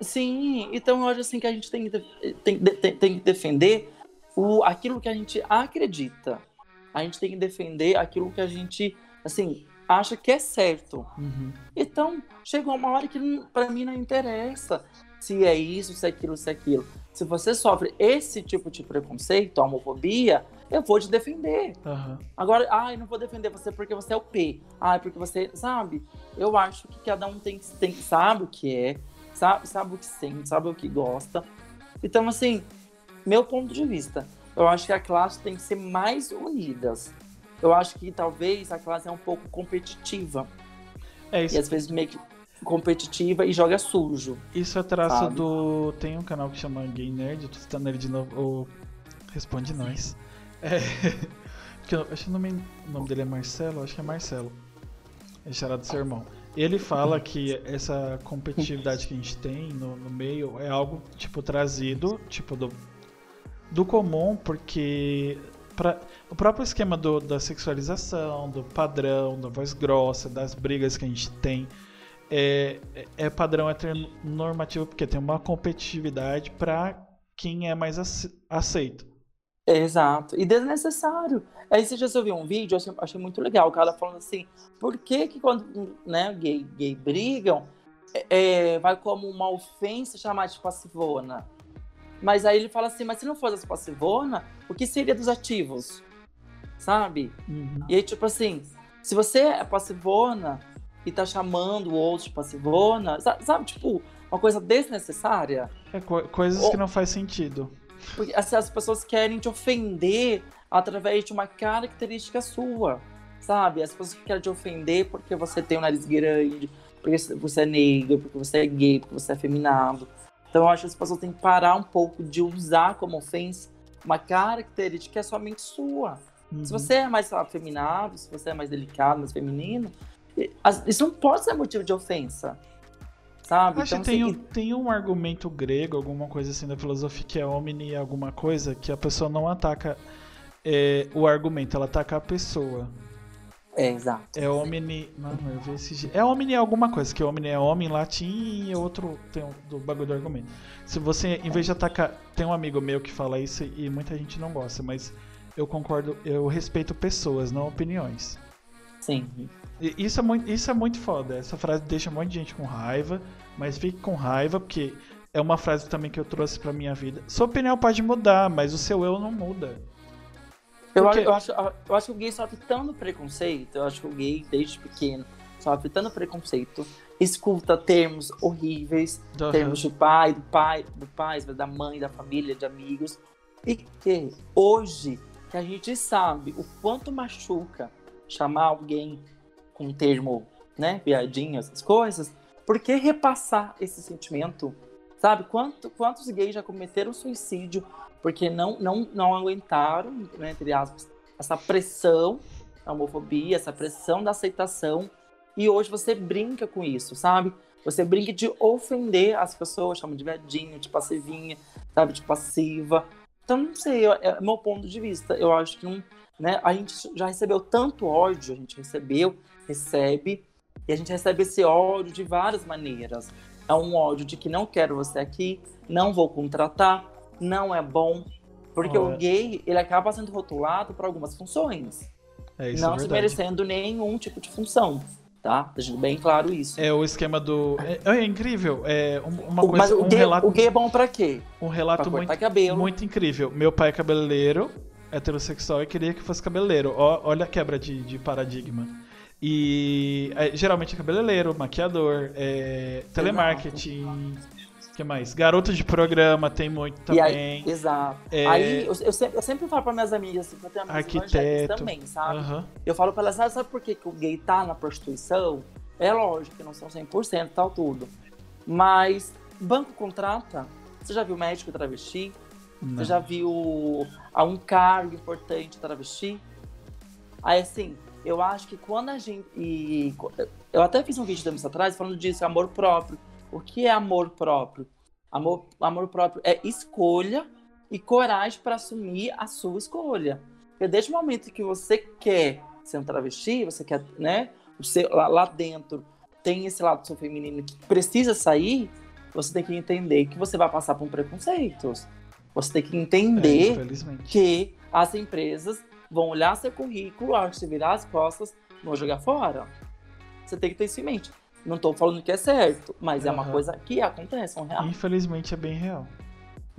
[SPEAKER 2] Sim, então eu acho assim que a gente tem que, de- tem, de- tem, tem que defender o, aquilo que a gente acredita. A gente tem que defender aquilo que a gente, assim, acha que é certo.
[SPEAKER 1] Uhum.
[SPEAKER 2] Então, chegou uma hora que pra mim não interessa se é isso, se é aquilo, se é aquilo. Se você sofre esse tipo de preconceito, homofobia, eu vou te defender.
[SPEAKER 1] Aham.
[SPEAKER 2] Agora, ai, não vou defender você porque você é o P. Ai, porque você, sabe? Eu acho que cada um tem, tem sabe o que é, sabe, sabe o que sente, sabe o que gosta. Então, assim, meu ponto de vista, eu acho que a classe tem que ser mais unidas. Eu acho que talvez a classe é um pouco competitiva
[SPEAKER 1] É
[SPEAKER 2] e
[SPEAKER 1] isso.
[SPEAKER 2] às vezes meio que competitiva e joga sujo.
[SPEAKER 1] Isso é traço
[SPEAKER 2] sabe?
[SPEAKER 1] do. Tem um canal que chama Gay Nerd, tô citando ele de novo. Ou... Responde nós. É. eu acho que o nome, o nome dele é Marcelo, acho que é Marcelo. É charado do seu irmão. Ele fala que essa competitividade que a gente tem no, no meio é algo, tipo, trazido, tipo, do, do comum, porque pra, o próprio esquema do, da sexualização, do padrão, da voz grossa, das brigas que a gente tem, é, é- é padrão heteronormativo, porque tem uma competitividade para quem é mais ace- aceito.
[SPEAKER 2] Exato. E desnecessário. Aí você já ouviu um vídeo, eu achei, achei muito legal. O cara falando assim, por que que quando né, gay, gay brigam, é, é, vai como uma ofensa chamar de passivona? Mas aí ele fala assim, mas se não fosse as passivona, o que seria dos ativos? Sabe?
[SPEAKER 1] Uhum.
[SPEAKER 2] E aí, tipo assim, se você é passivona e tá chamando o outro de passivona, sa- sabe, tipo, uma coisa desnecessária?
[SPEAKER 1] É co- coisas
[SPEAKER 2] Ou-
[SPEAKER 1] que não faz sentido.
[SPEAKER 2] Porque assim, as pessoas querem te ofender através de uma característica sua, sabe? As pessoas querem te ofender porque você tem um nariz grande, porque você é negro, porque você é gay, porque você é feminado. Então eu acho que as pessoas têm que parar um pouco de usar como ofensa uma característica que é somente sua.
[SPEAKER 1] Uhum.
[SPEAKER 2] Se você é mais afeminado, se você é mais delicado, mais feminino, isso não pode ser motivo de ofensa. Sabe?
[SPEAKER 1] Acho
[SPEAKER 2] Então,
[SPEAKER 1] que tem,
[SPEAKER 2] assim,
[SPEAKER 1] um- tem um argumento grego, alguma coisa assim da filosofia que é omni alguma coisa, que a pessoa não ataca é, o argumento, ela ataca a pessoa.
[SPEAKER 2] É, exato.
[SPEAKER 1] É omni. Não, eu vi esse. É omni alguma coisa, que omni é homem em latim e outro tem um, do bagulho do argumento. Se você, em vez de atacar. Tem um amigo meu que fala isso e muita gente não gosta, mas eu concordo, eu respeito pessoas, não opiniões.
[SPEAKER 2] Sim.
[SPEAKER 1] Isso é, muito, isso é muito foda. Essa frase deixa um monte de gente com raiva, mas fique com raiva, porque é uma frase também que eu trouxe pra minha vida. Sua opinião pode mudar, mas o seu eu não muda.
[SPEAKER 2] Eu,
[SPEAKER 1] Porque-
[SPEAKER 2] eu, acho, eu acho que o gay sofre tanto preconceito, eu acho que o gay, desde pequeno, sofre tanto preconceito, escuta termos horríveis,
[SPEAKER 1] Aham.
[SPEAKER 2] termos do pai, do pai, do pai, da mãe, da família, de amigos, e que hoje que a gente sabe o quanto machuca chamar alguém o termo, né, viadinho, essas coisas, por que repassar esse sentimento? Sabe, Quanto, quantos gays já cometeram suicídio porque não, não, não aguentaram, né, entre aspas, essa pressão da homofobia, essa pressão da aceitação, e hoje você brinca com isso, sabe? Você brinca de ofender as pessoas, chama de viadinho, de passivinha, sabe, de passiva. Então, não sei, é meu ponto de vista. Eu acho que não, né, a gente já recebeu tanto ódio, a gente recebeu, recebe, e a gente recebe esse ódio de várias maneiras. É um ódio de que não quero você aqui, não vou contratar, não é bom. Porque o gay, ele acaba sendo rotulado para algumas funções.
[SPEAKER 1] É, isso
[SPEAKER 2] não
[SPEAKER 1] é
[SPEAKER 2] se merecendo nenhum tipo de função. Tá? Deixando bem claro isso.
[SPEAKER 1] É o esquema do. É, é incrível. É um- uma coisa,
[SPEAKER 2] mas o
[SPEAKER 1] um
[SPEAKER 2] gay,
[SPEAKER 1] relato,
[SPEAKER 2] o gay é bom pra quê?
[SPEAKER 1] um relato muito,
[SPEAKER 2] cabelo.
[SPEAKER 1] muito incrível. Meu pai é cabeleireiro, heterossexual e queria que fosse cabeleireiro. Ó, olha a quebra de, de paradigma. E é, geralmente é cabeleireiro, maquiador, é, telemarketing. O que mais? Garoto de programa tem muito também.
[SPEAKER 2] aí, exato.
[SPEAKER 1] É,
[SPEAKER 2] Aí eu, eu sempre, eu sempre falo para minhas amigas, assim, pra ter amigas
[SPEAKER 1] Arquiteto.
[SPEAKER 2] também, sabe?
[SPEAKER 1] Aham.
[SPEAKER 2] Eu falo pra elas, sabe, sabe por que, que o gay tá na prostituição? É lógico que não são 100% e tal, tudo. Mas banco contrata. Você já viu médico travesti?
[SPEAKER 1] Não.
[SPEAKER 2] Você já viu a um cargo importante travesti? Aí, assim, eu acho que quando a gente. E, eu até fiz um vídeo tempos atrás falando disso, amor próprio. O que é amor próprio? Amor, amor próprio é escolha e coragem para assumir a sua escolha. Porque desde o momento que você quer ser um travesti, você quer, né? Seu, lá, lá dentro tem esse lado do seu feminino que precisa sair, você tem que entender que você vai passar por preconceitos. Você tem que
[SPEAKER 1] É,
[SPEAKER 2] entender
[SPEAKER 1] infelizmente.
[SPEAKER 2] que as empresas vão olhar seu currículo, a hora que você virar as costas, vão jogar fora. Você tem que ter isso em mente. Não tô falando que é certo, mas é uma coisa que acontece, é um real.
[SPEAKER 1] Infelizmente é bem real.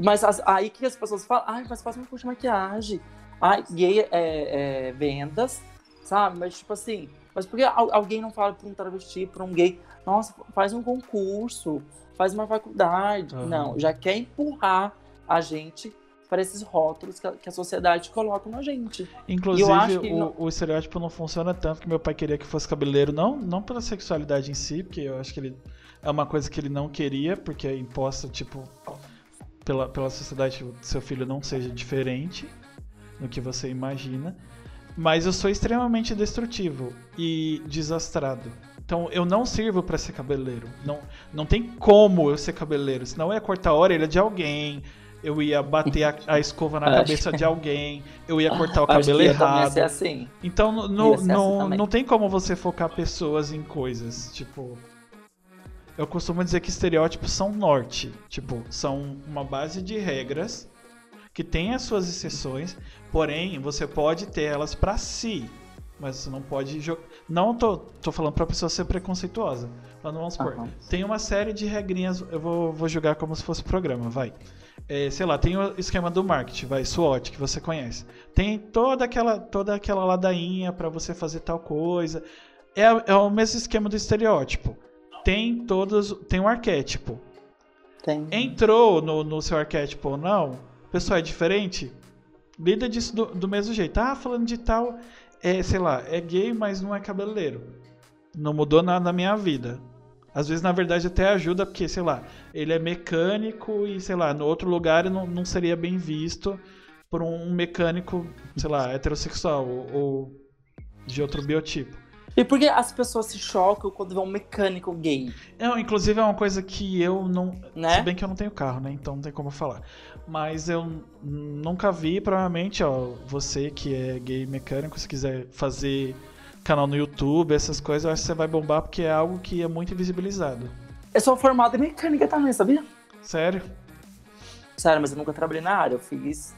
[SPEAKER 2] Mas as- aí que as pessoas falam, ai, mas faz um curso de maquiagem. Ai, gay é, é vendas, sabe? Mas tipo assim, mas por que al- alguém não fala pra um travesti, pra um gay, nossa, faz um concurso, faz uma faculdade.
[SPEAKER 1] Aham.
[SPEAKER 2] Não, já quer empurrar a gente para esses rótulos que a, que a sociedade coloca na gente.
[SPEAKER 1] Inclusive, o,
[SPEAKER 2] não-
[SPEAKER 1] o estereótipo não funciona tanto que meu pai queria que fosse cabeleireiro, não, não pela sexualidade em si, porque eu acho que ele é uma coisa que ele não queria, porque é imposta, tipo, pela, pela sociedade que o seu filho não seja diferente do que você imagina. Mas eu sou extremamente destrutivo e desastrado. Então eu não sirvo pra ser cabeleireiro. Não, não tem como eu ser cabeleireiro. Senão eu ia cortar a orelha de alguém, eu ia bater a, a escova na cabeça de alguém, eu ia cortar o cabelo errado.
[SPEAKER 2] ser assim.
[SPEAKER 1] Então n- não,
[SPEAKER 2] Ia ser assim
[SPEAKER 1] não, não tem como você focar pessoas em coisas. Tipo. Eu costumo dizer que estereótipos são norte. Tipo, são uma base de regras que tem as suas exceções, porém você pode ter elas pra si. Mas você não pode jogar. Não tô, tô falando pra pessoa ser preconceituosa. Mas vamos supor.
[SPEAKER 2] Aham.
[SPEAKER 1] Tem uma série de regrinhas, eu vou, vou jogar como se fosse programa, vai. É, sei lá, tem o esquema do marketing, vai, SWOT, que você conhece. Tem toda aquela, toda aquela ladainha pra você fazer tal coisa. É, é o mesmo esquema do estereótipo. Tem todos, tem um arquétipo.
[SPEAKER 2] Tem.
[SPEAKER 1] Entrou no, no seu arquétipo ou não, pessoal é diferente, lida disso do, do mesmo jeito. Ah, falando de tal, é, sei lá, é gay, mas não é cabeleireiro. Não mudou nada na minha vida. Às vezes, na verdade, até ajuda, porque, sei lá, ele é mecânico e, sei lá, no outro lugar não, não seria bem visto por um mecânico, sei lá, heterossexual ou, ou de outro biotipo.
[SPEAKER 2] E por que as pessoas se chocam quando vê um mecânico gay,
[SPEAKER 1] Não, inclusive é uma coisa que eu não.
[SPEAKER 2] né?
[SPEAKER 1] Se bem que eu não tenho carro, né? Então não tem como falar. Mas eu nunca vi, provavelmente, ó, você que é gay mecânico, se quiser fazer canal no YouTube, essas coisas, eu acho que você vai bombar porque é algo que é muito invisibilizado.
[SPEAKER 2] Eu sou formada em mecânica também, sabia?
[SPEAKER 1] Sério?
[SPEAKER 2] Sério, mas eu nunca trabalhei na área. Eu fiz,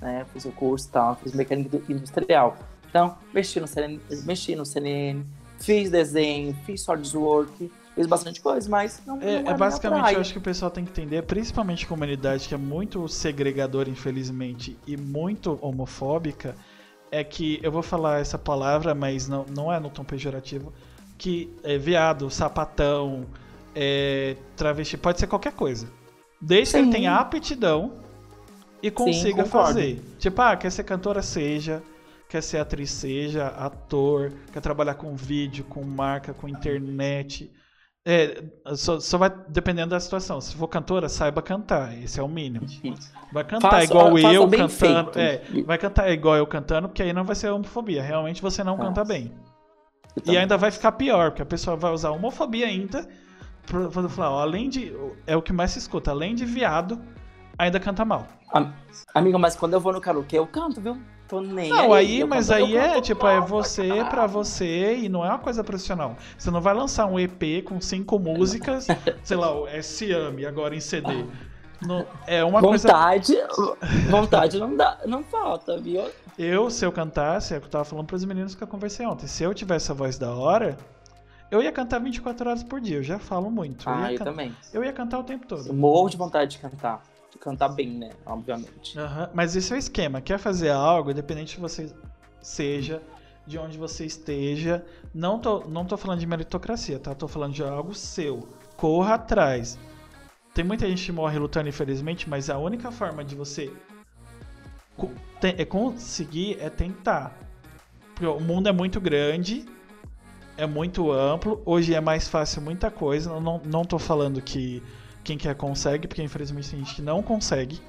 [SPEAKER 2] né, fiz o curso e tal, fiz mecânica industrial. Então, mexi no CNN, mexi no CNN, fiz desenho, fiz SolidWorks, fiz bastante coisa, mas não, não
[SPEAKER 1] É, é
[SPEAKER 2] minha
[SPEAKER 1] basicamente, eu acho que o pessoal tem que entender, principalmente a comunidade que é muito segregadora, infelizmente, e muito homofóbica, é que eu vou falar essa palavra, mas não, não é no tom pejorativo, que é viado, sapatão, é, travesti, pode ser qualquer coisa. Desde que ele
[SPEAKER 2] Sim.
[SPEAKER 1] tenha aptidão e consiga
[SPEAKER 2] concordo.
[SPEAKER 1] fazer. Tipo, ah, quer ser cantora, seja. quer ser atriz, seja ator, quer trabalhar com vídeo, com marca, com internet. É, só, só vai dependendo da situação. Se for cantora, saiba cantar. Esse é o mínimo. Vai cantar
[SPEAKER 2] Faça-
[SPEAKER 1] igual eu cantando. É, vai cantar igual eu cantando, porque aí não vai ser homofobia. Realmente você não canta bem. E ainda vai ficar pior, porque a pessoa vai usar homofobia ainda pra, pra falar, ó, além de. É o que mais se escuta, além de viado, ainda canta mal.
[SPEAKER 2] Am- Amigo, mas quando eu vou no karaokê, eu canto, viu? Tô nem
[SPEAKER 1] Não, aí,
[SPEAKER 2] eu
[SPEAKER 1] mas
[SPEAKER 2] eu
[SPEAKER 1] aí é tipo, é você
[SPEAKER 2] caralho.
[SPEAKER 1] pra você e não é uma coisa profissional. Você não vai lançar um EP com cinco músicas, sei lá, o S Ame agora em CD. Não- é uma coisa.
[SPEAKER 2] Vontade, vontade não dá, não falta, viu?
[SPEAKER 1] Eu, se eu cantasse, é o que eu tava falando pros meninos que eu conversei ontem. Se eu tivesse a voz da hora, eu ia cantar 24 horas por dia. Eu já falo muito. Eu
[SPEAKER 2] Ah,
[SPEAKER 1] ia,
[SPEAKER 2] eu
[SPEAKER 1] can-
[SPEAKER 2] também.
[SPEAKER 1] eu ia cantar o tempo
[SPEAKER 2] Eu
[SPEAKER 1] todo.
[SPEAKER 2] morro de vontade de cantar. Cantar bem, né? Obviamente.
[SPEAKER 1] Aham, Mas esse é o esquema. Quer fazer algo, independente de você seja, de onde você esteja. Não tô, não tô falando de meritocracia, tá? Tô falando de algo seu. Corra atrás. Tem muita gente que morre lutando, infelizmente, mas a única forma de você é conseguir é tentar. Porque o mundo é muito grande, é muito amplo. Hoje é mais fácil muita coisa. Não, não tô falando que quem quer consegue, porque infelizmente tem gente que não consegue.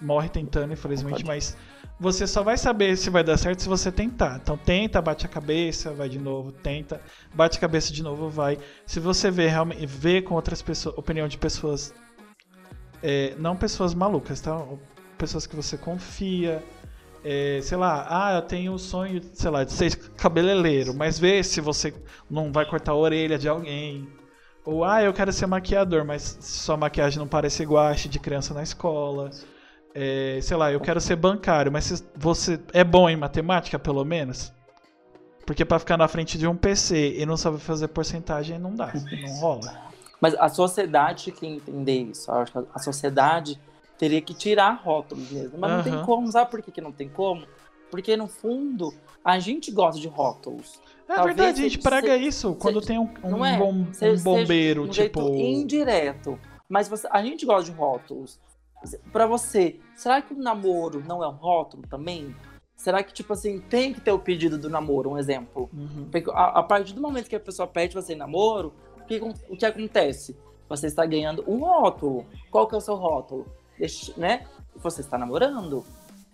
[SPEAKER 1] Morre tentando, infelizmente, mas você só vai saber se vai dar certo se você tentar. Então tenta, bate a cabeça, vai de novo, tenta, bate a cabeça de novo, vai. Se você vê realmente vê com outras pessoas, opinião de pessoas, é, não pessoas malucas, tá? Pessoas que você confia. é, sei lá, ah, eu tenho o sonho, sei lá, de ser cabeleireiro, mas vê se você não vai cortar a orelha de alguém. Ou, ah, eu quero ser maquiador, mas sua maquiagem não parece guache de criança na escola. É, sei lá, eu quero ser bancário, mas se você é bom em matemática, pelo menos? Porque pra ficar na frente de um PC e não saber fazer porcentagem, não dá, não rola.
[SPEAKER 2] Mas a sociedade que entender isso. Eu acho que a sociedade teria que tirar rótulos mesmo. Mas não tem como. Sabe por que, que não tem como? Porque, no fundo, a gente gosta de rótulos.
[SPEAKER 1] É
[SPEAKER 2] Talvez
[SPEAKER 1] verdade, a gente prega
[SPEAKER 2] se-
[SPEAKER 1] isso quando
[SPEAKER 2] se-
[SPEAKER 1] tem um, um
[SPEAKER 2] é?
[SPEAKER 1] bom-
[SPEAKER 2] Se-
[SPEAKER 1] um bombeiro,
[SPEAKER 2] um
[SPEAKER 1] tipo.
[SPEAKER 2] indireto. Mas você- a gente gosta de rótulos. Pra você, será que o namoro não é um rótulo também? Será que, tipo assim, tem que ter o pedido do namoro, um exemplo?
[SPEAKER 1] Uhum.
[SPEAKER 2] Porque a, a partir do momento que a pessoa pede você em namoro, o que, o que acontece? Você está ganhando um rótulo. Qual que é o seu rótulo? Deixa- né? Você está namorando.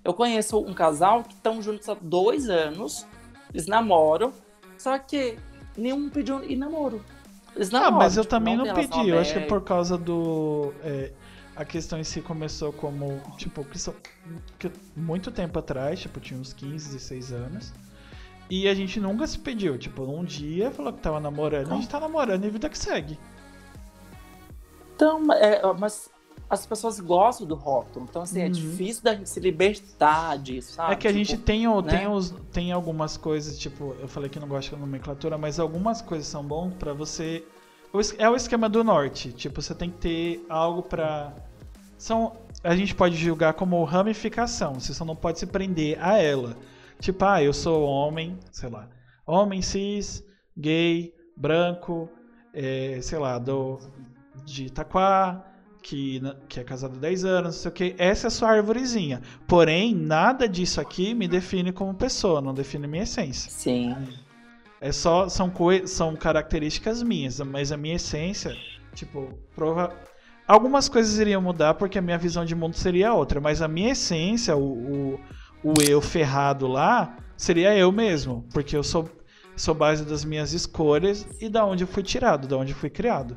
[SPEAKER 2] Eu conheço um casal que estão juntos há dois anos, eles namoram, só que nenhum pediu em namoro. Eles
[SPEAKER 1] Ah, mas eu
[SPEAKER 2] tipo,
[SPEAKER 1] também não
[SPEAKER 2] relação
[SPEAKER 1] pedi. Eu acho que é por causa do. é, a questão em si começou como. Tipo, que que muito tempo atrás, tipo, tinha uns 15, 16 anos. E a gente nunca se pediu. Tipo, um dia falou que tava namorando, a gente tá namorando e vida que segue.
[SPEAKER 2] Então, é, mas as pessoas gostam do rótulo. Então, assim, é
[SPEAKER 1] Uhum.
[SPEAKER 2] difícil da gente se libertar disso, sabe?
[SPEAKER 1] é que a
[SPEAKER 2] Tipo,
[SPEAKER 1] gente tem, o- tem,
[SPEAKER 2] né?
[SPEAKER 1] os, tem algumas coisas, tipo, eu falei que não gosto de nomenclatura, mas algumas coisas são bons pra você. É o esquema do norte. Tipo, você tem que ter algo pra. São. A gente pode julgar como ramificação. Você só não pode se prender a ela. Tipo, ah, eu sou homem, sei lá. Homem cis, gay, branco, é, sei lá, do, de Itaquá, que, que é casado há 10 anos, não sei o que. Essa é a sua arvorezinha. Porém, nada disso aqui me define como pessoa, não define minha essência.
[SPEAKER 2] Sim.
[SPEAKER 1] É só são coi são características minhas, mas a minha essência, tipo, prova algumas coisas iriam mudar porque a minha visão de mundo seria outra, mas a minha essência, o, o, o eu ferrado lá, seria eu mesmo, porque eu sou sou base das minhas escolhas e da onde eu fui tirado, da onde eu fui criado.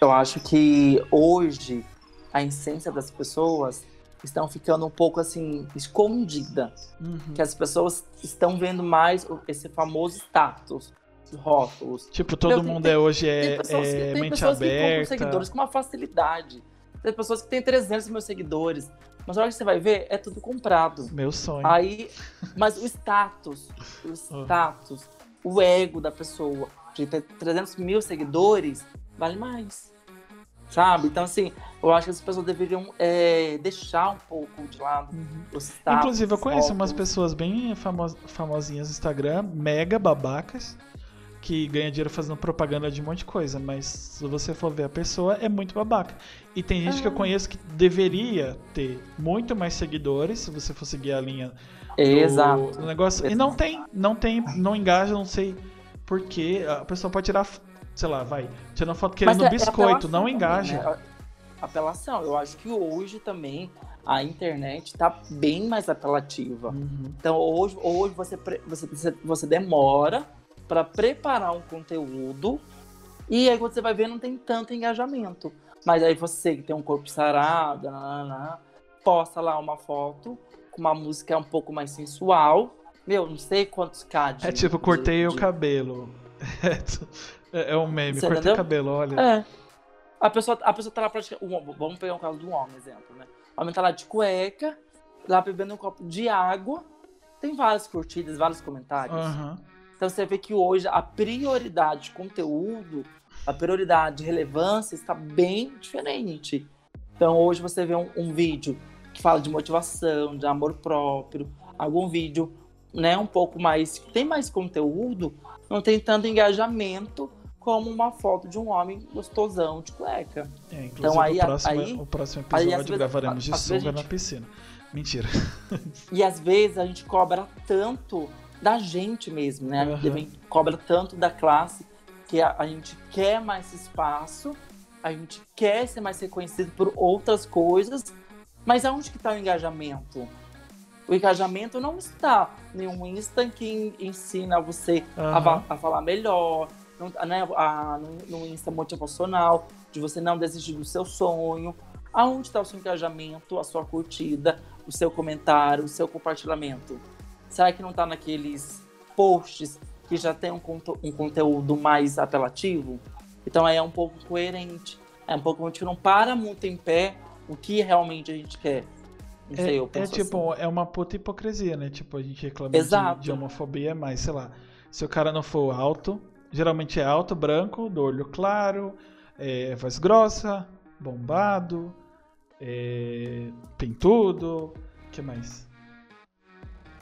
[SPEAKER 2] Eu acho que hoje a essência das pessoas estão ficando um pouco assim escondida,
[SPEAKER 1] Uhum.
[SPEAKER 2] que as pessoas estão vendo mais esse famoso status, os rótulos.
[SPEAKER 1] Tipo, todo
[SPEAKER 2] Meu,
[SPEAKER 1] mundo
[SPEAKER 2] tem-
[SPEAKER 1] é hoje é,
[SPEAKER 2] tem pessoas,
[SPEAKER 1] é
[SPEAKER 2] tem
[SPEAKER 1] mente
[SPEAKER 2] pessoas que compram
[SPEAKER 1] aberta.
[SPEAKER 2] seguidores com uma facilidade. Tem pessoas que têm 300 mil seguidores, mas na hora que você vai ver, é tudo comprado.
[SPEAKER 1] Meu sonho.
[SPEAKER 2] Aí, mas o status, o
[SPEAKER 1] Ah.
[SPEAKER 2] status, o ego da pessoa de ter 300 mil seguidores vale mais. Sabe? Então, assim, eu acho que as pessoas deveriam é, deixar um pouco de lado
[SPEAKER 1] Uhum.
[SPEAKER 2] o status.
[SPEAKER 1] Inclusive, eu conheço umas pessoas bem famo famosinhas no Instagram, mega babacas, que ganha dinheiro fazendo propaganda de um monte de coisa, mas se você for ver a pessoa, é muito babaca. E tem gente que eu conheço que deveria ter muito mais seguidores, se você for seguir a linha do,
[SPEAKER 2] Exato.
[SPEAKER 1] do negócio. E não tem, não tem, não engaja, não sei porquê. A pessoa pode tirar, sei lá, vai, tirando foto querendo
[SPEAKER 2] é- é
[SPEAKER 1] biscoito, não
[SPEAKER 2] também,
[SPEAKER 1] engaja.
[SPEAKER 2] né? Apelação. Eu acho que hoje também a internet tá bem mais apelativa.
[SPEAKER 1] Uhum.
[SPEAKER 2] Então hoje, hoje você, você, você, demora para preparar um conteúdo e aí quando você vai ver não tem tanto engajamento. Mas aí você que tem um corpo sarado, nananã, posta lá uma foto com uma música um pouco mais sensual. Meu, não sei quantos K de,
[SPEAKER 1] É tipo, cortei
[SPEAKER 2] de-
[SPEAKER 1] o
[SPEAKER 2] de-
[SPEAKER 1] cabelo. É, é um meme,
[SPEAKER 2] Você
[SPEAKER 1] cortei cabelo, olha.
[SPEAKER 2] É. A pessoa, a pessoa tá lá praticando. Vamos pegar um caso do homem, exemplo, né? O homem tá lá de cueca, lá bebendo um copo de água. Tem várias curtidas, vários comentários.
[SPEAKER 1] Aham.
[SPEAKER 2] Então você vê que hoje a prioridade de conteúdo, a prioridade de relevância está bem diferente. Então hoje você vê um, um vídeo que fala de motivação, de amor próprio, algum vídeo né, um pouco mais. que tem mais conteúdo, não tem tanto engajamento como uma foto de um homem gostosão de cueca.
[SPEAKER 1] É, inclusive
[SPEAKER 2] Então, aí-
[SPEAKER 1] o, próximo,
[SPEAKER 2] aí-
[SPEAKER 1] o próximo
[SPEAKER 2] aí,
[SPEAKER 1] episódio
[SPEAKER 2] vezes-
[SPEAKER 1] gravaremos de
[SPEAKER 2] às vezes
[SPEAKER 1] sunga
[SPEAKER 2] a gente-
[SPEAKER 1] na piscina. Mentira.
[SPEAKER 2] E às vezes a gente cobra tanto da gente mesmo, né? A gente cobra tanto da classe que a, a gente quer mais espaço, a gente quer ser mais reconhecido por outras coisas, mas aonde que está o engajamento? O engajamento não está em um Insta que en- ensina você a,
[SPEAKER 1] Aham.
[SPEAKER 2] va- a falar melhor, não- né, a- no, no Insta motivacional, de você não desistir do seu sonho. Aonde está o seu engajamento, a sua curtida, o seu comentário, o seu compartilhamento? Será que não está naqueles posts que já tem um, um conteúdo mais apelativo? Então aí é um pouco coerente. É um pouco a gente não para muito em pé o que realmente a gente quer. Não sei, eu
[SPEAKER 1] É, é
[SPEAKER 2] penso
[SPEAKER 1] tipo,
[SPEAKER 2] assim.
[SPEAKER 1] é uma puta hipocrisia, né? Tipo, a gente reclama de, de homofobia, mas sei lá, se o cara não for alto, geralmente é alto, branco, do olho claro, é, voz grossa, bombado, é, pintudo, que mais?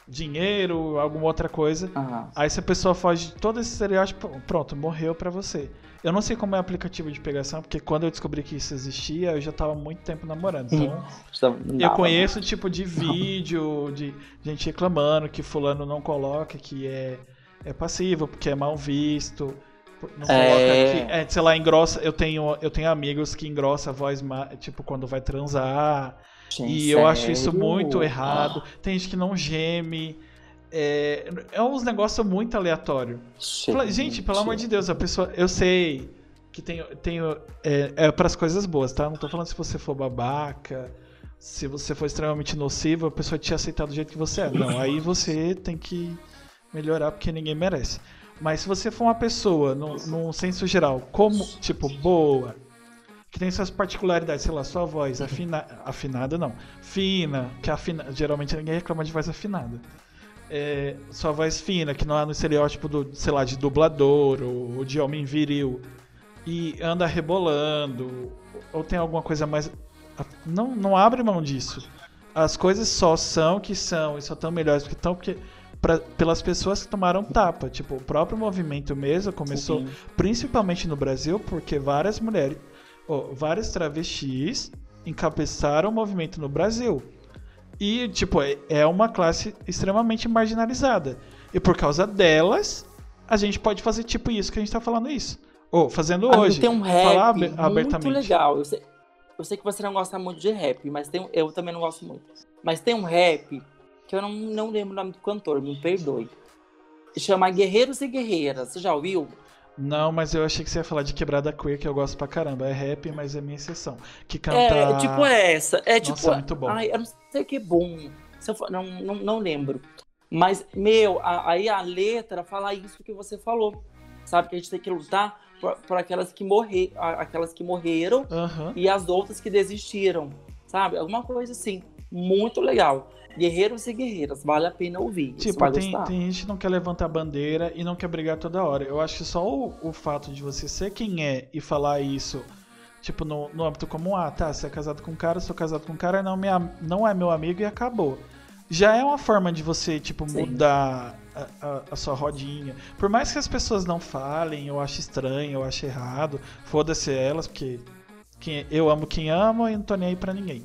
[SPEAKER 1] Dinheiro, alguma outra coisa.
[SPEAKER 2] Aham.
[SPEAKER 1] Aí se a pessoa foge de todo esse estereótipo, pronto, morreu pra você. Eu não sei como é o aplicativo de pegação, porque quando eu descobri que isso existia, eu já tava muito tempo namorando. Então,
[SPEAKER 2] Não
[SPEAKER 1] eu
[SPEAKER 2] dava,
[SPEAKER 1] conheço tipo de vídeo de gente reclamando que fulano não coloca que é, é passivo, porque é mal visto. Não
[SPEAKER 2] É.
[SPEAKER 1] coloca que, é, sei lá, engrossa. Eu tenho, eu tenho amigos que engrossa a voz, tipo, quando vai transar.
[SPEAKER 2] Gente,
[SPEAKER 1] E eu acho isso
[SPEAKER 2] sério?
[SPEAKER 1] muito errado. Tem gente que não geme. É, é uns negócios muito aleatórios. Fala, Gente, pelo amor de Deus, a pessoa. Eu sei que tem. tem é, é para as coisas boas, tá? Não tô falando se você for babaca, se você for extremamente nocivo, a pessoa te aceitar do jeito que você é. Não, aí você tem que melhorar porque ninguém merece. Mas se você for uma pessoa, num, num senso geral, como, tipo, boa, que tem suas particularidades, sei lá, sua voz afina, afinada, não, fina, que afina, geralmente ninguém reclama de voz afinada. É, sua voz fina, que não é no estereótipo do, sei lá, de dublador ou, ou de homem viril, e anda rebolando, ou tem alguma coisa mais. Não, não abre mão disso. As coisas só são que são e só estão melhores porque estão porque, pra- pelas pessoas que tomaram tapa. Tipo, o próprio movimento mesmo começou
[SPEAKER 2] Sim.
[SPEAKER 1] principalmente no Brasil, porque várias mulheres, ó, várias travestis encabeçaram o movimento no Brasil. E, tipo, é- é uma classe extremamente marginalizada. E por causa delas, a gente pode fazer tipo isso que a gente tá falando isso. Ou fazendo
[SPEAKER 2] Amigo,
[SPEAKER 1] hoje.
[SPEAKER 2] tem um rap
[SPEAKER 1] falar abe-
[SPEAKER 2] muito
[SPEAKER 1] abertamente.
[SPEAKER 2] legal. Eu sei, eu sei que você não gosta muito de rap, mas tem, eu também não gosto muito. Mas tem um rap que eu não, não lembro o nome do cantor, me perdoe. Chama Guerreiros e Guerreiras. Você já ouviu?
[SPEAKER 1] Não, mas eu achei que você ia falar de quebrada queer, que eu gosto pra caramba. É rap, mas é minha exceção. Que canta.
[SPEAKER 2] É, é tipo essa. É
[SPEAKER 1] Nossa,
[SPEAKER 2] tipo.
[SPEAKER 1] muito bom.
[SPEAKER 2] Ai, eu não sei que é bom. Se for- não, não, não lembro. Mas, meu, a- aí a letra fala isso que você falou. Sabe? Que a gente tem que lutar por, por aquelas, que morrer, aquelas que morreram
[SPEAKER 1] Aham.
[SPEAKER 2] e as outras que desistiram. Sabe? Alguma coisa assim. Muito legal. Guerreiros e guerreiras, vale a pena ouvir.
[SPEAKER 1] Tipo, tem, tem gente que não quer levantar bandeira e não quer brigar toda hora. Eu acho que só o, o fato de você ser quem é e falar isso, tipo, no, no âmbito comum, ah, tá, você é casado com um cara, sou casado com um cara, não, minha, não é meu amigo e acabou. já é uma forma de você, tipo, Sim. mudar a, a, a, sua rodinha. Por mais que as pessoas não falem, eu acho estranho, eu acho errado, foda-se elas, porque quem, eu amo quem ama e não tô nem aí pra ninguém.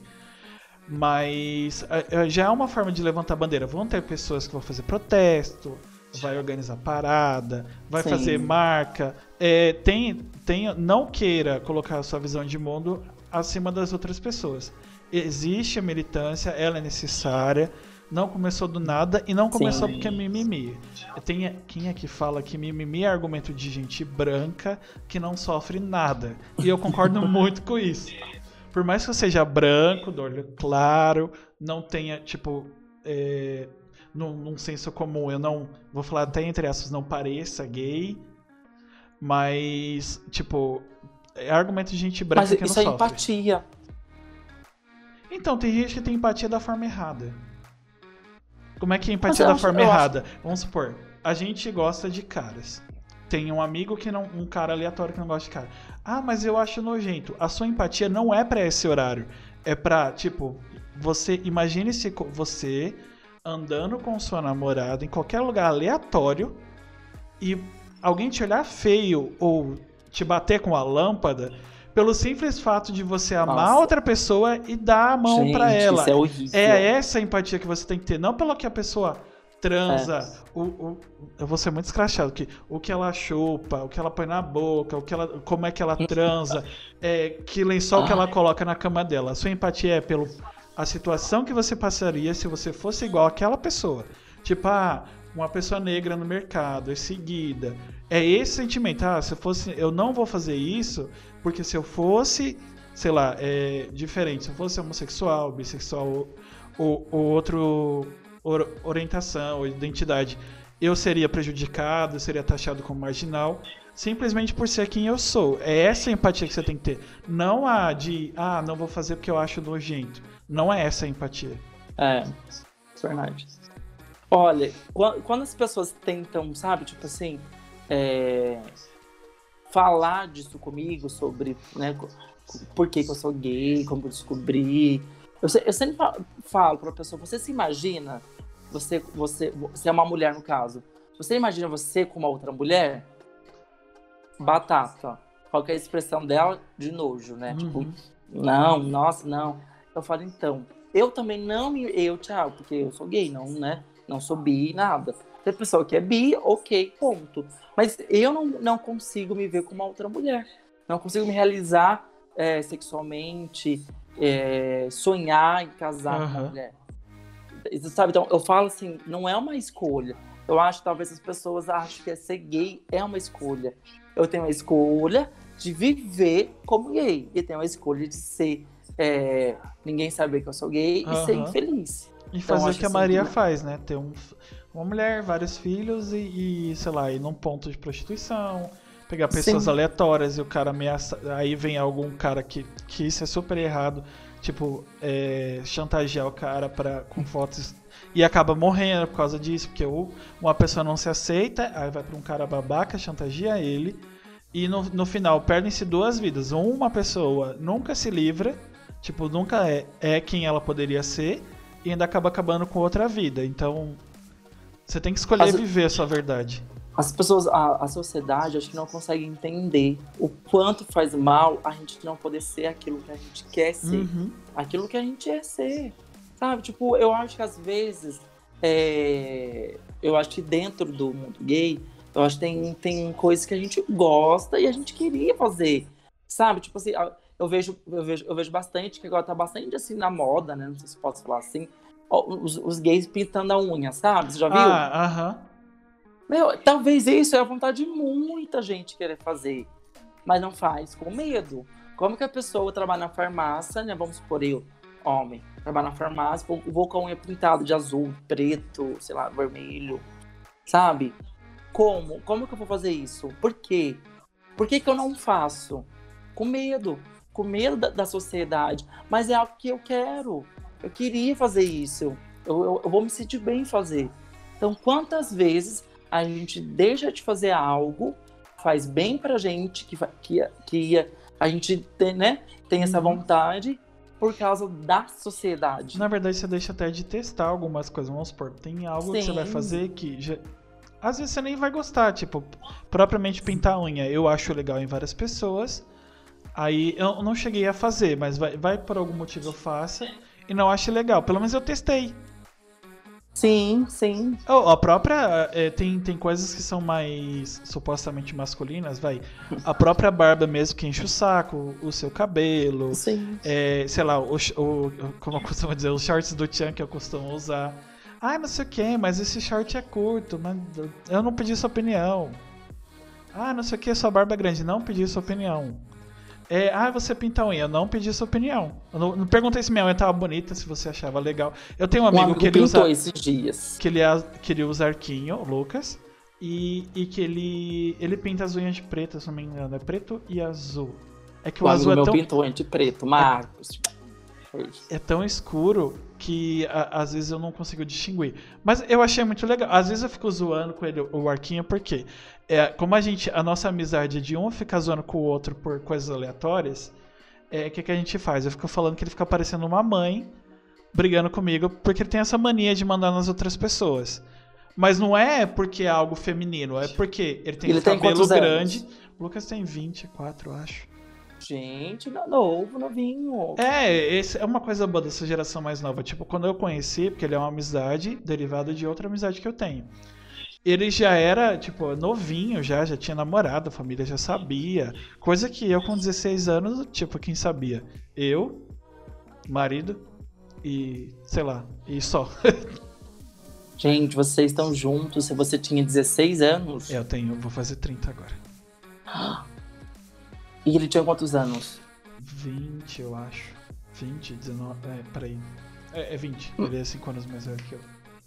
[SPEAKER 1] Mas já é uma forma de levantar bandeira. Vão ter pessoas que vão fazer protesto, vai organizar parada, vai Sim. fazer marca. É, tem, tem, não queira colocar a sua visão de mundo acima das outras pessoas. Existe a militância, ela é necessária. Não começou do nada e não começou Sim. porque é mimimi. Tem quem é que fala que mimimi é argumento de gente branca que não sofre nada. E eu concordo muito com isso. Por mais que eu seja branco, do olho claro, não tenha, tipo, é, num, num senso comum, eu não, vou falar até entre aspas, não pareça gay, mas, tipo, é argumento de gente branca mas que não sofre.
[SPEAKER 2] Isso é empatia.
[SPEAKER 1] Então, tem gente que tem empatia da forma errada. Como é que é empatia da forma errada? Acho... Vamos supor, a gente gosta de caras. Tem um amigo que não. Um cara aleatório que não gosta de cara. Ah, mas eu acho nojento. A sua empatia não é para esse horário. É pra, tipo, você. Imagine se você andando com sua namorada em qualquer lugar aleatório e alguém te olhar feio ou te bater com a lâmpada pelo simples fato de você amar Nossa. outra pessoa e dar a mão para ela.
[SPEAKER 2] Isso é, horrível.
[SPEAKER 1] é essa empatia que você tem que ter, não pelo que a pessoa transa, é. o, o, eu vou ser muito escrachado que o que ela chupa, o que ela põe na boca, o que ela, como é que ela transa, é, que lençol ah. que ela coloca na cama dela. A sua empatia é pelo a situação que você passaria se você fosse igual àquela pessoa. Tipo, ah, uma pessoa negra no mercado, é seguida. É esse sentimento. Ah, se eu fosse. Eu não vou fazer isso, porque se eu fosse, sei lá, é diferente. Se eu fosse homossexual, bissexual ou, ou outro or, orientação ou identidade, eu seria prejudicado, eu seria taxado como marginal, simplesmente por ser quem eu sou. É essa empatia que você tem que ter. Não a de, ah, não vou fazer porque eu acho nojento. Não é essa a empatia.
[SPEAKER 2] É, verdade. Olha, quando as pessoas tentam, sabe, tipo assim, é, falar disso comigo, sobre né, por que, que eu sou gay, como eu descobri. Eu, eu sempre falo para a pessoa: você se imagina, você, você, você é uma mulher no caso, você imagina você com uma outra mulher? Batata. Qual é a expressão dela? De nojo, né? Tipo, uhum. Tipo, não, nossa, não. Eu falo, então, eu também não me. Eu, tchau, porque eu sou gay, não, né? Não sou bi, nada. Tem pessoa que é bi, ok, ponto. Mas eu não, não consigo me ver como uma outra mulher. Não consigo me realizar é, sexualmente, é, sonhar em casar uhum. com uma mulher. Sabe, então eu falo assim, não é uma escolha. Eu acho que talvez as pessoas achem que ser gay é uma escolha. Eu tenho a escolha de viver como gay. E tenho a escolha de ser. É, ninguém saber que eu sou gay uhum. e ser infeliz.
[SPEAKER 1] E então, fazer o que a Maria assim, faz, né? Ter um, uma mulher, vários filhos e, e, sei lá, ir num ponto de prostituição, pegar pessoas Sim. aleatórias e o cara ameaça. Aí vem algum cara que, que isso é super errado, tipo, é, chantagear o cara pra, com fotos e acaba morrendo por causa disso, porque ou uma pessoa não se aceita, aí vai pra um cara babaca, chantageia ele. E no, no final perdem-se duas vidas. Uma pessoa nunca se livra, tipo, nunca é, é quem ela poderia ser, e ainda acaba acabando com outra vida. Então, você tem que escolher As... viver a sua verdade.
[SPEAKER 2] As pessoas, a, a sociedade, acho que não consegue entender o quanto faz mal a gente não poder ser aquilo que a gente quer ser. Uhum. Aquilo que a gente é ser. Sabe? Tipo, eu acho que às vezes. É... Eu acho que dentro do mundo gay, eu acho que tem, tem coisas que a gente gosta e a gente queria fazer. Sabe? Tipo assim, eu vejo, eu vejo, eu vejo bastante, que agora tá bastante assim na moda, né? Não sei se posso falar assim. Os, os gays pintando a unha, sabe? Você já viu?
[SPEAKER 1] Ah, aham. Uh -huh.
[SPEAKER 2] Meu, talvez isso é a vontade de muita gente querer fazer, mas não faz, com medo. Como que a pessoa trabalha na farmácia, né? Vamos supor eu, homem, trabalho na farmácia, com a unha pintada de azul, preto, sei lá, vermelho, sabe? Como? Como que eu vou fazer isso? Por quê? Por que, que eu não faço? Com medo. Com medo da, da sociedade. Mas é algo que eu quero. Eu queria fazer isso. Eu, eu, eu vou me sentir bem em fazer. Então, quantas vezes a gente deixa de fazer algo, faz bem pra gente, que, que, que a gente tem, né, tem essa uhum. vontade, por causa da sociedade.
[SPEAKER 1] Na verdade, você deixa até de testar algumas coisas. Vamos supor, tem algo que você vai
[SPEAKER 2] Sim.
[SPEAKER 1] fazer que já- às vezes você nem vai gostar, tipo, propriamente pintar a unha. Eu acho legal em várias pessoas. Aí eu não cheguei a fazer, mas vai, vai por algum motivo eu faça e não acho legal. Pelo menos eu testei.
[SPEAKER 2] Sim, sim.
[SPEAKER 1] Oh, a própria. é, tem, tem coisas que são mais supostamente masculinas, vai. A própria barba mesmo que enche o saco, o seu cabelo.
[SPEAKER 2] Sim.
[SPEAKER 1] É, sei lá, o, o- como eu costumo dizer, os shorts do Chan que eu costumo usar. Ah, não sei o que, mas esse short é curto, mas eu não pedi sua opinião. Ah, não sei o que, sua barba é grande, não pedi sua opinião. É, ah, você pinta a unha, eu não pedi sua opinião. Eu não, não perguntei se minha unha tava bonita, se você achava legal. Eu tenho um
[SPEAKER 2] Um
[SPEAKER 1] amigo,
[SPEAKER 2] amigo
[SPEAKER 1] que ele usa
[SPEAKER 2] esses dias.
[SPEAKER 1] que ele, é- que ele usa arquinho, o Lucas, e, e que ele, ele pinta as unhas de preto, se não me engano. É preto e azul. É que o,
[SPEAKER 2] O
[SPEAKER 1] azul
[SPEAKER 2] amigo
[SPEAKER 1] é
[SPEAKER 2] meu
[SPEAKER 1] tão,
[SPEAKER 2] pintou de preto, Marcos.
[SPEAKER 1] é tão escuro que a- às vezes eu não consigo distinguir. Mas eu achei muito legal. Às vezes eu fico zoando com ele o arquinho, porque é, como a gente, a nossa amizade é de um ficar zoando com o outro por coisas aleatórias, é, o que, que a gente faz? Eu fico falando que ele fica parecendo uma mãe brigando comigo, porque ele tem essa mania de mandar nas outras pessoas. Mas não é porque é algo feminino, é porque ele tem
[SPEAKER 2] Ele
[SPEAKER 1] um cabelo
[SPEAKER 2] quantos anos?
[SPEAKER 1] grande. O Lucas tem 24, eu acho.
[SPEAKER 2] Gente, não, novo, novinho.
[SPEAKER 1] É, esse é uma coisa boa dessa geração mais nova. Tipo, quando eu conheci, porque ele é uma amizade derivada de outra amizade que eu tenho. Ele já era, tipo, novinho já, já tinha namorado, a família já sabia. Coisa que eu com 16 anos, tipo, quem sabia? Eu, marido e, sei lá, e só.
[SPEAKER 2] Gente, vocês estão juntos. Se você tinha 16 anos.
[SPEAKER 1] eu tenho, vou fazer 30 agora.
[SPEAKER 2] E ele tinha quantos anos?
[SPEAKER 1] 20, eu acho. 20, 19, é, peraí. É, é 20, ele é 5 anos mais velho que eu.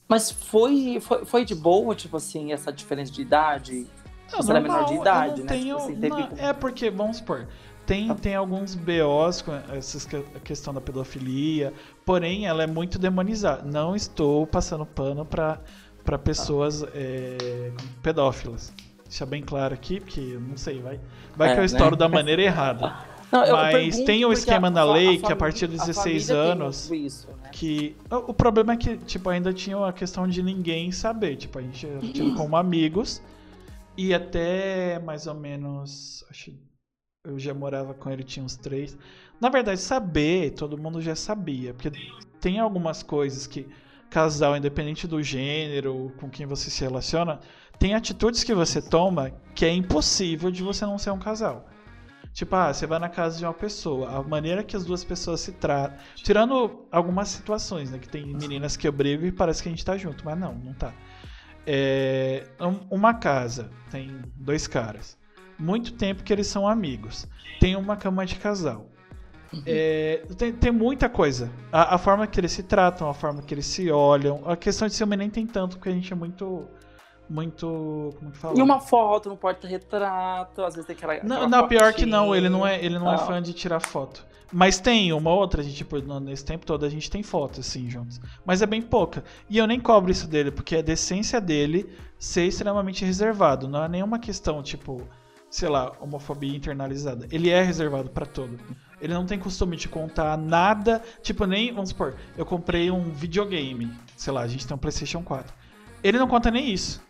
[SPEAKER 2] Mas foi, foi, foi de boa, tipo assim, essa diferença de idade?
[SPEAKER 1] Não,
[SPEAKER 2] Você era menor de
[SPEAKER 1] normal,
[SPEAKER 2] idade, né?
[SPEAKER 1] Tenho,
[SPEAKER 2] Tipo assim, teve
[SPEAKER 1] não, É porque, vamos supor, tem, tem alguns BOs com essas, que- a questão da pedofilia, porém ela é muito demonizada. Não estou passando pano para para pessoas é, pedófilas. Deixa bem claro aqui, porque não sei, vai, vai
[SPEAKER 2] É,
[SPEAKER 1] que eu
[SPEAKER 2] né?
[SPEAKER 1] estouro da maneira errada.
[SPEAKER 2] Não, eu
[SPEAKER 1] Mas tem o
[SPEAKER 2] porque
[SPEAKER 1] esquema na
[SPEAKER 2] fa-
[SPEAKER 1] lei que a
[SPEAKER 2] família-
[SPEAKER 1] partir dos
[SPEAKER 2] a
[SPEAKER 1] 16
[SPEAKER 2] família tem
[SPEAKER 1] anos-
[SPEAKER 2] Isso, né?
[SPEAKER 1] que o o problema é que tipo ainda tinha a questão de ninguém saber tipo a gente tinha como amigos e até mais ou menos acho eu já morava com ele tinha uns três na verdade saber todo mundo já sabia porque tem algumas coisas que casal independente do gênero com quem você se relaciona tem atitudes que você toma que é impossível de você não ser um casal Tipo, ah, você vai na casa de uma pessoa, a maneira que as duas pessoas se tratam. Tirando algumas situações, né? Que tem meninas que eu brigo e parece que a gente tá junto, mas não, não tá. É, um- uma casa, tem dois caras. Muito tempo que eles são amigos. Tem uma cama de casal. É, tem, tem muita coisa. A, a forma que eles se tratam, a forma que eles se olham. A questão de ciúme nem tem tanto, porque a gente é muito. Muito. Como que fala?
[SPEAKER 2] E uma foto no porta-retrato, às vezes tem aquela.
[SPEAKER 1] Não,
[SPEAKER 2] aquela
[SPEAKER 1] não, pior que não, ele não é, ele não é
[SPEAKER 2] tal.
[SPEAKER 1] fã de tirar foto. Mas tem uma outra, a gente, tipo, nesse tempo todo a gente tem foto, assim, juntos. Mas é bem pouca. E eu nem cobro isso dele, porque é da essência dele ser extremamente reservado. Não é nenhuma questão, tipo, sei lá, homofobia internalizada. Ele é reservado pra todo. Ele não tem costume de contar nada, tipo, nem, vamos supor, eu comprei um videogame, sei lá, a gente tem um PlayStation 4. Ele não conta nem isso.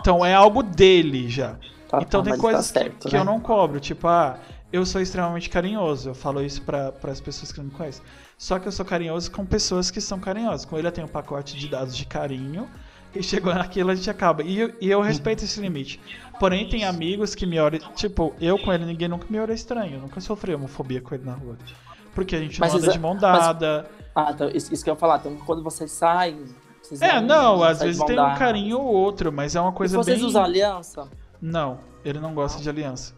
[SPEAKER 1] Então é algo dele já.
[SPEAKER 2] Tá,
[SPEAKER 1] Então
[SPEAKER 2] tá,
[SPEAKER 1] tem
[SPEAKER 2] mas
[SPEAKER 1] coisas
[SPEAKER 2] tá
[SPEAKER 1] que-
[SPEAKER 2] certo,
[SPEAKER 1] que,
[SPEAKER 2] né?
[SPEAKER 1] eu não cobro, tipo, ah, eu sou extremamente carinhoso. Eu falo isso para as pessoas que não me conhecem. Só que eu sou carinhoso com pessoas que são carinhosas. Com ele eu tenho um pacote de dados de carinho e chegou naquilo a gente acaba. E, eu- e eu respeito esse limite. Porém, tem amigos que me olham, tipo, eu com ele, ninguém nunca me olha estranho. Eu nunca sofri homofobia com ele na rua. Porque a gente
[SPEAKER 2] Mas
[SPEAKER 1] não anda de mão
[SPEAKER 2] mas-
[SPEAKER 1] dada.
[SPEAKER 2] Ah, então, isso, isso que eu ia falar. Então, quando vocês saem. Vocês
[SPEAKER 1] É, não, às
[SPEAKER 2] saem de
[SPEAKER 1] vezes tem um
[SPEAKER 2] dada.
[SPEAKER 1] carinho ou outro, mas é uma
[SPEAKER 2] E
[SPEAKER 1] coisa
[SPEAKER 2] vocês
[SPEAKER 1] bem.
[SPEAKER 2] usam aliança?
[SPEAKER 1] Não, ele não gosta de aliança.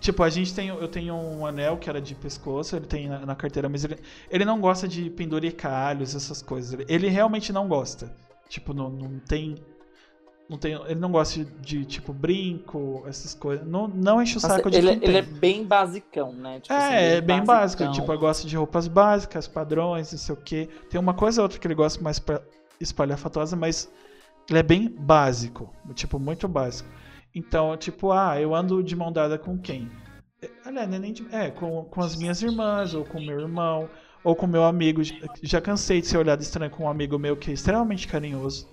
[SPEAKER 1] Tipo, a gente tem. Eu tenho um anel que era de pescoço, ele tem na, na carteira, mas ele, ele não gosta de penduricalhos, essas coisas. Ele, ele realmente não gosta. Tipo, não, não tem. Não tem. Ele não gosta de, tipo, brinco, essas coisas. Não, não enche o
[SPEAKER 2] Nossa,
[SPEAKER 1] saco de
[SPEAKER 2] ele,
[SPEAKER 1] tem.
[SPEAKER 2] ele é bem basicão, né? Tipo assim,
[SPEAKER 1] É, é bem básico.
[SPEAKER 2] basicão.
[SPEAKER 1] Tipo, eu gosto de roupas básicas, padrões, não sei o que. Tem uma coisa ou outra que ele gosta mais pra espalhafatosa, mas ele é bem básico. Tipo, muito básico. Então, tipo, ah, eu ando de mão dada com quem? É, Aliás, não é nem de, é, com, com as minhas irmãs, ou com meu irmão, ou com meu amigo. Já cansei de ser olhado estranho com um amigo meu que é extremamente carinhoso.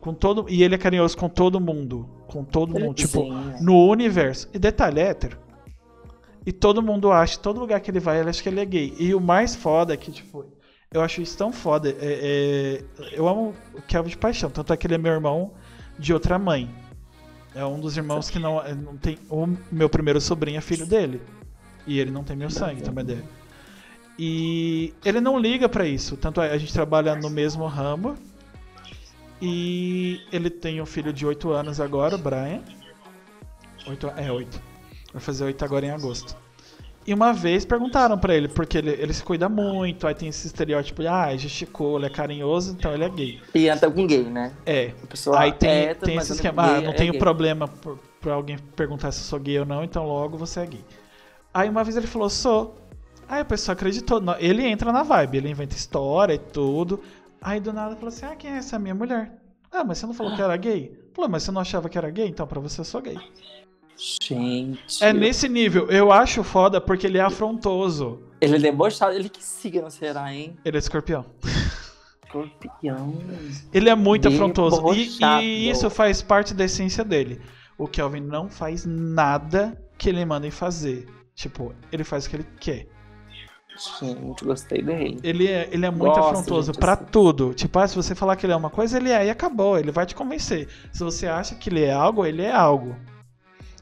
[SPEAKER 1] Com todo, e ele é carinhoso com todo mundo. Com todo mundo. Tipo,
[SPEAKER 2] Sim.
[SPEAKER 1] no universo. E detalhe, é hétero. E todo mundo acha, todo lugar que ele vai, ele acha que ele é gay. E o mais foda é que, tipo, eu acho isso tão foda. É, é- eu amo o Kelvin de paixão. Tanto é que ele é meu irmão de outra mãe. É um dos irmãos que não, é, não tem. O meu primeiro sobrinho é filho dele. E ele não tem meu sangue também dele. E ele não liga pra isso. Tanto é, a gente trabalha no mesmo ramo. E ele tem um filho de 8 anos agora, o Brian. 8, é, 8. Vai fazer 8 agora em agosto. E uma vez perguntaram pra ele, porque ele, ele se cuida muito, aí tem esse estereótipo de, ah, gesticula, é carinhoso, então ele é gay.
[SPEAKER 2] E anda com gay, né?
[SPEAKER 1] É. Aí tem,
[SPEAKER 2] é hétero,
[SPEAKER 1] tem esse esquema, ah,
[SPEAKER 2] gay,
[SPEAKER 1] não
[SPEAKER 2] é
[SPEAKER 1] tenho
[SPEAKER 2] gay.
[SPEAKER 1] problema por, por alguém perguntar se eu sou gay ou não, então logo você é gay. Aí uma vez ele falou, sou. Aí a pessoa acreditou. Ele entra na vibe, ele inventa história e tudo. Aí do nada falou assim, ah, quem é essa minha mulher? Ah, mas você não falou que era gay? Falou, mas você não achava que era gay? Então pra você eu sou gay.
[SPEAKER 2] Gente.
[SPEAKER 1] É nesse nível, eu acho foda porque ele é afrontoso.
[SPEAKER 2] Ele é debochado. Ele que signo será, hein?
[SPEAKER 1] Ele é escorpião.
[SPEAKER 2] Escorpião.
[SPEAKER 1] Ele é muito afrontoso. E,
[SPEAKER 2] Debochado.
[SPEAKER 1] e isso faz parte da essência dele. O Kelvin não faz nada que ele mandem fazer. Tipo, ele faz o que ele quer.
[SPEAKER 2] Gente, gostei dele.
[SPEAKER 1] Ele é, ele é muito
[SPEAKER 2] Gosto,
[SPEAKER 1] afrontoso pra
[SPEAKER 2] assim.
[SPEAKER 1] tudo. Tipo, ah, se você falar que ele é uma coisa, ele é e acabou. Ele vai te convencer. Se você acha que ele é algo, ele é algo.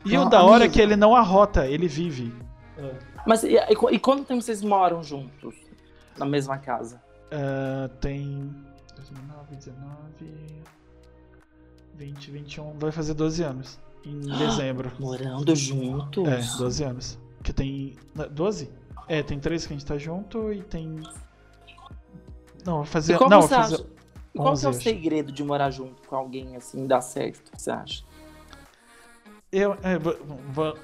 [SPEAKER 1] E o
[SPEAKER 2] Ah,
[SPEAKER 1] da hora é que ele não arrota, ele vive.
[SPEAKER 2] Mas e, e, e quanto tempo vocês moram juntos? Na mesma casa?
[SPEAKER 1] Ah, tem 2009, 19, 20, 21, vai fazer 12 anos. Em dezembro.
[SPEAKER 2] Morando juntos?
[SPEAKER 1] É, 12 anos. Que tem. não, 12? É, tem 3 que a gente tá junto e tem. Não, fazer.
[SPEAKER 2] E como
[SPEAKER 1] não,
[SPEAKER 2] você
[SPEAKER 1] fazer.
[SPEAKER 2] acha? Qual que é o
[SPEAKER 1] 11, acho.
[SPEAKER 2] segredo de morar junto com alguém assim, dar certo? O que você acha?
[SPEAKER 1] Eu, é,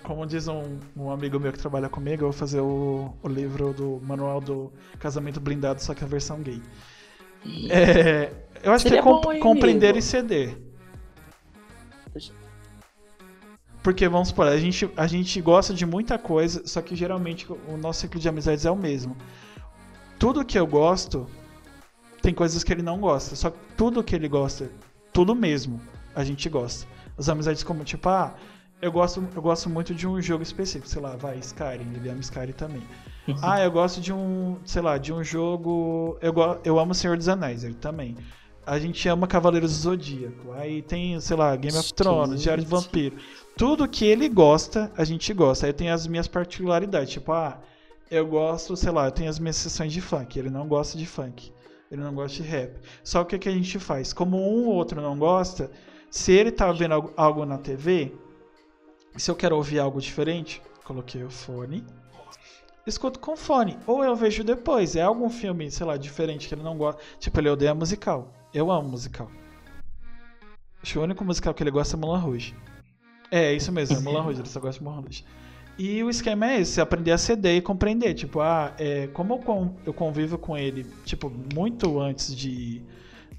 [SPEAKER 1] como diz um, um amigo meu que trabalha comigo, eu vou fazer o, o livro do manual do casamento blindado, só que a versão gay. É, eu acho
[SPEAKER 2] Seria
[SPEAKER 1] que é comp-
[SPEAKER 2] bom, hein,
[SPEAKER 1] compreender
[SPEAKER 2] amigo?
[SPEAKER 1] e ceder. Porque, vamos supor, a gente, a gente gosta de muita coisa, só que geralmente o nosso ciclo de amizades é o mesmo. Tudo que eu gosto, tem coisas que ele não gosta. Só que tudo que ele gosta, tudo mesmo, a gente gosta. As amizades como, tipo, ah, eu gosto, eu gosto muito de um jogo específico, sei lá, vai, Skyrim, ele ama Skyrim também. ah, eu gosto de um, sei lá, de um jogo. Eu, go- eu amo Senhor dos Anéis, ele também. A gente ama Cavaleiros do Zodíaco. Aí tem, sei lá, Game of Thrones, Diário de. Vampiro. Tudo que ele gosta, a gente gosta. Aí tem as minhas particularidades, tipo, ah, eu gosto, sei lá, eu tenho as minhas sessões de funk. Ele não gosta de funk. Ele não gosta de rap. Só que o que a gente faz? Como um ou outro não gosta, se ele tá vendo algo- na TV, se eu quero ouvir algo diferente, coloquei o fone, escuto com fone. Ou eu vejo depois. É algum filme, sei lá, diferente que ele não gosta. Tipo, ele odeia musical. Eu amo musical. Acho que o único musical que ele gosta é Mulan Rouge. É, é isso mesmo, é Mulan Rouge, ele só gosta de Mulan Rouge. E o esquema é esse, aprender a ceder e compreender. Tipo, ah, é, como eu, con- eu convivo com ele, tipo, muito antes de,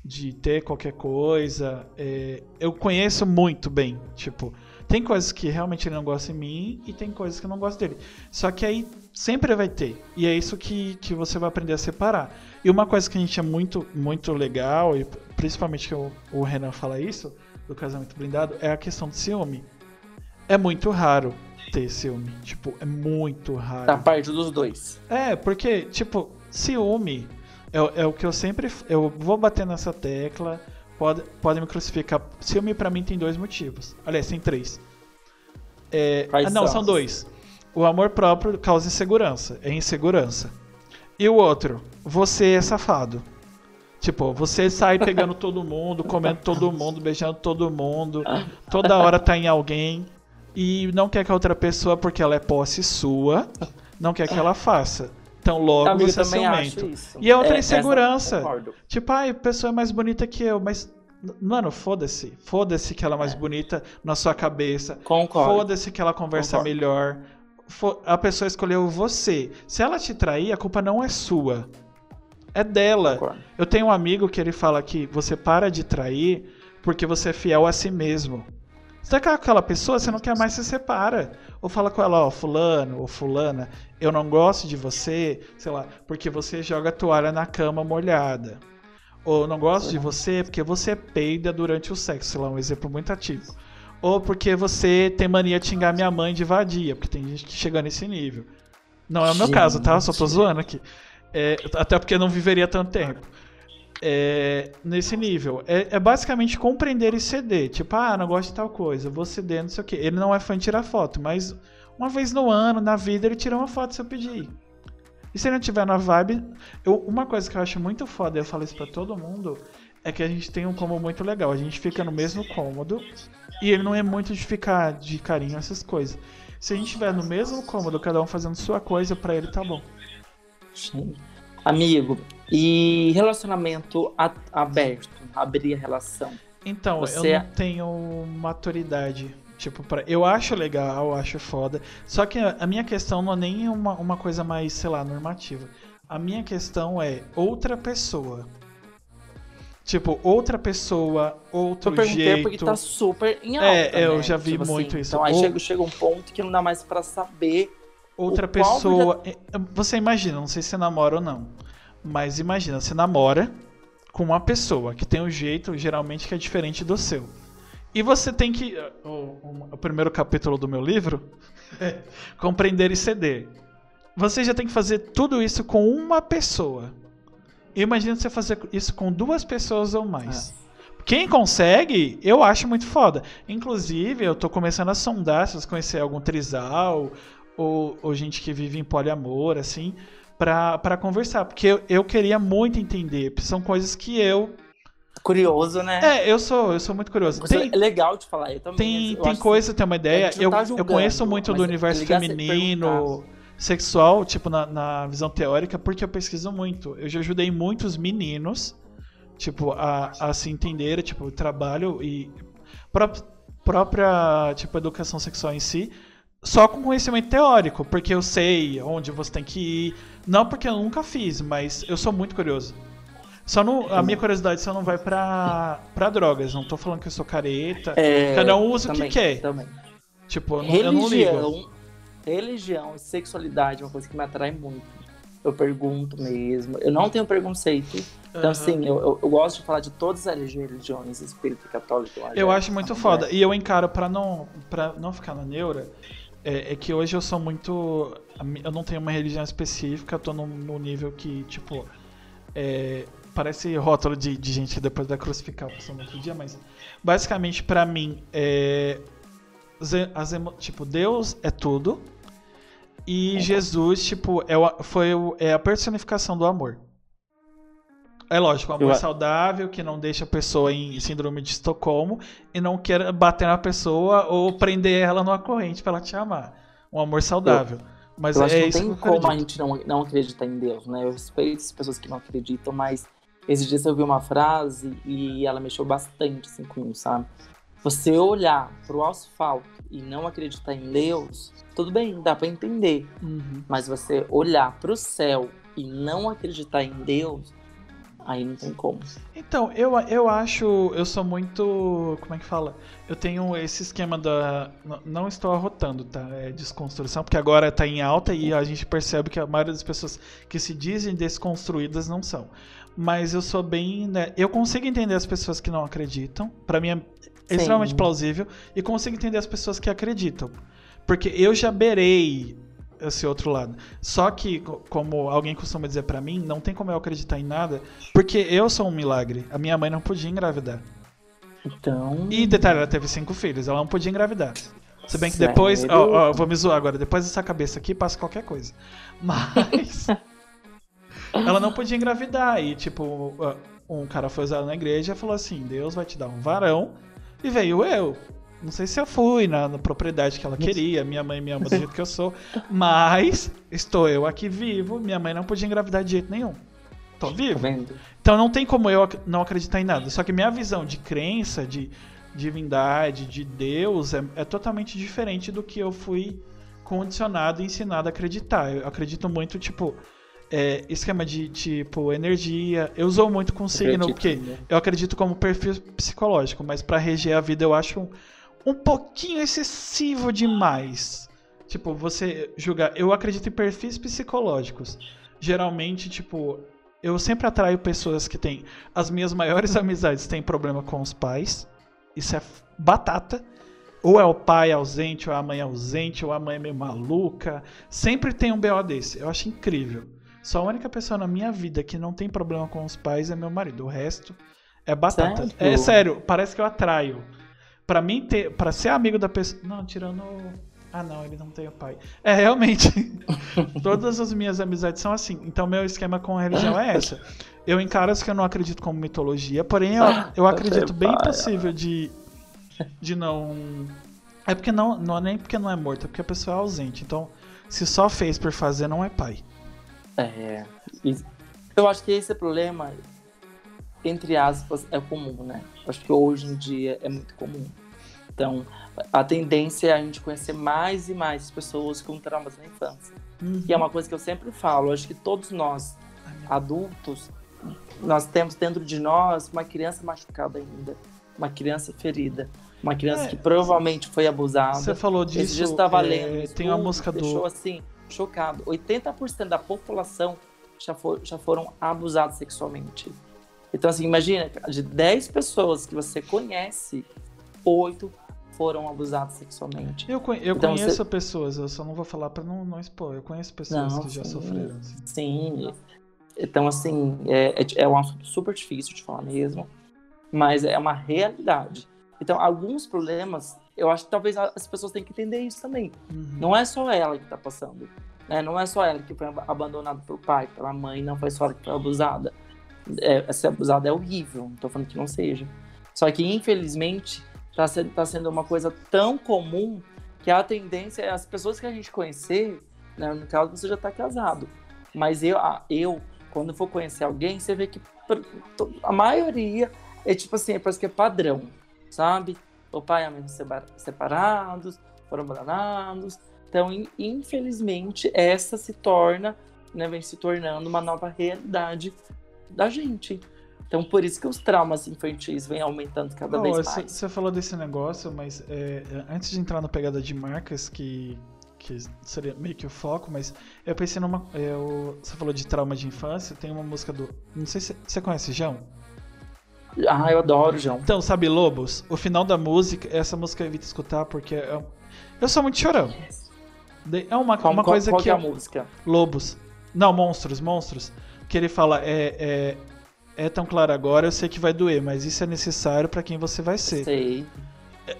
[SPEAKER 1] de ter qualquer coisa, é, eu conheço muito bem. Tipo, tem coisas que realmente ele não gosta em mim e tem coisas que eu não gosto dele. Só que aí sempre vai ter. E é isso que, que você vai aprender a separar. E uma coisa que a gente é muito, muito legal, e principalmente que o, o Renan fala isso, do casamento blindado, é a questão do ciúme. É muito raro ter ciúme. Tipo, é muito raro.
[SPEAKER 2] Da parte dos dois.
[SPEAKER 1] É, porque, tipo, ciúme é, é o que eu sempre. Eu vou bater nessa tecla. Pode, podem me crucificar. Ciúme pra mim tem dois motivos. Aliás, tem três. É, ah, não,
[SPEAKER 2] são
[SPEAKER 1] dois. O amor próprio causa insegurança. É insegurança. E o outro, você é safado. Tipo, você sai pegando todo mundo, comendo todo mundo, beijando todo mundo, toda hora tá em alguém e não quer que a outra pessoa, porque ela é posse sua, não quer que ela faça. Então logo
[SPEAKER 2] Amigo,
[SPEAKER 1] você é ciumento. E a outra
[SPEAKER 2] É, essa-
[SPEAKER 1] insegurança. Tipo, ai, a pessoa é mais bonita que eu, mas. Mano, foda-se. Foda-se que ela é mais bonita na sua cabeça.
[SPEAKER 2] Concordo.
[SPEAKER 1] Foda-se que ela conversa
[SPEAKER 2] Concordo.
[SPEAKER 1] melhor. A pessoa escolheu você. Se ela te trair, a culpa não é sua. É dela.
[SPEAKER 2] Concordo.
[SPEAKER 1] Eu tenho um amigo que ele fala que você para de trair porque você é fiel a si mesmo. Você tá com aquela pessoa, você não quer mais, se separa. Ou fala com ela, ó, fulano ou fulana, eu não gosto de você, sei lá, porque você joga toalha na cama molhada. Ou não gosto de você porque você peida durante o sexo, sei lá, um exemplo muito ativo. Ou porque você tem mania de xingar minha mãe de vadia, porque tem gente que chega nesse nível. Não é o meu caso, tá? Só tô zoando aqui. É, até porque eu não viveria tanto tempo. É, nesse nível. É, é, basicamente compreender e ceder. Tipo, ah, não gosto de tal coisa, vou ceder, não sei o que. Ele não é fã de tirar foto, mas uma vez no ano, na vida, ele tira uma foto se eu pedir. E se ele não tiver na vibe. Eu, uma coisa que eu acho muito foda, eu falo isso pra todo mundo, é que a gente tem um combo muito legal. A gente fica no mesmo cômodo e ele não é muito de ficar de carinho, essas coisas. Se a gente estiver no mesmo cômodo, cada um fazendo sua coisa, para ele tá bom.
[SPEAKER 2] Sim. Amigo, e relacionamento aberto, abrir a relação.
[SPEAKER 1] Então, Você... eu não tenho maturidade. Tipo, pra... eu acho legal, acho foda. Só que a minha questão não é nem uma, uma coisa mais, sei lá, normativa. A minha questão é outra pessoa. Tipo, outra pessoa, outro eu jeito. porque
[SPEAKER 2] tá super em alta,
[SPEAKER 1] É, eu
[SPEAKER 2] né?
[SPEAKER 1] já vi tipo assim, muito
[SPEAKER 2] assim,
[SPEAKER 1] isso.
[SPEAKER 2] Então aí Ou... chega, chega um ponto que não dá mais para saber
[SPEAKER 1] outra pessoa. Já... Você imagina, não sei se você namora ou não. Mas imagina, você namora com uma pessoa que tem um jeito, geralmente, que é diferente do seu. E você tem que. O, o, o primeiro capítulo do meu livro é compreender e ceder. Você já tem que fazer tudo isso com uma pessoa. Imagina você fazer isso com duas pessoas ou mais. É. Quem consegue, eu acho muito foda. Inclusive, eu tô começando a sondar se você conhecer algum trisal ou, ou gente que vive em poliamor, assim, para conversar. Porque eu, eu queria muito entender. São coisas que eu
[SPEAKER 2] curioso, né?
[SPEAKER 1] É, eu sou, eu sou muito curioso.
[SPEAKER 2] Tem, é legal de falar. Eu também,
[SPEAKER 1] tem eu tem coisa, tem uma ideia. Eu, tá julgando, eu conheço muito do universo feminino, sexual, tipo, na, na, visão teórica, porque eu pesquiso muito. Eu já ajudei muitos meninos, tipo, a, a se entenderem, tipo, trabalho e pró própria, tipo, educação sexual em si só com conhecimento teórico, porque eu sei onde você tem que ir. Não porque eu nunca fiz, mas eu sou muito curioso. Só não, a minha curiosidade só não vai pra, pra drogas. Não tô falando que eu sou careta. É, Cada um usa também, o que quer. Também. Tipo, eu não, religião, eu não ligo.
[SPEAKER 2] Religião e sexualidade é uma coisa que me atrai muito. Eu pergunto mesmo. Eu não tenho preconceito. Então, uhum. assim, eu, eu, eu, gosto de falar de todas as religiões, espírito católico.
[SPEAKER 1] Eu acho muito foda. E eu encaro pra não, pra não ficar na neura é, é, que hoje eu sou muito. Eu não tenho uma religião específica, eu tô no, no nível que, tipo. É, parece rótulo de, de gente depois da crucificar no outro dia, mas basicamente para mim é. As, tipo, Deus é tudo. E Jesus, tipo, é, foi, é a personificação do amor. É lógico, amor eu... saudável que não deixa a pessoa em síndrome de Estocolmo e não quer bater na pessoa ou prender ela numa corrente para ela te amar. Um amor saudável. Eu... Mas
[SPEAKER 2] eu
[SPEAKER 1] é
[SPEAKER 2] acho
[SPEAKER 1] que
[SPEAKER 2] não tem como a gente não, não acreditar em Deus, né? Eu respeito as pessoas que não acreditam, mas esses dias eu vi uma frase e ela mexeu bastante assim comigo, sabe? Você olhar pro asfalto e não acreditar em Deus, tudo bem, dá para entender. Uhum. Mas você olhar pro céu e não acreditar em Deus, Aí não tem como.
[SPEAKER 1] Então, eu, eu acho. Eu sou muito. Como é que fala? Eu tenho esse esquema da. Não estou arrotando, tá? É desconstrução, porque agora está em alta e a gente percebe que a maioria das pessoas que se dizem desconstruídas não são. Mas eu sou bem. Né, eu consigo entender as pessoas que não acreditam. Para mim é Sim. extremamente plausível. E consigo entender as pessoas que acreditam. Porque eu já berei esse outro lado. Só que, como alguém costuma dizer para mim, não tem como eu acreditar em nada, porque eu sou um milagre. A minha mãe não podia engravidar.
[SPEAKER 2] Então.
[SPEAKER 1] E detalhe, ela teve cinco filhos, ela não podia engravidar. Se bem que Sério? depois. Ó, ó, vou me zoar agora. Depois dessa cabeça aqui passa qualquer coisa. Mas. ela não podia engravidar. E, tipo, um cara foi usado na igreja e falou assim: Deus vai te dar um varão. E veio eu. Não sei se eu fui na, na propriedade que ela queria, minha mãe me ama do jeito que eu sou, mas estou eu aqui vivo, minha mãe não podia engravidar de jeito nenhum. Tô vivo. Tá então não tem como eu não acreditar em nada. Só que minha visão de crença, de divindade, de Deus, é, é totalmente diferente do que eu fui condicionado e ensinado a acreditar. Eu acredito muito, tipo, é, esquema de tipo energia. Eu uso muito com signo, porque né? eu acredito como perfil psicológico, mas para reger a vida eu acho um pouquinho excessivo demais. Tipo, você julgar. Eu acredito em perfis psicológicos. Geralmente, tipo, eu sempre atraio pessoas que têm. As minhas maiores amizades têm problema com os pais. Isso é batata. Ou é o pai ausente, ou é a mãe ausente, ou a mãe é meio maluca. Sempre tem um BO desse. Eu acho incrível. Só a única pessoa na minha vida que não tem problema com os pais é meu marido. O resto é batata.
[SPEAKER 2] Sério?
[SPEAKER 1] É sério, parece que eu atraio. Pra mim ter. para ser amigo da pessoa. Não, tirando. Ah, não, ele não tem o pai. É, realmente. Todas as minhas amizades são assim. Então, meu esquema com a religião é essa. Eu encaro as que eu não acredito como mitologia, porém, eu, eu acredito bem impossível de, de não. É porque não, não é nem porque não é morto, é porque a pessoa é ausente. Então, se só fez por fazer, não é pai.
[SPEAKER 2] É. Eu acho que esse problema, entre aspas, é comum, né? Acho que hoje em dia é muito comum. Então, a tendência é a gente conhecer mais e mais pessoas com traumas na infância. E é uma coisa que eu sempre falo, acho que todos nós, adultos, nós temos dentro de nós uma criança machucada ainda, uma criança ferida, uma criança
[SPEAKER 1] É.
[SPEAKER 2] que provavelmente foi abusada.
[SPEAKER 1] Você falou
[SPEAKER 2] Esse
[SPEAKER 1] disso.
[SPEAKER 2] dia eu estava
[SPEAKER 1] é,
[SPEAKER 2] lendo.
[SPEAKER 1] tem uma
[SPEAKER 2] tudo,
[SPEAKER 1] música do.
[SPEAKER 2] Deixou assim, chocado. 80% da população já, for, já foram abusados sexualmente. Então, assim, imagina, de 10 pessoas que você conhece, 8 foram abusadas sexualmente.
[SPEAKER 1] Eu, conhe- eu
[SPEAKER 2] Então,
[SPEAKER 1] conheço pessoas, eu só não vou falar pra não, não expor. Eu conheço pessoas
[SPEAKER 2] Não,
[SPEAKER 1] que já
[SPEAKER 2] sim.
[SPEAKER 1] sofreram. assim.
[SPEAKER 2] Sim. Então, assim, é, é, é um assunto super difícil de falar mesmo, mas é uma realidade. Então, alguns problemas, eu acho que talvez as pessoas tenham que entender isso também.
[SPEAKER 1] Uhum.
[SPEAKER 2] Não é só ela que tá passando. Né? Não é só ela que foi ab- abandonada pelo pai, pela mãe, não foi só ela que foi abusada. É, ser abusada é horrível, não tô falando que não seja. Só que, infelizmente, tá sendo, tá sendo uma coisa tão comum que a tendência é as pessoas que a gente conhecer, né? no caso você já tá casado, mas eu, eu quando for conhecer alguém, você vê que a maioria é tipo assim, parece que é padrão, sabe? O pai e a mãe separa- separados, foram abandonados. Então, in- infelizmente, essa se torna, né, vem se tornando uma nova realidade da gente. Então, por isso que os traumas infantis vêm aumentando cada vez
[SPEAKER 1] Você
[SPEAKER 2] mais.
[SPEAKER 1] você falou desse negócio, mas é, antes de entrar na pegada de marcas, que, que seria meio que o foco, mas eu pensei numa. Eu, você falou de trauma de infância, tem uma música do. Não sei se você conhece João?
[SPEAKER 2] Ah, eu adoro, João.
[SPEAKER 1] Então, sabe Lobos? O final da música, essa música eu evito escutar porque é, eu sou muito chorão. É uma,
[SPEAKER 2] Qual,
[SPEAKER 1] uma
[SPEAKER 2] qual-
[SPEAKER 1] coisa
[SPEAKER 2] qual
[SPEAKER 1] que.
[SPEAKER 2] que é a
[SPEAKER 1] eu-
[SPEAKER 2] música?
[SPEAKER 1] Lobos. Não, monstros, monstros. Que ele fala, é, é, é tão claro agora, eu sei que vai doer, mas isso é necessário pra quem você vai ser.
[SPEAKER 2] Sei.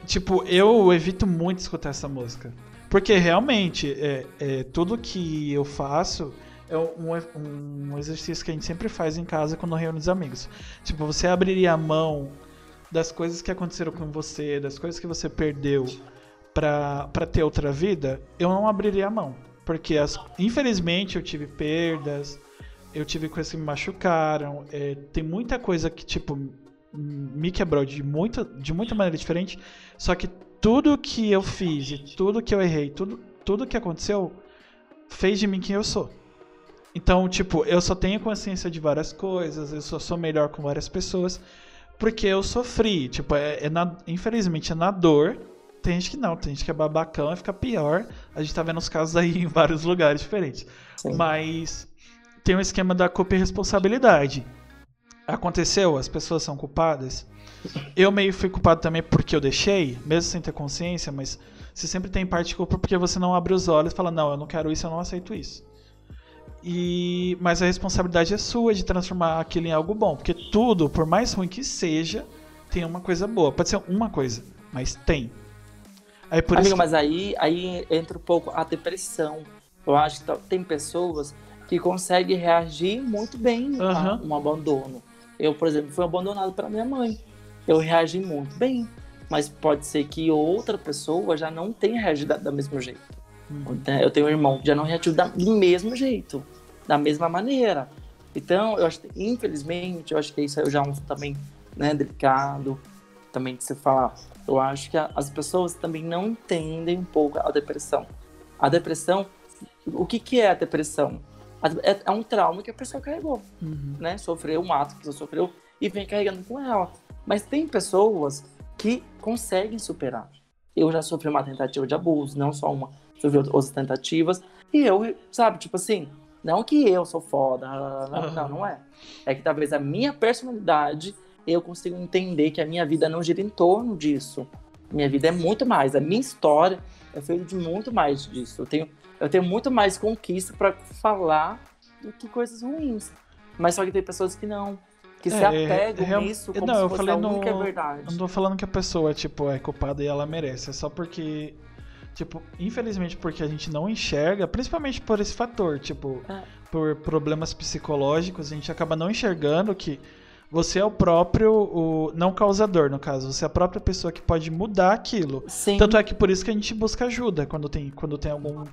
[SPEAKER 1] Tipo, eu evito muito escutar essa música. Porque realmente, é, é, tudo que eu faço é um, um exercício que a gente sempre faz em casa quando reúne os amigos. Tipo, você abriria a mão das coisas que aconteceram com você, das coisas que você perdeu pra, pra ter outra vida, eu não abriria a mão. Porque, as, infelizmente, eu tive perdas, eu tive coisas que me machucaram, é, tem muita coisa que, tipo, me quebrou de muita, de muita maneira diferente. Só que tudo que eu fiz e tudo que eu errei, tudo, tudo que aconteceu, fez de mim quem eu sou. Então, tipo, eu só tenho consciência de várias coisas, eu só sou melhor com várias pessoas, porque eu sofri. Tipo, é, é na- infelizmente é na dor. Tem gente que não, tem gente que é babacão e fica pior. A gente tá vendo os casos aí em vários lugares diferentes.
[SPEAKER 2] Sim.
[SPEAKER 1] Mas tem um esquema da culpa e responsabilidade. Aconteceu, as pessoas são culpadas. Eu meio fui culpado também porque eu deixei, mesmo sem ter consciência, mas você sempre tem parte de culpa porque você não abre os olhos e fala, não, eu não quero isso, eu não aceito isso. E mas a responsabilidade é sua de transformar aquilo em algo bom, porque tudo, por mais ruim que seja, tem uma coisa boa. Pode ser uma coisa, mas tem. Aí por
[SPEAKER 2] Amigo,
[SPEAKER 1] isso que-
[SPEAKER 2] mas aí, aí entra um pouco a depressão. Eu acho que tem pessoas que conseguem reagir muito bem a
[SPEAKER 1] Aham.
[SPEAKER 2] um abandono. Eu, por exemplo, fui abandonado pela minha mãe. Eu reagi muito bem. Mas pode ser que outra pessoa já não tenha reagido da, mesmo jeito.
[SPEAKER 1] Uhum.
[SPEAKER 2] Né? Eu tenho um irmão que já não reagiu da- do mesmo jeito, da mesma maneira. Então, eu acho infelizmente, eu acho que isso aí já é um também né, delicado, também de se falar. Eu acho que a- as pessoas também não entendem um pouco a depressão. A depressão, o que, que é a depressão? A- É, é um trauma que a pessoa carregou,
[SPEAKER 1] Uhum.
[SPEAKER 2] né? Sofreu um ato que você sofreu e vem carregando com ela. Mas tem pessoas que conseguem superar. Eu já sofri uma tentativa de abuso, não só uma, sofri outras tentativas. E eu, sabe, tipo assim, não que eu sou foda, não, não, não é. É que talvez a minha personalidade, eu consigo entender que a minha vida não gira em torno disso. Minha vida é muito mais, a minha história é feita de muito mais disso. Eu tenho, eu tenho muito mais conquista para falar do que coisas ruins. Mas só que tem pessoas que não que é, se apegam é, nisso como não, se fosse eu a única no, verdade.
[SPEAKER 1] Não tô falando que a pessoa, tipo, é culpada e ela merece. É só porque, tipo, infelizmente porque a gente não enxerga, principalmente por esse fator, tipo, é. por problemas psicológicos, a gente acaba não enxergando que você é o próprio, o, não causador, no caso, você é a própria pessoa que pode mudar aquilo. Sim. Tanto é que por isso que a gente busca ajuda quando tem, quando tem algum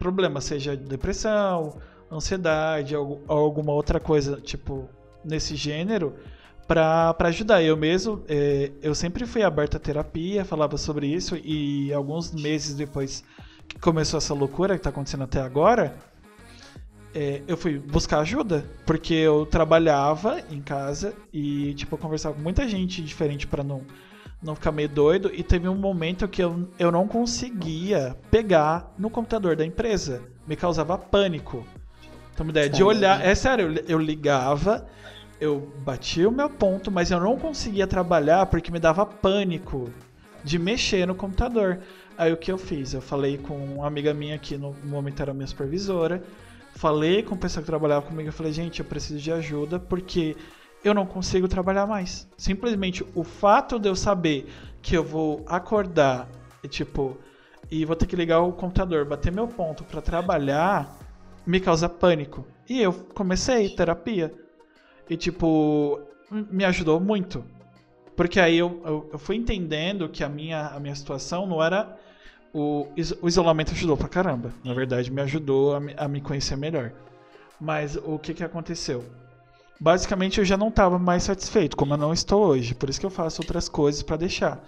[SPEAKER 1] problema, seja depressão, ansiedade, ou, alguma outra coisa, tipo, nesse gênero para ajudar. Eu mesmo, é, eu sempre fui aberto à terapia, falava sobre isso e alguns meses depois que começou essa loucura que está acontecendo até agora, é, eu fui buscar ajuda, porque eu trabalhava em casa e tipo eu conversava com muita gente diferente para não não ficar meio doido e teve um momento que eu, eu não conseguia pegar no computador da empresa, me causava pânico. Então, uma ideia de olhar, é sério, eu, ligava eu bati o meu ponto, mas eu não conseguia trabalhar porque me dava pânico de mexer no computador. Aí o que eu fiz? Eu falei com uma amiga minha que no momento era minha supervisora, falei com o pessoal que trabalhava comigo, eu falei, gente, eu preciso de ajuda porque eu não consigo trabalhar mais. Simplesmente o fato de eu saber que eu vou acordar e tipo e vou ter que ligar o computador, bater meu ponto para trabalhar, me causa pânico. E eu comecei terapia. E, tipo, me ajudou muito. Porque aí eu, eu, eu, fui entendendo que a minha, a minha situação não era. O, o isolamento ajudou pra caramba. Na verdade, me ajudou a, a me conhecer melhor. Mas o que, que aconteceu? Basicamente, eu já não estava mais satisfeito, como eu não estou hoje. Por isso que eu faço outras coisas para deixar.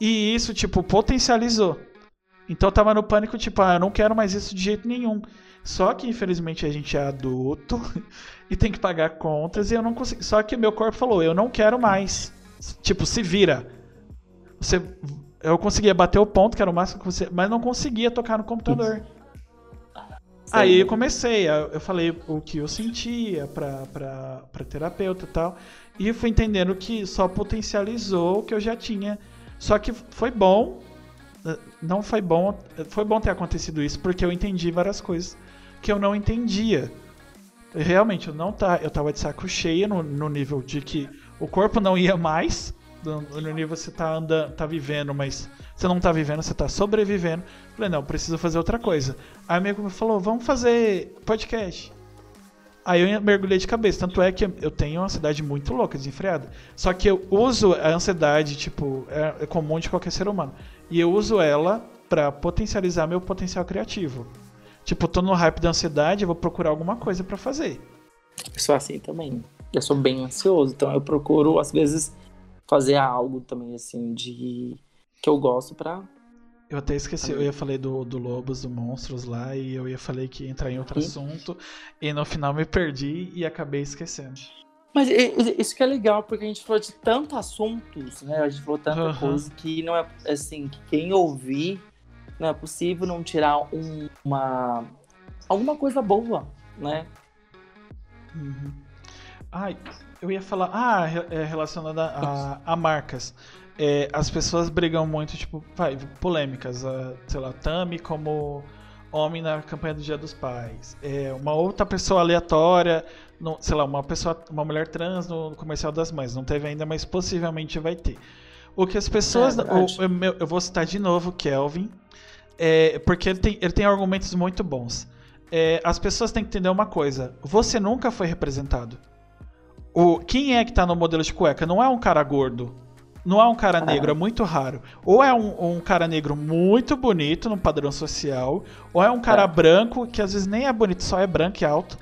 [SPEAKER 1] E isso, tipo, potencializou. Então eu tava no pânico, tipo, ah, eu não quero mais isso de jeito nenhum. Só que infelizmente a gente é adulto e tem que pagar contas e eu não consigo. Só que meu corpo falou, eu não quero mais. Tipo, se vira. Você eu conseguia bater o ponto, que era o máximo que você, mas não conseguia tocar no computador. Aí eu comecei, eu falei o que eu sentia pra, pra, pra terapeuta e tal. E fui entendendo que só potencializou o que eu já tinha. Só que foi bom. Não foi bom. Foi bom ter acontecido isso, porque eu entendi várias coisas que eu não entendia. Realmente, eu não tá, eu tava de saco cheio no, no nível de que o corpo não ia mais, no, nível você tá andando, tá vivendo, mas você não tá vivendo, você tá sobrevivendo. Falei, não, preciso fazer outra coisa. Aí o amigo falou, vamos fazer podcast. Aí eu mergulhei de cabeça. Tanto é que eu tenho uma ansiedade muito louca, desenfreada. Só que eu uso a ansiedade, tipo, é, é comum de qualquer ser humano. E eu uso ela para potencializar meu potencial criativo. Tipo, tô no hype da ansiedade, eu vou procurar alguma coisa para fazer.
[SPEAKER 2] Eu sou assim também. Eu sou bem ansioso, então eu procuro, às vezes, fazer algo também, assim, de. que eu gosto pra.
[SPEAKER 1] Eu até esqueci, eu ia falar do, do Lobos, do Monstros lá, e eu ia falei que ia entrar em outro assunto, e no final me perdi e acabei esquecendo.
[SPEAKER 2] Mas isso que é legal, porque a gente falou de tantos assuntos, né? A gente falou tanta uhum. coisa que não é assim, que quem ouvir não é possível não tirar um, uma alguma coisa boa, né?
[SPEAKER 1] Uhum. Ai, eu ia falar, ah, é relacionada a, a marcas. É, as pessoas brigam muito, tipo, vai, polêmicas, a, sei lá, Tami como homem na campanha do Dia dos Pais. É, uma outra pessoa aleatória, no, sei lá, uma pessoa, uma mulher trans no, no comercial das mães. Não teve ainda, mas possivelmente vai ter. O que as pessoas. É, o, eu, eu, vou citar de novo Kelvin, é, porque ele tem, ele tem argumentos muito bons. É, as pessoas têm que entender uma coisa: você nunca foi representado. O, quem é que tá no modelo de cueca? Não é um cara gordo. Não é um cara negro, é muito raro. Ou é um, um cara negro muito bonito no padrão social, ou é um cara é. branco que às vezes nem é bonito, só é branco e alto.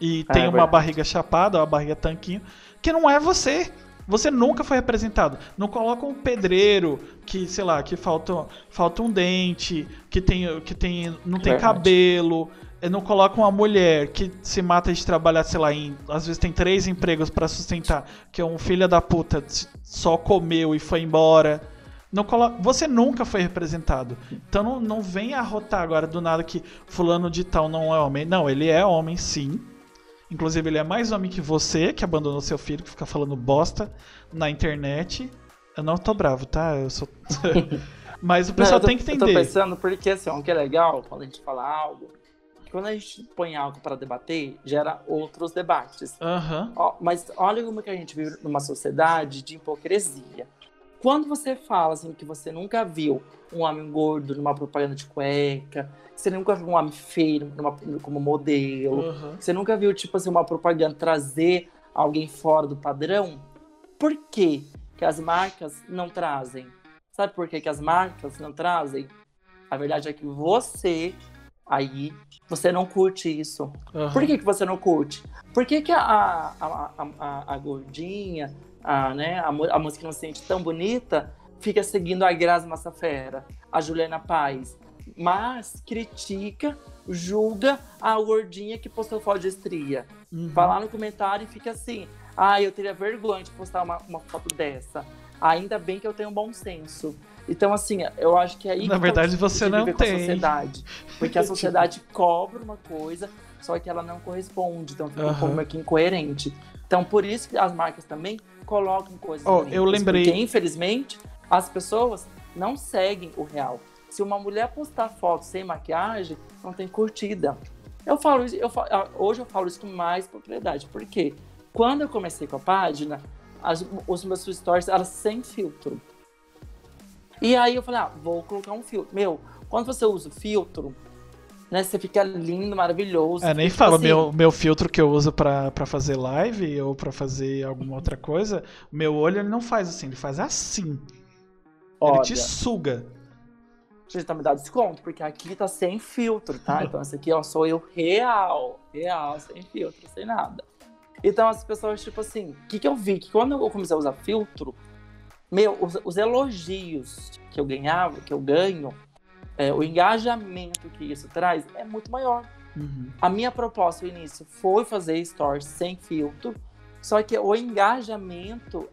[SPEAKER 1] E é, tem é uma barriga chapada, uma barriga tanquinho, que não é você. Você nunca foi representado. Não coloca um pedreiro que, sei lá, que falta, falta um dente, que tem, que tem, não tem Verdade. cabelo. Não coloca uma mulher que se mata de trabalhar, sei lá, em, às vezes tem três empregos para sustentar, que é um filho da puta só comeu e foi embora. Não colo... Você nunca foi representado. Então não, não vem arrotar agora do nada que fulano de tal não é homem. Não, ele é homem sim. Inclusive, ele é mais homem que você, que abandonou seu filho, que fica falando bosta na internet. Eu não tô bravo, tá? Eu sou. Mas o pessoal
[SPEAKER 2] Não, tô-
[SPEAKER 1] tem que entender.
[SPEAKER 2] Eu tô pensando, porque assim, o que é legal quando a gente fala algo, quando a gente põe algo para debater, gera outros debates.
[SPEAKER 1] Aham.
[SPEAKER 2] Ó, mas olha como que a gente vive numa sociedade de hipocrisia. Quando você fala assim que você nunca viu um homem gordo numa propaganda de cueca, você nunca viu um homem feio numa, como modelo, que você nunca viu tipo assim uma propaganda trazer alguém fora do padrão, por que que as marcas não trazem? Sabe por que que as marcas não trazem? A verdade é que você aí você não curte isso.
[SPEAKER 1] aham.
[SPEAKER 2] Por que, que você não curte? Por que, que a, a, a, a, gordinha, a, né, a, a que não se sente tão bonita, fica seguindo a Grazi Massafera, a Juliana Paz, mas critica, julga a gordinha que postou foto de estria.
[SPEAKER 1] Uhum.
[SPEAKER 2] Vai lá no comentário e fica assim: ah, eu teria vergonha de postar uma, uma foto dessa. Ainda bem que eu tenho bom senso. Então, assim, eu acho que é aí
[SPEAKER 1] Na
[SPEAKER 2] que
[SPEAKER 1] verdade,
[SPEAKER 2] tá
[SPEAKER 1] você não
[SPEAKER 2] com a
[SPEAKER 1] tem.
[SPEAKER 2] sociedade. Porque a sociedade cobra uma coisa, só que ela não corresponde. Então fica um
[SPEAKER 1] Aham.
[SPEAKER 2] pouco meio que incoerente. Então, por isso que as marcas também colocam coisas. Bonitas,
[SPEAKER 1] eu lembrei-
[SPEAKER 2] Porque, infelizmente, as pessoas não seguem o real. Se uma mulher postar foto sem maquiagem, não tem curtida. Eu falo isso, eu fa- ah, hoje eu falo isso com mais propriedade. Por quê? Quando eu comecei com a página, as- os meus stories eram sem filtro. E aí eu falei, ah, vou colocar um filtro. Meu, quando você usa o filtro, né, você fica lindo, maravilhoso.
[SPEAKER 1] É, nem
[SPEAKER 2] Tipo
[SPEAKER 1] falo,
[SPEAKER 2] assim,
[SPEAKER 1] meu, meu filtro que eu uso pra, pra fazer live ou pra fazer alguma outra coisa, meu olho ele não faz assim, ele faz assim. Ele
[SPEAKER 2] olha,
[SPEAKER 1] te suga.
[SPEAKER 2] Gente, tá me dando desconto, porque aqui tá sem filtro, tá? Então esse aqui, ó, sou eu real. Real, sem filtro, sem nada. Então as pessoas, tipo assim, o que que eu vi? Que quando eu comecei a usar filtro, meu, os, os elogios que eu ganhava, que eu ganho, é, o engajamento que isso traz é muito maior.
[SPEAKER 1] Uhum.
[SPEAKER 2] A minha proposta no início foi fazer stories sem filtro, só que o engajamento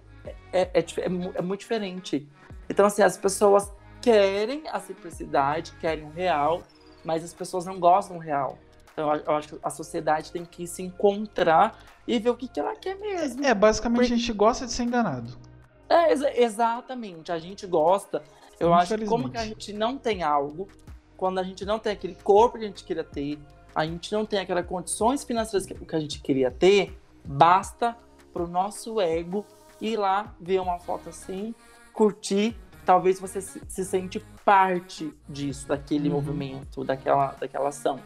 [SPEAKER 2] é, é, é mu- é muito diferente. Então, assim, as pessoas querem a simplicidade, querem o real, mas as pessoas não gostam do real. Então, eu, acho que a sociedade tem que se encontrar e ver o que, que ela quer mesmo.
[SPEAKER 1] É, basicamente
[SPEAKER 2] Por-
[SPEAKER 1] a gente gosta de ser enganado.
[SPEAKER 2] É, exa- exatamente. A gente gosta. Eu acho que como que a gente não tem algo, quando a gente não tem aquele corpo que a gente queria ter, a gente não tem aquelas condições financeiras que, a gente queria ter, basta pro nosso ego ir lá ver uma foto assim, curtir. Talvez você se, se sente parte disso, daquele
[SPEAKER 1] Uhum.
[SPEAKER 2] movimento, daquela, daquela ação.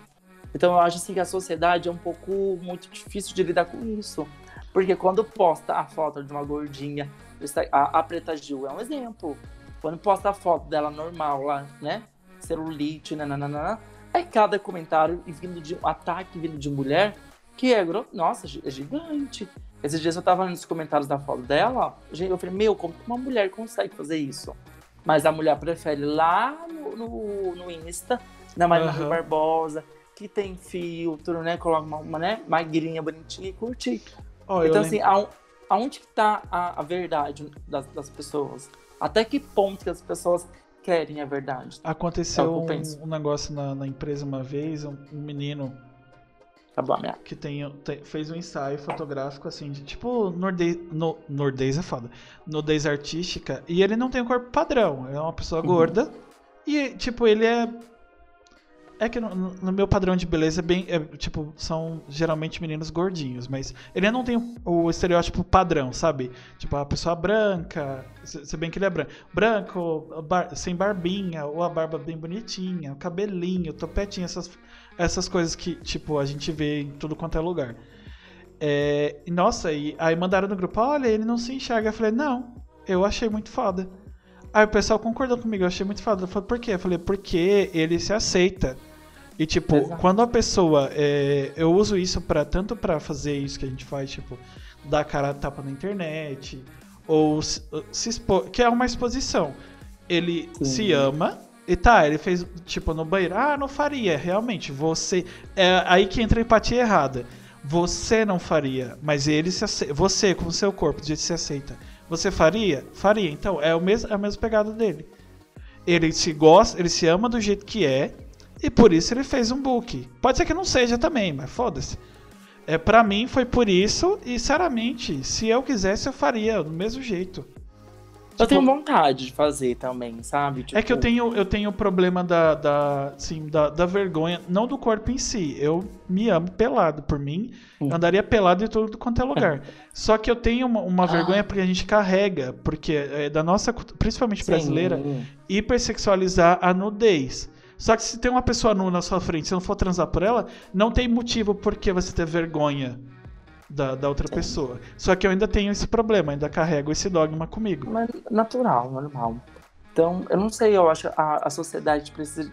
[SPEAKER 2] Então eu acho assim que a sociedade é um pouco muito difícil de lidar com isso. Porque quando posta a foto de uma gordinha, a, a Preta Gil é um exemplo. Quando posta a foto dela normal lá, né? Celulite, nananana, é cada comentário vindo de um ataque vindo de mulher que é, gro- nossa, é gigante. Esses dias eu tava nos comentários da foto dela, gente, eu falei, meu, como que uma mulher consegue fazer isso? Mas a mulher prefere lá no, no, no Insta, na Marina
[SPEAKER 1] Aham.
[SPEAKER 2] Barbosa, que tem filtro, né? Coloca uma, uma né, magrinha, bonitinha e curtir.
[SPEAKER 1] Eu
[SPEAKER 2] Então, assim, aon- aonde que tá a, a verdade das, das pessoas? Até que ponto que as pessoas querem a verdade?
[SPEAKER 1] aconteceu
[SPEAKER 2] é
[SPEAKER 1] um, um negócio na, na empresa uma vez, um, um menino
[SPEAKER 2] Tá
[SPEAKER 1] que tem, tem- fez um ensaio fotográfico assim, de, tipo nordês, no, nordês é foda, nudez artística, e ele não tem um corpo padrão, é uma pessoa
[SPEAKER 2] Uhum.
[SPEAKER 1] gorda, e tipo, ele é. É que no, no- meu padrão de beleza é bem. é, tipo, são geralmente meninos gordinhos, mas ele não tem o, estereótipo padrão, sabe? Tipo, a pessoa branca, se, se bem que ele é branco, branco, bar- sem barbinha, ou a barba bem bonitinha, cabelinho, topetinho, essas, essas coisas que, tipo, a gente vê em tudo quanto é lugar. É, nossa, e aí mandaram no grupo, olha, ele não se enxerga. Eu falei, não, eu achei muito foda. Aí o pessoal concordou comigo, eu achei muito foda. Eu falei, por quê? Eu falei, porque ele se aceita. E tipo,
[SPEAKER 2] Exato.
[SPEAKER 1] quando a pessoa. é, eu uso isso para tanto pra fazer isso que a gente faz, tipo, dar cara a tapa na internet, ou se, se expor, que é uma exposição. Ele
[SPEAKER 2] Sim.
[SPEAKER 1] se ama. E tá, ele fez, tipo, no banheiro. Ah, não faria, realmente. Você. É aí que entra a empatia errada. Você não faria, mas ele se aceita. Você, com o seu corpo, do jeito que se aceita. Você faria? Faria. Então, é, o mesmo, é a mesma pegada dele. Ele se gosta, ele se ama do jeito que é, e por isso ele fez um book. Pode ser que não seja também, mas foda-se. É, pra mim foi por isso, e sinceramente, se eu quisesse, eu faria do mesmo jeito.
[SPEAKER 2] Eu tenho vontade de fazer também, sabe?
[SPEAKER 1] É que eu
[SPEAKER 2] Tipo,
[SPEAKER 1] tenho eu tenho o problema da, da, assim, da, da vergonha, não do corpo em si. Eu me amo pelado. Por mim,
[SPEAKER 2] Hum.
[SPEAKER 1] andaria pelado em tudo quanto é lugar. Só que eu tenho uma, uma
[SPEAKER 2] Ah.
[SPEAKER 1] vergonha porque a gente carrega, porque é da nossa, principalmente
[SPEAKER 2] sim.
[SPEAKER 1] brasileira, hipersexualizar a nudez. Só que se tem uma pessoa nua na sua frente, se não for transar por ela, não tem motivo por que você ter vergonha da, da outra pessoa. Só que eu ainda tenho esse problema, ainda carrego esse dogma comigo.
[SPEAKER 2] Mas natural, normal. Então, eu não sei, eu acho que a, a sociedade precisa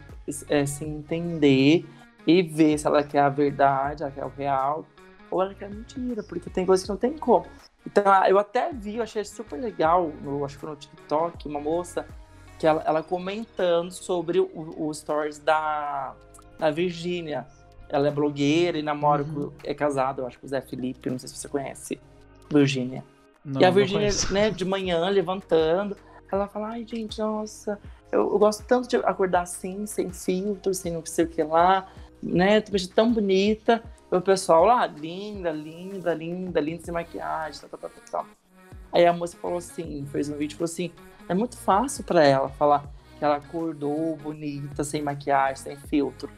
[SPEAKER 2] é, se entender e ver se ela quer a verdade, ela quer o real, ou ela quer a mentira, porque tem coisas que não tem como. Então, eu até vi, eu achei super legal, no, acho que foi no TikTok, uma moça, que ela, ela comentando sobre o, o stories da, da Virgínia. Ela é blogueira e namora,
[SPEAKER 1] Uhum.
[SPEAKER 2] é casada, eu acho, com o Zé Felipe, não sei se você conhece, Virgínia.
[SPEAKER 1] Não,
[SPEAKER 2] E a Virgínia, né, de manhã, levantando, ela fala, ai, gente, nossa, eu, eu gosto tanto de acordar assim, sem filtro, sem não sei o que lá, né, tu vejo tão bonita. E o pessoal lá, linda, linda, linda, linda, sem maquiagem, tal, tal, tal, tal. Aí a moça falou assim, fez um vídeo, falou assim, é muito fácil pra ela falar que ela acordou bonita, sem maquiagem, sem filtro.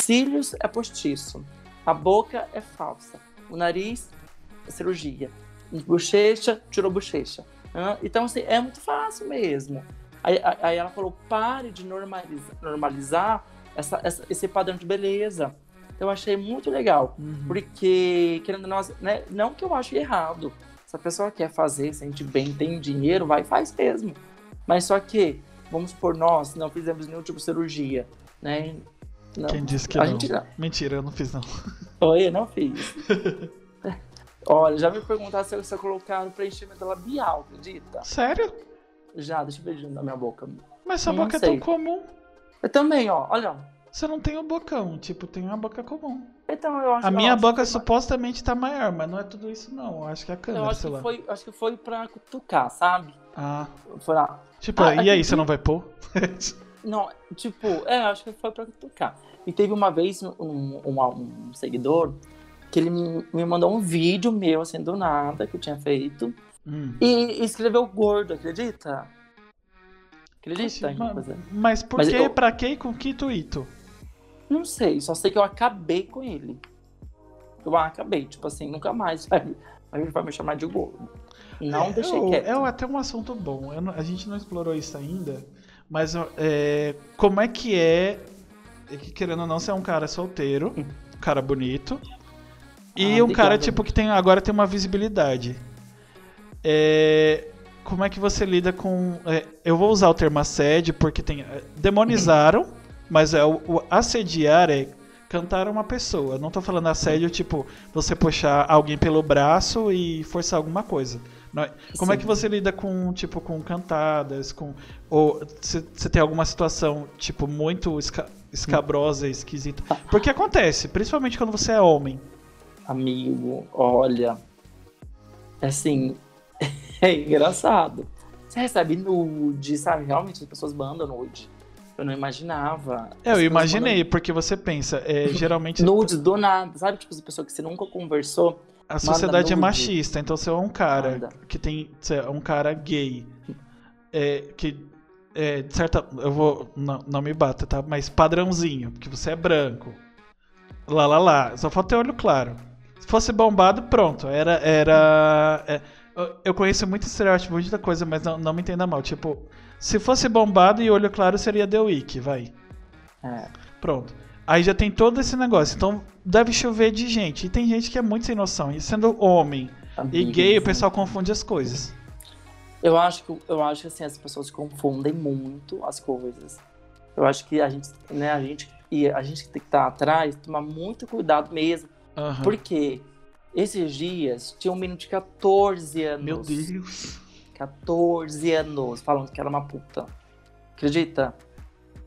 [SPEAKER 2] Cílios é postiço, a boca é falsa, o nariz é cirurgia, bochecha, tirou bochecha. Então, assim, é muito fácil mesmo. Aí, aí- ela falou, pare de normalizar, normalizar essa, essa- esse padrão de beleza. Então, eu achei muito legal.
[SPEAKER 1] Uhum.
[SPEAKER 2] Porque, querendo não, né, não que eu ache errado. Se a pessoa quer fazer, sente bem, tem dinheiro, vai e faz mesmo. Mas só que, vamos supor, nós não fizemos nenhum tipo de cirurgia, né? Não.
[SPEAKER 1] Quem disse que
[SPEAKER 2] a
[SPEAKER 1] não?
[SPEAKER 2] gente
[SPEAKER 1] Mentira, eu não fiz não.
[SPEAKER 2] Oi, eu não fiz. Olha, já me perguntaram se eu, se eu colocar preenchimento labial, acredita?
[SPEAKER 1] Sério?
[SPEAKER 2] Já, deixa eu ver da minha boca.
[SPEAKER 1] Mas sua boca é
[SPEAKER 2] sei.
[SPEAKER 1] tão comum.
[SPEAKER 2] Eu também, ó, olha.
[SPEAKER 1] Você não tem o bocão, tipo, tem uma boca comum.
[SPEAKER 2] Então eu acho
[SPEAKER 1] A
[SPEAKER 2] eu
[SPEAKER 1] minha boca
[SPEAKER 2] que
[SPEAKER 1] supostamente tá maior, mas não é tudo isso não. Eu acho que é a
[SPEAKER 2] Eu
[SPEAKER 1] câmera,
[SPEAKER 2] acho
[SPEAKER 1] sei
[SPEAKER 2] que,
[SPEAKER 1] lá.
[SPEAKER 2] foi, acho que foi pra cutucar, sabe?
[SPEAKER 1] Ah. Tipo,
[SPEAKER 2] Ah,
[SPEAKER 1] e aí,
[SPEAKER 2] tem-
[SPEAKER 1] você não vai pôr?
[SPEAKER 2] Não, tipo, é, acho que foi pra cutucar. E teve uma vez um, um, um seguidor que ele me, me mandou um vídeo meu, assim, do nada, que eu tinha feito.
[SPEAKER 1] Hum.
[SPEAKER 2] E escreveu gordo, acredita? Acredita? em
[SPEAKER 1] Ma-
[SPEAKER 2] coisa?
[SPEAKER 1] Mas por
[SPEAKER 2] Mas
[SPEAKER 1] que,
[SPEAKER 2] eu-
[SPEAKER 1] pra que e com que intuito?
[SPEAKER 2] Não sei, só sei que eu acabei com ele. Eu acabei, tipo assim, nunca mais vai, vai, vai me chamar de gordo. Não
[SPEAKER 1] é,
[SPEAKER 2] deixei
[SPEAKER 1] eu-
[SPEAKER 2] quieto.
[SPEAKER 1] É até um assunto bom. Não- a gente não explorou isso ainda, mas é, como é que é, é que querendo ou não, você é um cara solteiro, um cara bonito, e
[SPEAKER 2] Ah,
[SPEAKER 1] um cara tipo que tem agora tem uma visibilidade. É, como é que você lida com? é, eu vou usar o termo assédio porque tem é, demonizaram, mas é o, o assediar é cantar uma pessoa. Eu não tô falando assédio tipo você puxar alguém pelo braço e forçar alguma coisa. É- Como é
[SPEAKER 2] Sim.
[SPEAKER 1] que você lida com tipo com cantadas, com ou você tem alguma situação tipo muito esca- escabrosa, esquisita? Porque acontece, principalmente quando você é homem.
[SPEAKER 2] Amigo, olha. Assim, é engraçado. Você recebe nude, sabe? Realmente as pessoas mandam nude. Eu não imaginava.
[SPEAKER 1] É, eu imaginei, porque você pensa, é, geralmente
[SPEAKER 2] mandam Nudes do nada, sabe? Tipo, as pessoas que você nunca conversou.
[SPEAKER 1] A sociedade é machista, então você é um cara
[SPEAKER 2] Manda.
[SPEAKER 1] que tem, você é um cara gay, é, que é, de certa, eu vou, não, não me bata, tá? Mas padrãozinho, que você é branco, lá, lá, lá, só falta ter olho claro. Se fosse bombado, pronto, era, era, é, eu- eu conheço muito estereótipo, muita coisa, mas não, não me entenda mal, tipo, se fosse bombado e olho claro seria The Week, vai.
[SPEAKER 2] É,
[SPEAKER 1] Pronto. Aí já tem todo esse negócio. Então deve chover de gente. E tem gente que é muito sem noção. E sendo homem e
[SPEAKER 2] amigo,
[SPEAKER 1] gay, o
[SPEAKER 2] assim.
[SPEAKER 1] pessoal confunde as coisas.
[SPEAKER 2] Eu acho que eu acho que assim, as pessoas confundem muito as coisas. Eu acho que a gente, né, a gente e a gente tem que estar atrás, tomar muito cuidado mesmo,
[SPEAKER 1] Aham.
[SPEAKER 2] porque esses dias tinha um menino de 14 anos.
[SPEAKER 1] Meu Deus.
[SPEAKER 2] 14 anos falando que era uma puta. Acredita?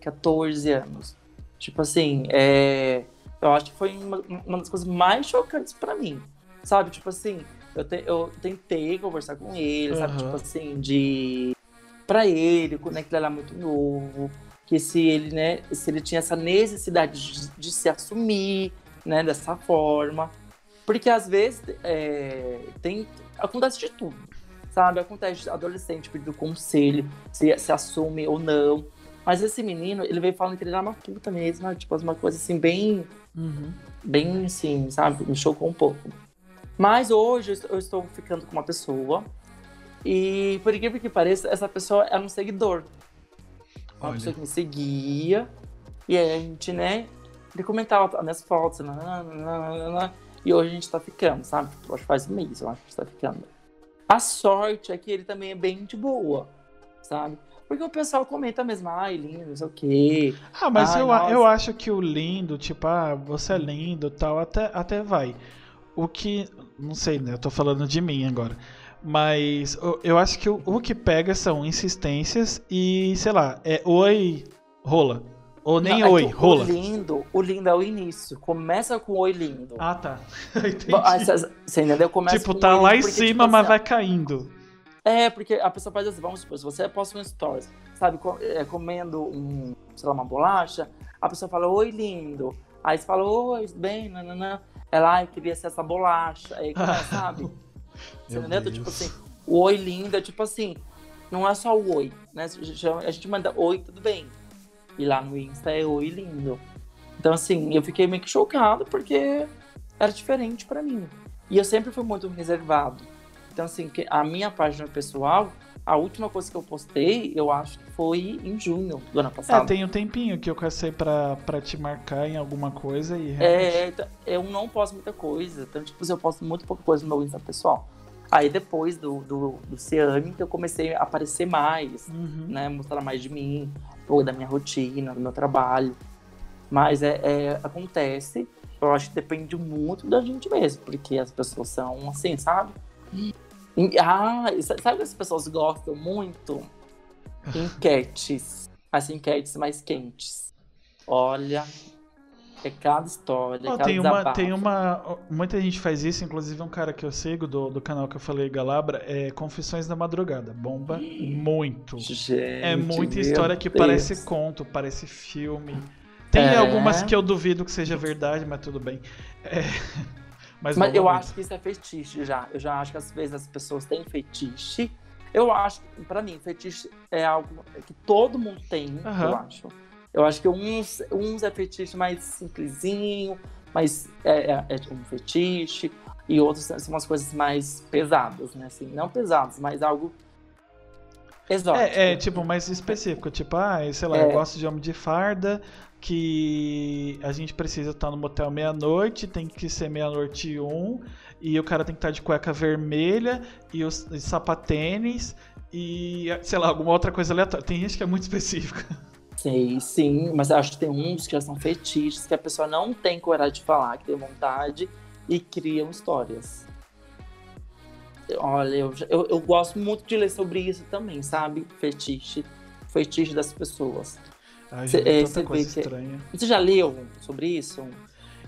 [SPEAKER 2] 14 anos. Tipo assim, é... eu acho que foi uma, uma das coisas mais chocantes pra mim. Sabe? Tipo assim, Eu, te, eu tentei conversar com ele, sabe?
[SPEAKER 1] Aham.
[SPEAKER 2] Tipo assim, de. Pra ele, né, que ele era muito novo, que se ele, né, se ele tinha essa necessidade de, de se assumir, né, dessa forma. Porque às vezes é, tem, acontece de tudo, sabe? Acontece adolescente pedindo conselho, se, se assume ou não. Mas esse menino, ele veio falando que ele era uma puta mesmo, sabe? tipo, uma coisa assim, bem
[SPEAKER 1] Uhum.
[SPEAKER 2] bem assim, sabe? Me chocou um pouco. Mas hoje eu estou- eu estou ficando com uma pessoa e, por incrível que pareça, essa pessoa era um seguidor. Uma
[SPEAKER 1] Olha.
[SPEAKER 2] pessoa que me seguia e aí a gente, né, ele comentava as minhas fotos, nananana, e hoje a gente tá ficando, sabe? Tipo, acho que faz um mês, eu acho que a gente tá ficando. A sorte é que ele também é bem de boa, sabe? Porque o pessoal comenta mesmo, ai, lindo, não sei o quê.
[SPEAKER 1] Ah, mas
[SPEAKER 2] Ai,
[SPEAKER 1] eu,
[SPEAKER 2] nossa.
[SPEAKER 1] eu acho que o lindo, tipo, ah, você é lindo tal, até, até vai. O que. Não sei, né? Eu tô falando de mim agora. Mas eu, eu acho que o, o que pega são insistências e, sei lá, é oi, rola. Ou nem
[SPEAKER 2] Não, é
[SPEAKER 1] oi,
[SPEAKER 2] que
[SPEAKER 1] rola.
[SPEAKER 2] O lindo, o lindo é o início. Começa com oi lindo.
[SPEAKER 1] Ah, tá. Entendi.
[SPEAKER 2] Bom, aí Você entendeu? Começa
[SPEAKER 1] tipo, tá lá em
[SPEAKER 2] porque,
[SPEAKER 1] cima,
[SPEAKER 2] tipo,
[SPEAKER 1] mas
[SPEAKER 2] assim,
[SPEAKER 1] vai caindo.
[SPEAKER 2] É, porque a pessoa faz assim, vamos supor, se você posta um stories, sabe, é, comendo um, sei lá, uma bolacha, a pessoa fala, oi, lindo. Aí você fala, oi, bem, nananã. Ela, ai, queria ser essa bolacha. Aí sabe? Você entendeu?
[SPEAKER 1] Deus.
[SPEAKER 2] Tipo assim, o oi lindo é tipo assim, não é só o oi, né? A gente, manda oi, tudo bem. E lá no Insta é oi lindo. Então, assim, eu fiquei meio que chocado porque era diferente pra mim. E eu sempre fui muito reservado. Então, assim, que a minha página pessoal, a última coisa que eu postei, eu acho que foi em junho do ano
[SPEAKER 1] É,
[SPEAKER 2] passado.
[SPEAKER 1] tem um tempinho que eu cacei pra, pra te marcar em alguma coisa e realmente.
[SPEAKER 2] É, eu não posto muita coisa. Então, tipo, eu posto muito pouca coisa no meu Insta pessoal. Aí depois do, do, do Ciame, que eu comecei a aparecer mais,
[SPEAKER 1] Uhum.
[SPEAKER 2] né? Mostrar mais de mim, pouco da minha rotina, do meu trabalho. Mas é, é- acontece, eu acho que depende muito da gente mesmo, porque as pessoas são assim, sabe? Ah, sa- sabe que as pessoas gostam muito? Enquetes. As enquetes mais quentes. Olha, é cada história,
[SPEAKER 1] Ó,
[SPEAKER 2] cada
[SPEAKER 1] tem uma, tem uma. Muita gente faz isso, inclusive um cara que eu sigo do, do canal que eu falei, Galabra, é Confissões da Madrugada. Bomba muito.
[SPEAKER 2] Gente,
[SPEAKER 1] É muita história que
[SPEAKER 2] Deus.
[SPEAKER 1] parece conto, parece filme. Tem
[SPEAKER 2] É.
[SPEAKER 1] algumas que eu duvido que seja verdade, mas tudo bem. É, Mas,
[SPEAKER 2] Mas eu acho que isso é fetiche já. Eu já acho que às vezes as pessoas têm fetiche. Eu acho, pra mim, fetiche é algo que todo mundo tem,
[SPEAKER 1] Aham.
[SPEAKER 2] eu acho. Eu acho que uns, uns é fetiche mais simplesinho, mas é, é- é um fetiche, e outros são umas coisas mais pesadas, né? Assim, não pesadas, mas algo
[SPEAKER 1] É, é, tipo, mais específico. Tipo, ah, sei lá,
[SPEAKER 2] É.
[SPEAKER 1] eu gosto de homem de farda, que a gente precisa estar no motel meia-noite, tem que ser meia-noite e um, e o cara tem que estar de cueca vermelha e os e sapatênis e, sei lá, alguma outra coisa aleatória. Tem gente que é muito específica.
[SPEAKER 2] Sei, sim, mas acho que tem uns que já são fetiches, que a pessoa não tem coragem de falar, que tem vontade e criam histórias. Olha, eu, eu, eu gosto muito de ler sobre isso também, sabe? Fetiche. Fetiche das pessoas.
[SPEAKER 1] Ai,
[SPEAKER 2] Cê-
[SPEAKER 1] já
[SPEAKER 2] é,
[SPEAKER 1] tanta coisa
[SPEAKER 2] que-
[SPEAKER 1] estranha.
[SPEAKER 2] Você já leu sobre isso?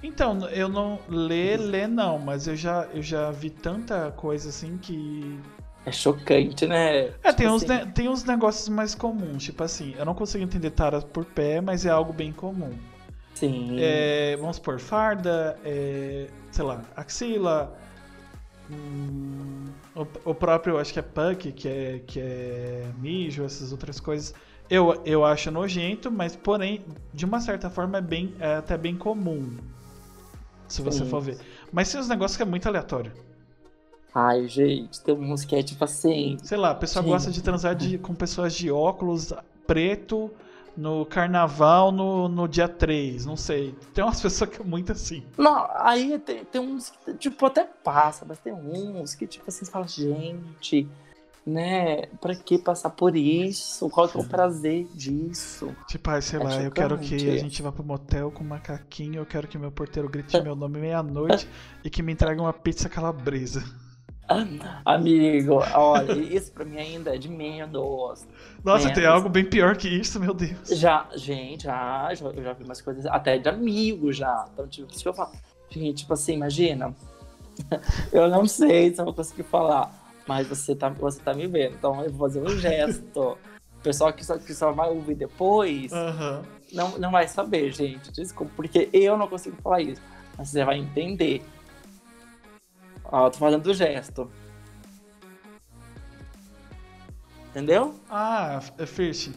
[SPEAKER 1] Então, eu não ler, ler não, mas eu já, eu já vi tanta coisa assim que
[SPEAKER 2] É chocante, né?
[SPEAKER 1] É, tem
[SPEAKER 2] Tipo
[SPEAKER 1] uns,
[SPEAKER 2] assim,
[SPEAKER 1] ne- tem uns negócios mais comuns, tipo assim, eu não consigo entender tara por pé, mas é algo bem comum.
[SPEAKER 2] Sim.
[SPEAKER 1] É, vamos supor, farda, é, sei lá, axila, hum, o, o próprio, acho que é punk, que é, que é mijo, essas outras coisas. Eu, eu acho nojento, mas porém, de uma certa forma, é, bem, é até bem comum. Se você
[SPEAKER 2] Sim.
[SPEAKER 1] for ver. Mas tem uns negócios que é muito aleatório.
[SPEAKER 2] Ai, gente, tem uns que é tipo assim.
[SPEAKER 1] Sei lá, a pessoa
[SPEAKER 2] Sim.
[SPEAKER 1] gosta de transar de- com pessoas de óculos preto no carnaval no, no dia 3, não sei. Tem umas pessoas que é muito assim.
[SPEAKER 2] Não, aí tem, tem uns que, tipo, até passa, mas tem uns que, tipo assim, você fala, gente, né, pra que passar por isso? Qual que é o prazer disso?
[SPEAKER 1] Tipo, ah, sei
[SPEAKER 2] É
[SPEAKER 1] lá, eu quero que a gente vá pro motel com um macaquinho, eu quero que meu porteiro grite meu nome meia-noite e que me entregue uma pizza calabresa.
[SPEAKER 2] Amigo, olha, isso pra mim ainda é de menos.
[SPEAKER 1] Nossa,
[SPEAKER 2] Menos.
[SPEAKER 1] tem algo bem pior que isso, meu Deus.
[SPEAKER 2] Já, gente, já, já, eu já vi umas coisas, até de amigo já. Então, tipo, isso que eu falo. Gente, tipo assim, imagina. eu não sei se eu vou conseguir falar, mas você tá, você tá me vendo, então eu vou fazer um gesto. O pessoal que só, que só vai ouvir depois
[SPEAKER 1] Aham.
[SPEAKER 2] não, não vai saber, gente. Desculpa, porque eu não consigo falar isso. Mas você vai entender. Ó, eu tô fazendo o gesto. Entendeu?
[SPEAKER 1] Ah, é Fish.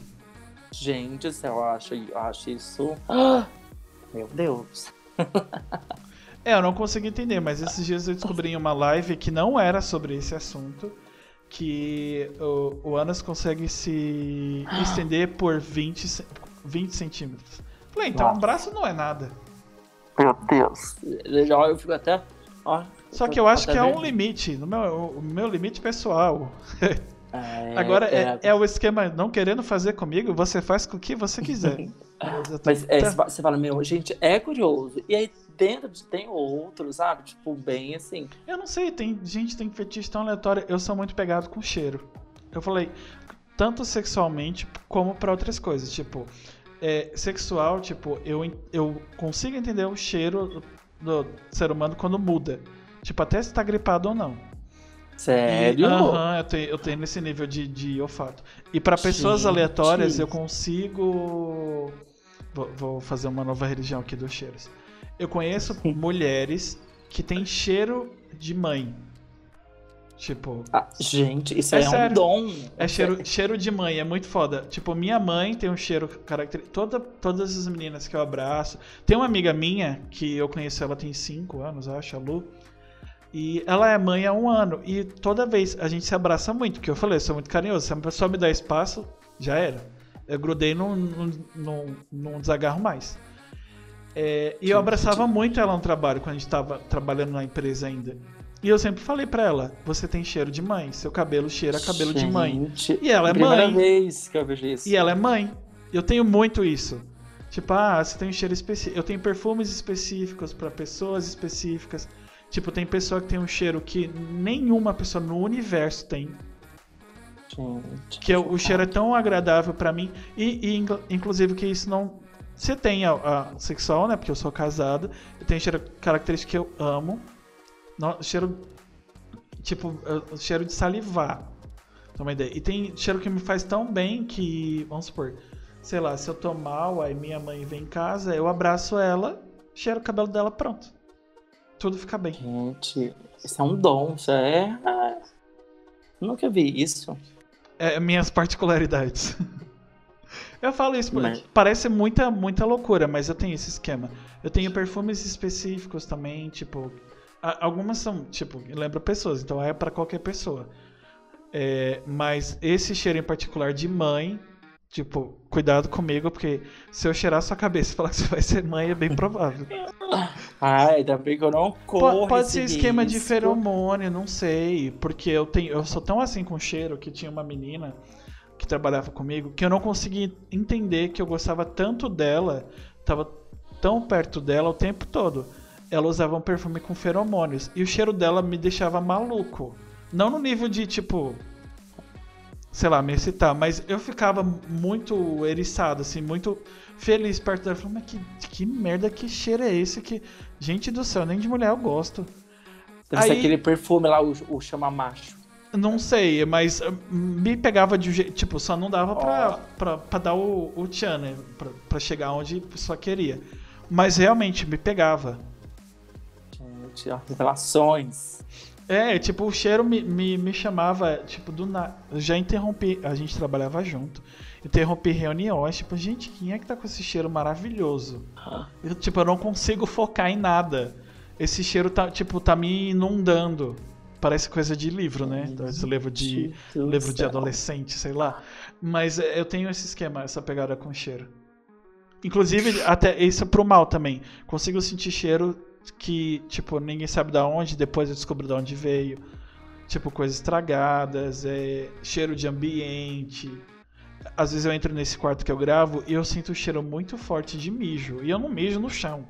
[SPEAKER 2] Gente do céu, eu acho, eu acho isso. Ah, meu Deus.
[SPEAKER 1] É, eu não consegui entender, mas esses dias eu descobri em uma live que não era sobre esse assunto. Que o, o ânus consegue se estender por 20, ce- 20 centímetros. Falei, então um
[SPEAKER 2] Nossa.
[SPEAKER 1] braço não é nada.
[SPEAKER 2] Meu Deus. Eu fico até. Ó,
[SPEAKER 1] Só que eu acho que é um limite. No meu, o meu limite pessoal.
[SPEAKER 2] É,
[SPEAKER 1] Agora é, é o esquema não querendo fazer comigo, você faz com o que você quiser. Tô-
[SPEAKER 2] Mas é,
[SPEAKER 1] tá-
[SPEAKER 2] você fa- você fala, meu, gente, é curioso. E aí dentro de, tem outros, sabe? Tipo, bem assim.
[SPEAKER 1] Eu não sei, tem gente tem fetiche tão aleatório. Eu sou muito pegado com cheiro. Eu falei, tanto sexualmente como pra outras coisas. Tipo, é, sexual, tipo, eu, eu consigo entender o cheiro do ser humano quando muda. Tipo, até se tá gripado ou não.
[SPEAKER 2] Sério?
[SPEAKER 1] Aham, eu, tenho, eu tenho nesse nível de, de olfato. E pra pessoas aleatórias, eu consigo. Vou, vou fazer uma nova religião aqui dos cheiros. Eu conheço mulheres que têm cheiro de mãe. Tipo,
[SPEAKER 2] Ah, gente, isso
[SPEAKER 1] É
[SPEAKER 2] é,
[SPEAKER 1] sério.
[SPEAKER 2] um dom.
[SPEAKER 1] é cheiro, cheiro de mãe, é muito foda. Tipo, minha mãe tem um cheiro característico. Toda, todas as meninas que eu abraço. Tem uma amiga minha, que eu conheço ela tem 5 anos, acho, a Lu. E ela é mãe há um ano. E toda vez a gente se abraça muito, porque eu falei, eu sou muito carinhoso. Se a pessoa me dá espaço, já era. Eu grudei, não, não, não, não desagarro mais. É, e eu abraçava muito ela no trabalho, quando a gente tava trabalhando na empresa ainda. E eu sempre falei pra ela: você tem cheiro de mãe, seu cabelo cheira cabelo de mãe.
[SPEAKER 2] Gente,
[SPEAKER 1] E ela é
[SPEAKER 2] primeira
[SPEAKER 1] mãe.
[SPEAKER 2] vez que eu vejo isso.
[SPEAKER 1] E ela é mãe. Eu tenho muito isso. Tipo, ah, você tem um cheiro específico. Eu tenho perfumes específicos pra pessoas específicas. Tipo, tem pessoa que tem um cheiro que nenhuma pessoa no universo tem.
[SPEAKER 2] Gente,
[SPEAKER 1] Que o o cheiro é tão agradável pra mim. E, e, inclu- inclusive que isso não. Você tem a, a sexual, né? Porque eu sou casado. E tem cheiro característico que eu amo. No- cheiro. Tipo, cheiro de salivar. Tem uma ideia. E tem cheiro que me faz tão bem que. Vamos supor. Sei lá, se eu tô mal, aí minha mãe vem em casa, eu abraço ela, cheiro o cabelo dela, pronto. Tudo fica bem.
[SPEAKER 2] Gente, isso é um dom, isso é. ah, Nunca vi isso.
[SPEAKER 1] É, minhas particularidades. Eu falo isso,
[SPEAKER 2] Mas-
[SPEAKER 1] parece muita, muita loucura, mas eu tenho esse esquema. Eu tenho perfumes específicos também, tipo. Algumas são, tipo, lembra pessoas, então é pra qualquer pessoa. É, mas esse cheiro em particular de mãe, tipo, cuidado comigo, porque se eu cheirar sua cabeça e falar que você vai ser mãe, é bem provável.
[SPEAKER 2] Ai, ainda bem que eu não corro.
[SPEAKER 1] Po- Pode
[SPEAKER 2] esse
[SPEAKER 1] ser esquema de
[SPEAKER 2] risco.
[SPEAKER 1] feromônio, não sei. Porque eu tenho, eu sou tão assim com cheiro que tinha uma menina que trabalhava comigo que eu não consegui entender que eu gostava tanto dela, tava tão perto dela o tempo todo. Ela usava um perfume com feromônios e o cheiro dela me deixava maluco. Não no nível de tipo, sei lá, me excitar, mas eu ficava muito eriçado, assim, muito feliz perto dela. Falei, mas que, que merda, que cheiro é esse? Que, gente do céu, nem de mulher eu gosto.
[SPEAKER 2] Deve ser
[SPEAKER 1] Aí-
[SPEAKER 2] aquele perfume lá, o, o chama macho.
[SPEAKER 1] Não sei, mas uh, me pegava de um jeito. Tipo, só não dava pra, pra, pra dar o, o tchan, né? Pra, pra chegar onde pessoa queria. Mas realmente me pegava.
[SPEAKER 2] Gente, ó, revelações.
[SPEAKER 1] É, tipo, o cheiro me, me, me chamava, tipo, do nada. Já interrompi, a gente trabalhava junto. Interrompi reuniões, tipo, gente, quem é que tá com esse cheiro maravilhoso? Eu, tipo, eu não consigo focar em nada. Esse cheiro tá, tipo, tá me inundando. Parece coisa de livro, né? Esse livro de, livro de adolescente, sei lá. Mas é, eu tenho esse esquema, essa pegada com cheiro. Inclusive, até isso pro mal também. Consigo sentir cheiro que, tipo, ninguém sabe da onde, depois eu descubro de onde veio. Tipo, coisas estragadas, é, cheiro de ambiente. Às vezes eu entro nesse quarto que eu gravo e eu sinto um cheiro muito forte de mijo. E eu não mijo no chão.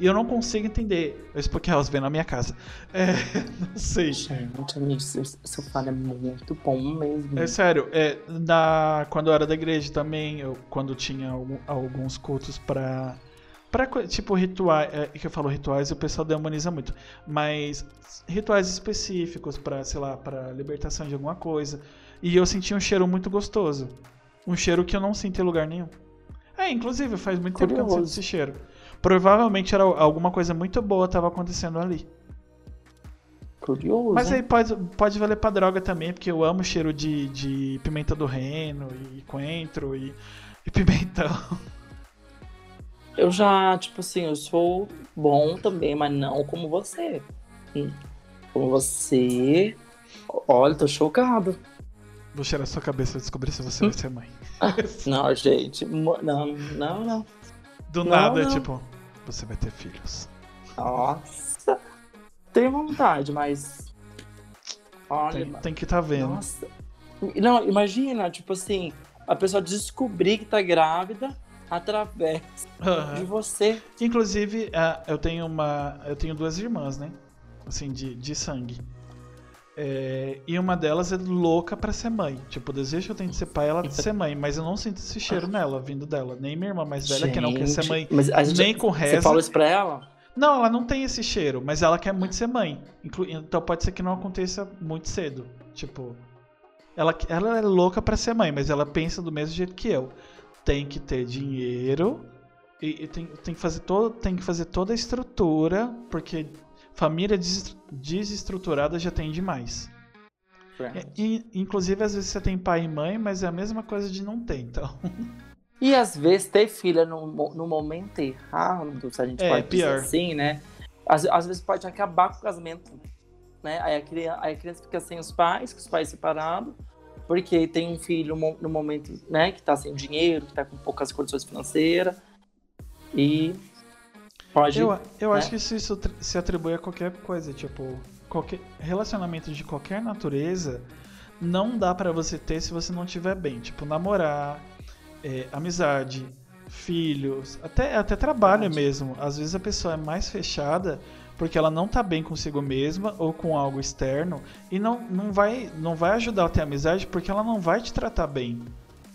[SPEAKER 1] E eu não consigo entender. Eu Spook House vem na minha casa. É, não sei.
[SPEAKER 2] Gente, amigo, seu, é muito bom mesmo.
[SPEAKER 1] É sério, é, na, quando eu era da igreja também, eu, quando tinha algum- alguns cultos pra Pra, tipo, rituais. É, que eu falo rituais e o pessoal demoniza muito. Mas rituais específicos pra, sei lá, pra libertação de alguma coisa. E eu senti um cheiro muito gostoso. Um cheiro que eu não sinto em lugar nenhum. É, inclusive, faz muito tempo que eu não sinto
[SPEAKER 2] Curioso.
[SPEAKER 1] esse cheiro. Provavelmente era alguma coisa muito boa tava acontecendo ali.
[SPEAKER 2] Curioso.
[SPEAKER 1] Mas aí pode, pode valer pra droga também, porque eu amo cheiro de, de pimenta do reino, e coentro, e, e pimentão.
[SPEAKER 2] Eu já, tipo assim, eu sou bom também, mas não como você. Hum. Como você. Olha, tô chocado.
[SPEAKER 1] Vou cheirar sua cabeça e descobrir se você vai ser mãe.
[SPEAKER 2] Não, gente. Não, não, não.
[SPEAKER 1] Do
[SPEAKER 2] Não,
[SPEAKER 1] nada,
[SPEAKER 2] não.
[SPEAKER 1] tipo, você vai ter filhos.
[SPEAKER 2] Nossa. Tenho vontade, mas. Olha,
[SPEAKER 1] Tem, tem que estar vendo.
[SPEAKER 2] nossa. Não, imagina, tipo assim, a pessoa descobrir que tá grávida através
[SPEAKER 1] Aham.
[SPEAKER 2] de você.
[SPEAKER 1] Inclusive, ah, eu tenho uma. Eu tenho duas irmãs, né? Assim, de, de sangue. É, e uma delas é louca pra ser mãe. Tipo, o desejo que eu tenho de ser pai ela de ser mãe, mas eu não sinto esse cheiro nela, vindo dela. Nem minha irmã mais velha, que não quer ser
[SPEAKER 2] Gente,
[SPEAKER 1] mãe
[SPEAKER 2] gente,
[SPEAKER 1] nem com
[SPEAKER 2] você
[SPEAKER 1] reza.
[SPEAKER 2] fala isso pra ela?
[SPEAKER 1] Não, ela não tem esse cheiro, mas ela quer muito ser mãe. Então pode ser que não aconteça muito cedo. Tipo, ela, ela é louca pra ser mãe, mas ela pensa do mesmo jeito que eu. Tem que ter dinheiro e, e tem, tem, que fazer todo, tem que fazer toda a estrutura, porque família des- desestruturada já tem demais. E, e, inclusive, às vezes você tem pai e mãe, mas é a mesma coisa de não ter, então.
[SPEAKER 2] E às vezes ter filha no, no momento errado, se a gente
[SPEAKER 1] É,
[SPEAKER 2] pode dizer
[SPEAKER 1] pior.
[SPEAKER 2] assim, né? Às, às vezes pode acabar com o casamento, né? Aí a, criança, aí a criança fica sem os pais, com os pais separados, porque tem um filho no momento, né, que tá sem dinheiro, que tá com poucas condições financeiras. E pode.
[SPEAKER 1] Eu, eu
[SPEAKER 2] né?
[SPEAKER 1] acho que isso, isso se atribui a qualquer coisa, tipo, qualquer relacionamento de qualquer natureza não dá pra você ter se você não tiver bem, tipo, namorar, é, amizade, filhos, até, até trabalho
[SPEAKER 2] Verdade.
[SPEAKER 1] mesmo. Às vezes a pessoa é mais fechada porque ela não tá bem consigo mesma ou com algo externo e não, não, vai, não vai ajudar a ter amizade porque ela não vai te tratar bem.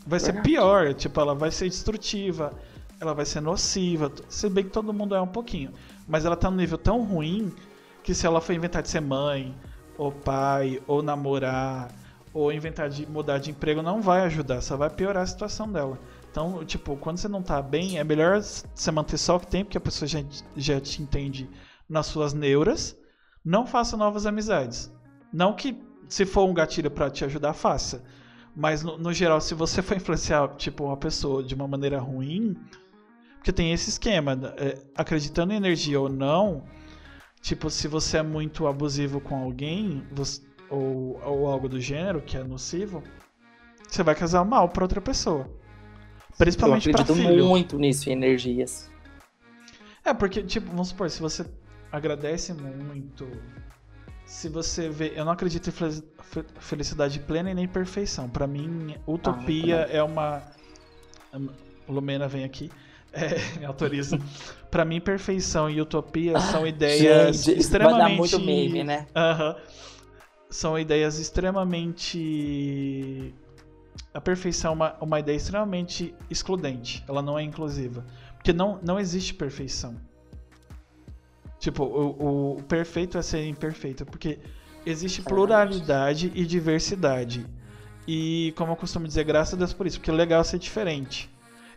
[SPEAKER 1] Vai ser pior, tipo, ela vai ser destrutiva, ela vai ser nociva, se bem que todo mundo é um pouquinho. Mas ela tá num nível tão ruim que se ela for inventar de ser mãe, ou pai, ou namorar, ou inventar de mudar de emprego, não vai ajudar, só vai piorar a situação dela. Então, tipo, quando você não tá bem, é melhor você manter só o que tem, porque a pessoa já, já te entende nas suas neuras. Não faça novas amizades. Não que se for um gatilho pra te ajudar, faça. Mas no, no geral, se você for influenciar tipo uma pessoa de uma maneira ruim, porque tem esse esquema, né? é, acreditando em energia ou não, tipo se você é muito abusivo com alguém, você- ou, ou algo do gênero que é nocivo, você vai casar mal pra outra pessoa.
[SPEAKER 2] Eu
[SPEAKER 1] Principalmente pra
[SPEAKER 2] acredito
[SPEAKER 1] filho.
[SPEAKER 2] muito nisso, em energias.
[SPEAKER 1] É, porque, tipo, vamos supor, se você agradece muito, se você vê. Eu não acredito em fel- fe- felicidade plena e nem perfeição. Pra mim, utopia é uma. O Lumena vem aqui, é, me autoriza. Pra mim, perfeição e utopia são ideias
[SPEAKER 2] Gente,
[SPEAKER 1] extremamente.
[SPEAKER 2] Vai dar muito meme, né?
[SPEAKER 1] São ideias extremamente. A perfeição é uma, uma ideia extremamente excludente. Ela não é inclusiva. Porque não, não existe perfeição. Tipo, o, o- perfeito é ser imperfeito. Porque existe pluralidade e diversidade. E, como eu costumo dizer, graças a Deus por isso. Porque o legal é ser diferente.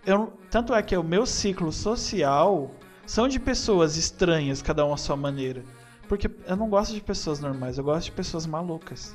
[SPEAKER 1] Eu, tanto é que o meu ciclo social são de pessoas estranhas, cada uma à sua maneira. Porque eu não gosto de pessoas normais, eu gosto de pessoas malucas.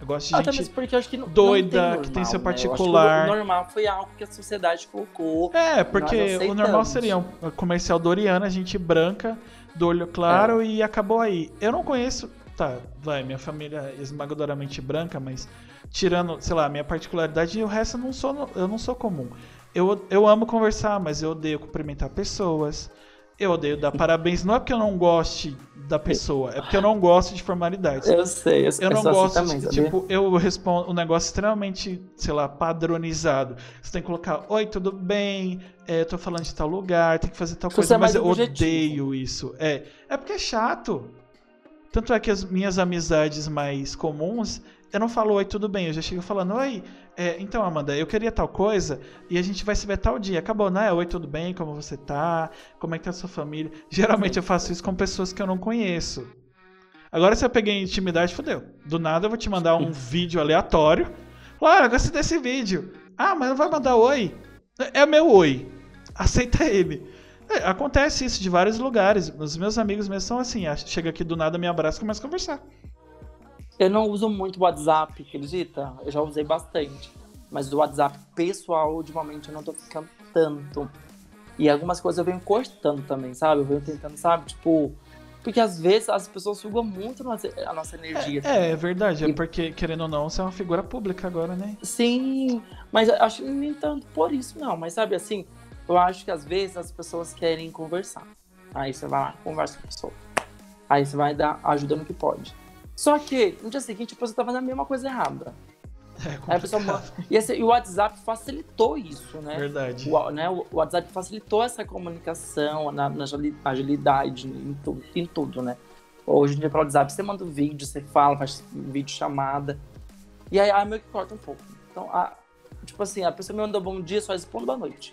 [SPEAKER 1] Eu gosto de gente.
[SPEAKER 2] porque acho que não,
[SPEAKER 1] doida,
[SPEAKER 2] não
[SPEAKER 1] que tem seu
[SPEAKER 2] normal, né? Eu acho que
[SPEAKER 1] particular.
[SPEAKER 2] o normal foi algo que a sociedade colocou.
[SPEAKER 1] É, porque o normal seria um comercial Doriana, gente branca, do olho claro
[SPEAKER 2] É.
[SPEAKER 1] e acabou aí. Eu não conheço. Tá, vai, minha família é esmagadoramente branca, mas tirando, sei lá, minha particularidade, o resto eu não sou, eu não sou comum. Eu, eu amo conversar, mas eu odeio cumprimentar pessoas. Eu odeio dar parabéns. Não é porque eu não goste da pessoa, é porque eu não gosto de formalidades.
[SPEAKER 2] Eu sei, eu,
[SPEAKER 1] Eu não
[SPEAKER 2] assim
[SPEAKER 1] gosto
[SPEAKER 2] também,
[SPEAKER 1] de, tipo, eu respondo um negócio extremamente, sei lá, padronizado. Você tem que colocar, oi, tudo bem? É, eu tô falando de tal lugar, tem que fazer tal
[SPEAKER 2] Você
[SPEAKER 1] coisa,
[SPEAKER 2] é
[SPEAKER 1] mas eu
[SPEAKER 2] objetivo.
[SPEAKER 1] odeio isso. É, é porque é chato. Tanto é que as minhas amizades mais comuns eu não falo oi, tudo bem. Eu já chego falando, oi, é, então, Amanda, eu queria tal coisa e a gente vai se ver tal dia. Acabou, né? Oi, tudo bem? Como você tá? Como é que tá a sua família? Geralmente eu faço isso com pessoas que eu não conheço. Agora, se eu peguei intimidade, fodeu. Do nada eu vou te mandar um vídeo aleatório. Olha, gostei desse vídeo. Ah, mas não vai mandar oi. É meu oi. Aceita ele. É, acontece isso de vários lugares. Os meus amigos mesmo são assim. Chega aqui do nada, me abraça e começa a conversar.
[SPEAKER 2] Eu não uso muito o WhatsApp, acredita? Eu já usei bastante. Mas o WhatsApp pessoal, ultimamente, eu não tô ficando tanto. E algumas coisas eu venho cortando também, sabe? Eu venho tentando, sabe? Tipo. Porque às vezes as pessoas sugam muito a nossa energia.
[SPEAKER 1] É, é verdade. É e... É porque, querendo ou não, você é uma figura pública agora, né?
[SPEAKER 2] Sim, mas acho nem tanto por isso, não. Mas sabe assim, eu acho que às vezes as pessoas querem conversar. Aí você vai lá, conversa com a pessoa. Aí você vai dar ajuda no que pode. Só que no dia seguinte a pessoa tá fazendo a mesma coisa errada.
[SPEAKER 1] É Aí a pessoa
[SPEAKER 2] e, esse, e, o WhatsApp facilitou isso, né?
[SPEAKER 1] Verdade.
[SPEAKER 2] O, né, o WhatsApp facilitou essa comunicação, na, na agilidade, em, tu, em tudo, né? Hoje em dia, pelo WhatsApp, você manda um vídeo, você fala, faz vídeo chamada. E aí, aí meio que corta um pouco. Então, a, tipo assim, a pessoa me manda bom dia, só respondo boa noite.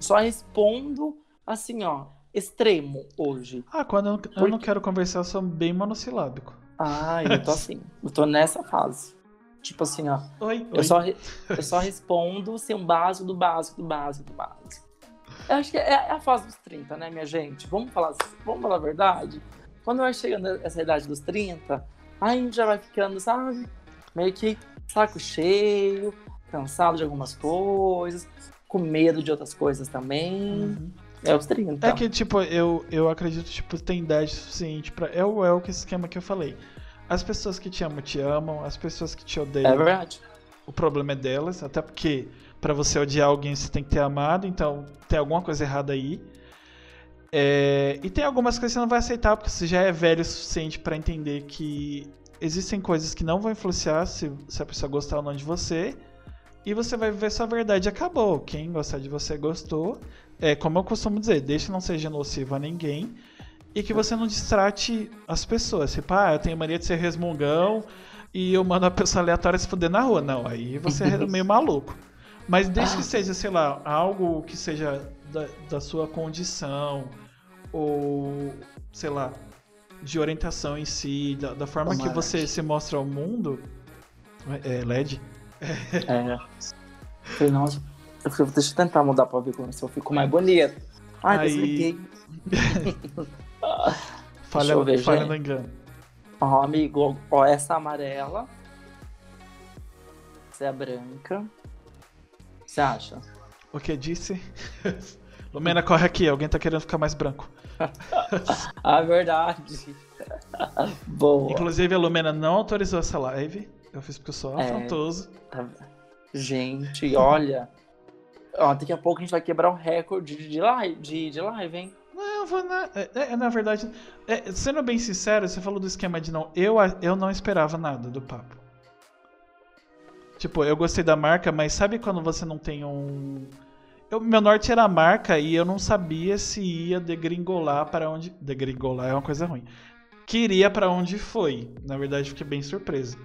[SPEAKER 2] Só respondo assim, ó, extremo hoje.
[SPEAKER 1] Ah, quando eu, Porque... eu não quero conversar, eu sou bem monossilábico.
[SPEAKER 2] Ah, eu tô assim. eu tô nessa fase. Tipo assim, ó.
[SPEAKER 1] Oi,
[SPEAKER 2] eu,
[SPEAKER 1] oi.
[SPEAKER 2] Só, eu só respondo sem um básico do básico do básico do básico. Eu acho que é, é a fase dos 30, né, minha gente? Vamos falar, vamos falar a verdade? Quando vai chegando essa idade dos 30, aí a gente já vai ficando, sabe? Meio que saco cheio, cansado de algumas coisas, com medo de outras coisas também. Uhum. É os 30.
[SPEAKER 1] É que, tipo, eu, eu acredito, tipo, tem idade suficiente pra. É o, é o esquema que eu falei. As pessoas que te amam, te amam. As pessoas que te odeiam.
[SPEAKER 2] É verdade.
[SPEAKER 1] O problema é delas. Até porque, para você odiar alguém, você tem que ter amado. Então, tem alguma coisa errada aí. É, e tem algumas coisas que você não vai aceitar, porque você já é velho o suficiente para entender que existem coisas que não vão influenciar se, se a pessoa gostar ou não de você. E você vai viver sua verdade acabou. Quem gostar de você gostou é, como eu costumo dizer, deixe não seja nocivo a ninguém e que você não distrate as pessoas. Tipo, ah, eu tenho mania de ser resmungão e eu mando a pessoa aleatória se fuder na rua. Não, aí você é meio maluco. Mas desde que seja, sei lá, algo que seja da, da sua condição ou, sei lá, de orientação em si, da, da forma Tomara. que você se mostra ao mundo. É, LED?
[SPEAKER 2] É. Nossa, eu falei, deixa eu tentar mudar pra ver como se eu fico mais bonito. Ai, Aí... desliguei.
[SPEAKER 1] falha, ver, falha no engano.
[SPEAKER 2] Ó, amigo, ó, essa amarela. Essa é a branca. Você acha?
[SPEAKER 1] O que disse? Lumena, corre aqui, alguém tá querendo ficar mais branco.
[SPEAKER 2] ah, verdade. Boa.
[SPEAKER 1] Inclusive, a Lumena não autorizou essa live. Eu fiz porque eu sou é, afrontoso. Tá...
[SPEAKER 2] Gente, olha. Ó, daqui a pouco a gente vai quebrar o recorde de live, de, de live hein?
[SPEAKER 1] Vou na, é, é, na verdade, é, sendo bem sincero, você falou do esquema de não. Eu, eu não esperava nada do papo. Tipo, eu gostei da marca, mas sabe quando você não tem um. Eu, meu norte era a marca e eu não sabia se ia degringolar para onde. Degringolar é uma coisa ruim. Queria para onde foi. Na verdade, fiquei bem surpreso.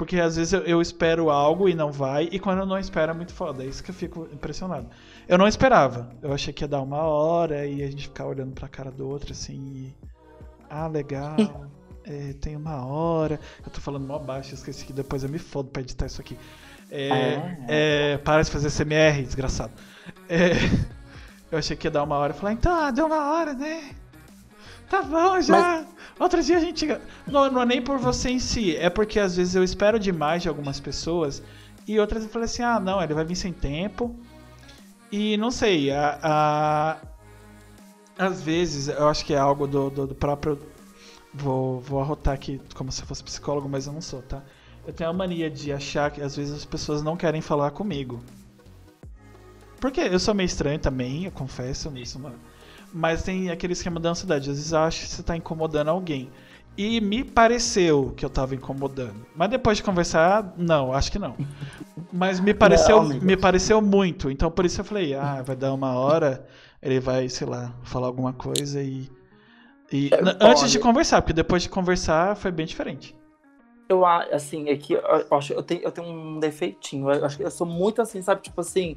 [SPEAKER 1] Porque às vezes eu, eu, espero algo e não vai, e quando eu não espero é muito foda. É isso que eu fico impressionado. Eu não esperava. Eu achei que ia dar uma hora e a gente ficar olhando pra cara do outro assim. E... Ah, legal. é, tem uma hora. Eu tô falando mó baixo, esqueci que depois eu me fodo pra editar isso aqui. É, ah, é, para de fazer CMR, desgraçado. É, eu achei que ia dar uma hora e falar, então, ah, deu uma hora, né? Tá bom já. Mas... Outro dia a gente. Não, não é nem por você em si, é porque às vezes eu espero demais de algumas pessoas e outras eu falei assim: ah, não, ele vai vir sem tempo. E não sei, a, a... às vezes eu acho que é algo do, do, do próprio. Vou, vou arrotar aqui como se fosse psicólogo, mas eu não sou, tá? Eu tenho a mania de achar que às vezes as pessoas não querem falar comigo. Porque eu sou meio estranho também, eu confesso nisso, mano. Mas tem aquele esquema da ansiedade. Às vezes eu acho que você está incomodando alguém. E me pareceu que eu estava incomodando. Mas depois de conversar, não, acho que não. Mas me pareceu, não, me pareceu muito. Então por isso eu falei, ah, vai dar uma hora, ele vai, sei lá, falar alguma coisa e. E é, antes de conversar, porque depois de conversar foi bem diferente.
[SPEAKER 2] Eu assim, é que eu, acho eu tenho, eu tenho um defeitinho. Eu acho que eu sou muito assim, sabe? Tipo assim.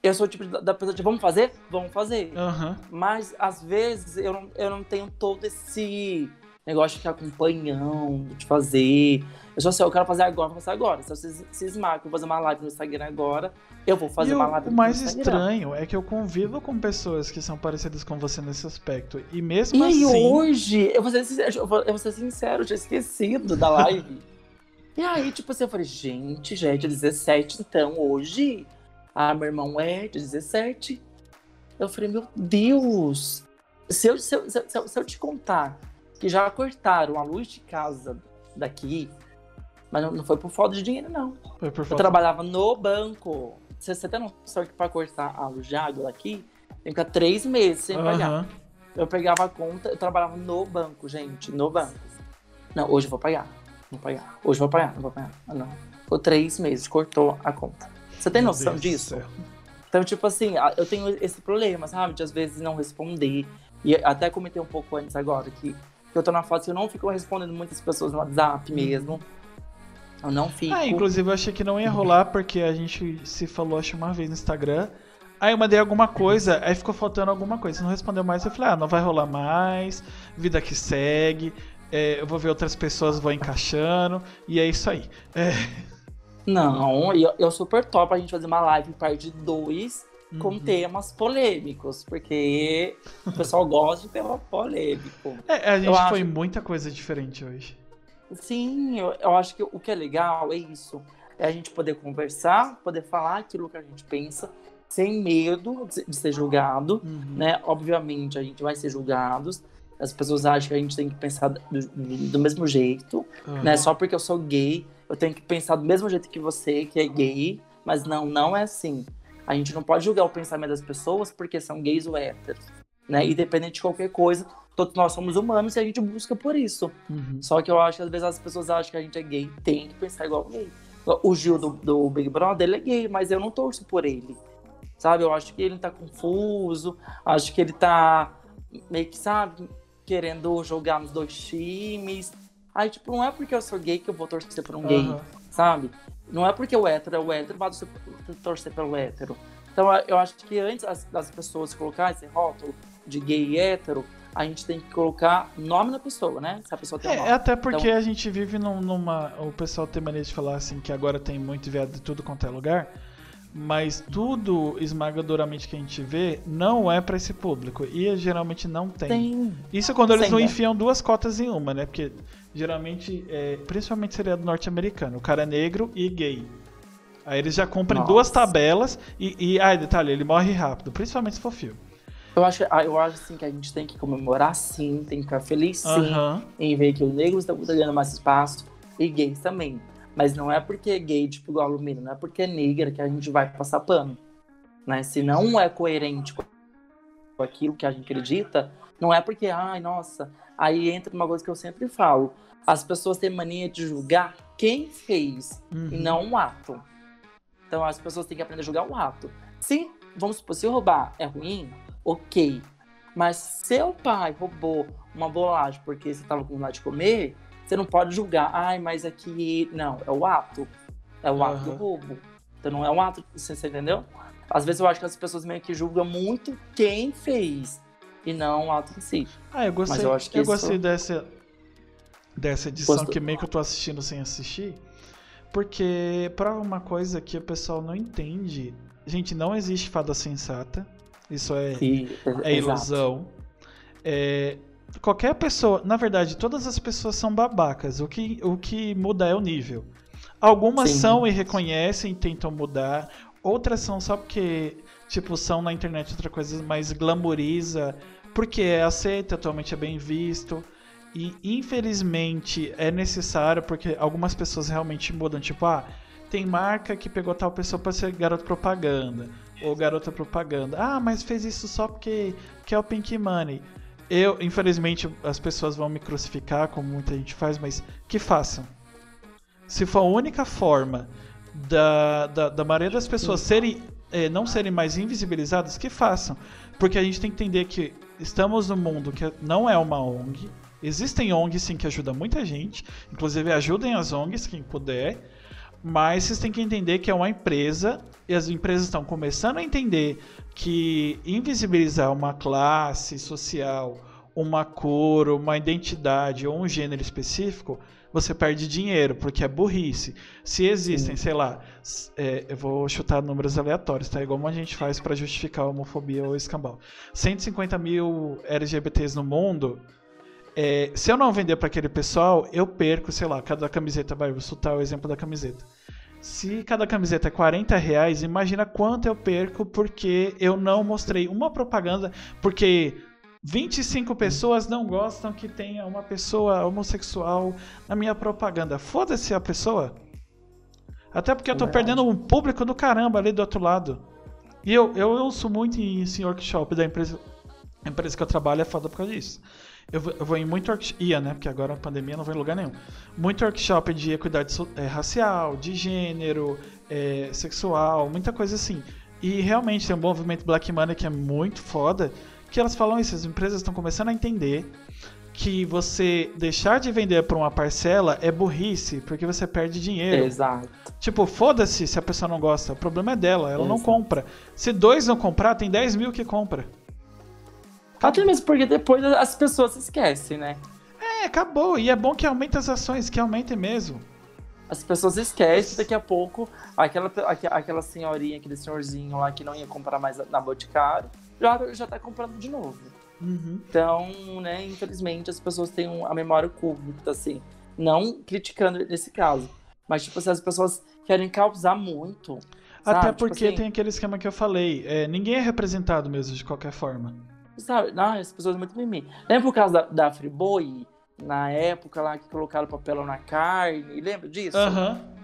[SPEAKER 2] Eu sou o tipo da, pessoa de vamos fazer? Vamos fazer.
[SPEAKER 1] Aham.
[SPEAKER 2] Mas às vezes eu não, eu não tenho todo esse negócio de ficar acompanhando, de fazer. Eu só sei, eu quero fazer agora, vou fazer agora. Se você se esmaga, vou fazer uma live no Instagram agora, eu vou fazer
[SPEAKER 1] e
[SPEAKER 2] uma
[SPEAKER 1] o,
[SPEAKER 2] live
[SPEAKER 1] o
[SPEAKER 2] no
[SPEAKER 1] mais
[SPEAKER 2] Instagram.
[SPEAKER 1] estranho é que eu convivo com pessoas que são parecidas com você nesse aspecto. E mesmo
[SPEAKER 2] E
[SPEAKER 1] assim.
[SPEAKER 2] hoje, eu vou, ser sincero, eu vou, eu vou ser sincero, eu tinha esquecido da live. e aí, tipo assim, eu falei, gente, já é dia 17, então hoje. Ah, meu irmão é dia 17. Eu falei, meu Deus! Se eu, se eu, se eu, se eu te contar que já cortaram a luz de casa daqui, mas não, não foi por falta de dinheiro, não.
[SPEAKER 1] Foi por
[SPEAKER 2] Eu
[SPEAKER 1] falta
[SPEAKER 2] trabalhava no banco. Você, você tem noção que pra cortar a luz de água daqui, tem que ficar três meses sem pagar.
[SPEAKER 1] Aham.
[SPEAKER 2] Eu pegava a conta, eu trabalhava no banco, gente, no banco. Não, hoje eu vou pagar. Vou pagar. Hoje eu vou pagar, não vou pagar. Ah, não. Ficou três meses, cortou a conta. Você tem
[SPEAKER 1] Meu
[SPEAKER 2] noção
[SPEAKER 1] Deus
[SPEAKER 2] disso? Então, tipo assim, eu tenho esse problema, sabe? De às vezes não responder. E até comentei um pouco antes agora que eu tô na fase que eu não fico respondendo muitas pessoas no WhatsApp mesmo. Eu não fico.
[SPEAKER 1] Ah, inclusive eu achei que não ia rolar porque a gente se falou acho uma vez no Instagram. Aí eu mandei alguma coisa, aí ficou faltando alguma coisa. Você não respondeu mais, eu falei, ah, não vai rolar mais, vida que segue, é, eu vou ver outras pessoas, vou encaixando, e é isso aí. É,
[SPEAKER 2] Não, eu, eu super top a gente fazer uma live parte 2 com
[SPEAKER 1] Uhum.
[SPEAKER 2] temas polêmicos, porque o pessoal gosta de tema polêmico.
[SPEAKER 1] é, a gente
[SPEAKER 2] Eu
[SPEAKER 1] foi
[SPEAKER 2] acho-
[SPEAKER 1] muita coisa diferente hoje.
[SPEAKER 2] Sim, eu, eu acho que o que é legal é isso. É a gente poder conversar, poder falar aquilo que a gente pensa, sem medo de, ser julgado,
[SPEAKER 1] Uhum.
[SPEAKER 2] né? Obviamente, a gente vai ser julgados. As pessoas acham que a gente tem que pensar do, do- mesmo jeito,
[SPEAKER 1] Aham.
[SPEAKER 2] né? Só porque eu sou gay, eu tenho que pensar do mesmo jeito que você, que é gay. Mas não, não é assim. A gente não pode julgar o pensamento das pessoas porque são gays ou héteros, né? Independente de qualquer coisa, todos nós somos humanos e a gente busca por isso.
[SPEAKER 1] Uhum.
[SPEAKER 2] Só que eu acho que às vezes as pessoas acham que a gente é gay, tem que pensar igual gay. O Gil do, do Big Brother, ele é gay, mas eu não torço por ele. Sabe? Eu acho que ele tá confuso, acho que ele tá meio que, sabe, querendo jogar nos dois times. Aí, tipo, não é porque eu sou gay que eu vou torcer por um gay,
[SPEAKER 1] Aham.
[SPEAKER 2] sabe? Não é porque o hétero é o hétero, vai torcer- torcer pelo hétero. Então, eu acho que antes das- pessoas colocarem esse rótulo de gay e hétero, a gente tem que colocar nome da pessoa, né? Se a pessoa tem um
[SPEAKER 1] É,
[SPEAKER 2] nome.
[SPEAKER 1] até porque
[SPEAKER 2] Então-
[SPEAKER 1] a gente vive num- numa. O pessoal tem mania de falar assim que agora tem muito viado de tudo quanto é lugar. Mas tudo esmagadoramente que a gente vê não é pra esse público. E geralmente não tem.
[SPEAKER 2] Tem.
[SPEAKER 1] Isso quando eles
[SPEAKER 2] Sim,
[SPEAKER 1] não
[SPEAKER 2] né?
[SPEAKER 1] enfiam duas cotas em uma, né? Porque geralmente, é, principalmente seria do norte-americano, o cara é negro e gay. Aí eles já
[SPEAKER 2] Nossa.
[SPEAKER 1] duas tabelas e, e. Ah, detalhe, ele morre rápido, principalmente se for filme.
[SPEAKER 2] Eu acho, ah, eu acho assim que a gente tem que comemorar sim, tem que ficar feliz sim
[SPEAKER 1] Aham.
[SPEAKER 2] em ver que os negros estão ganhando mais espaço e gays também. Mas não é porque é gay, tipo igual alumínio, não é porque é negra que a gente vai passar pano. Né? Se não é coerente com aquilo que a gente acredita, não é porque, ai, nossa, aí entra uma coisa que eu sempre falo. As pessoas têm mania de julgar quem fez
[SPEAKER 1] Uhum.
[SPEAKER 2] e não o ato. Então as pessoas têm que aprender a julgar o ato. Se, vamos supor, se roubar é ruim, ok. Mas seu pai roubou uma bolacha porque você estava com vontade de comer, você não pode julgar. Ai, mas aqui. Não, é o ato. É o ato do roubo. Então não é o ato. Você, você entendeu? Às vezes eu acho que as pessoas meio que julgam muito quem fez e não o ato em si.
[SPEAKER 1] Ah, eu gostei,
[SPEAKER 2] Mas eu acho que
[SPEAKER 1] eu
[SPEAKER 2] isso-
[SPEAKER 1] gostei dessa, dessa edição
[SPEAKER 2] Gostou.
[SPEAKER 1] que meio que eu tô assistindo sem assistir. Porque prova uma coisa que o pessoal não entende. Gente, não existe fada sensata. Isso é,
[SPEAKER 2] E-
[SPEAKER 1] é ilusão. É, qualquer pessoa, na verdade, todas as pessoas são babacas. O que, o que muda é o nível. Algumas
[SPEAKER 2] Sim.
[SPEAKER 1] são e reconhecem e tentam mudar. Outras são só porque, tipo, são na internet outra coisa mais glamoriza. Porque é aceito, atualmente é bem visto. E infelizmente é necessário porque algumas pessoas realmente mudam. Tipo, ah, tem marca que pegou tal pessoa para ser garoto propaganda. Ou garota propaganda. Ah, mas fez isso só porque quer o Pink Money. Eu, infelizmente, as pessoas vão me crucificar, como muita gente faz, mas que façam. Se for a única forma da, da, da maioria das pessoas serem, eh, não serem mais invisibilizadas, que façam. Porque a gente tem que entender que estamos num mundo que não é uma ONG, Existem ONGs sim que ajudam muita gente, inclusive ajudem as ONGs quem puder, mas vocês têm que entender que é uma empresa e as empresas estão começando a entender que invisibilizar uma classe social, uma cor, uma identidade ou um gênero específico você perde dinheiro, porque é burrice. Se existem, sei lá, é, eu vou chutar números aleatórios, tá? Igual a gente faz para justificar a homofobia ou escambau. 150 mil LGBTs no mundo. É, se eu não vender para aquele pessoal, eu perco, sei lá, cada camiseta, vai, vou soltar o exemplo da camiseta. Se cada camiseta é 40 reais, imagina quanto eu perco porque eu não mostrei uma propaganda, porque 25 pessoas não gostam que tenha uma pessoa homossexual na minha propaganda. Foda-se a pessoa. Até porque eu tô perdendo um público do caramba ali do outro lado. E eu, eu ouço muito em, em workshop da empresa. A empresa que eu trabalho é foda por causa disso. Eu, eu vou em muito workshop. Ia, né? Porque agora a pandemia não vai em lugar nenhum. Muito workshop de equidade é, racial, de gênero, é, sexual, muita coisa assim. E realmente tem um movimento Black Money que é muito foda que elas falam isso, as empresas estão começando a entender que você deixar de vender por uma parcela é burrice, porque você perde dinheiro.
[SPEAKER 2] Exato.
[SPEAKER 1] Tipo, foda-se se a pessoa não gosta, o problema é dela, ela Exato. não compra. Se dois não comprar, tem 10 mil que compra.
[SPEAKER 2] Até mesmo porque depois as pessoas se esquecem, né?
[SPEAKER 1] É, acabou. E é bom que aumente as ações, que aumentem mesmo.
[SPEAKER 2] As pessoas esquecem, daqui a pouco, aquela, aquela senhorinha, aquele senhorzinho lá que não ia comprar mais na Boticário, já, já tá comprando de novo. Uhum. Então, né, infelizmente, as pessoas têm a memória curta, assim. Não criticando nesse caso. Mas, tipo, se as pessoas querem causar muito.
[SPEAKER 1] Até sabe? Tipo porque tipo assim, tem aquele esquema que eu falei. É, ninguém é representado mesmo, de qualquer forma.
[SPEAKER 2] Sabe? Não, as pessoas muito mimimi. Lembra por causa da, da Friboi? Na época lá que colocaram papelão na carne. Lembra disso?
[SPEAKER 1] Aham. Uhum.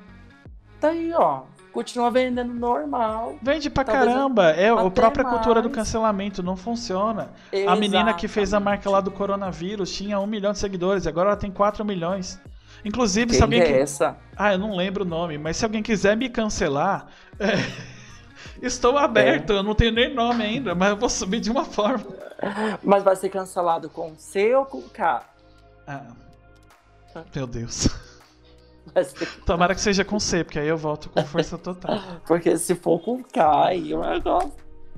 [SPEAKER 2] Tá aí, ó continua vendendo normal.
[SPEAKER 1] Vende pra caramba. É a própria mais. cultura do cancelamento, não funciona. Exatamente. A menina que fez a marca lá do coronavírus tinha um milhão de seguidores, agora ela tem 4 milhões. Inclusive,
[SPEAKER 2] Quem
[SPEAKER 1] se alguém.
[SPEAKER 2] É que... essa?
[SPEAKER 1] Ah, eu não lembro o nome, mas se alguém quiser me cancelar. É... Estou aberto, é. eu não tenho nem nome ainda, mas eu vou subir de uma forma.
[SPEAKER 2] Mas vai ser cancelado com C ou com K?
[SPEAKER 1] Ah. Meu Deus. Tomara que seja com C, porque aí eu volto com força total.
[SPEAKER 2] porque se for com K, aí o negócio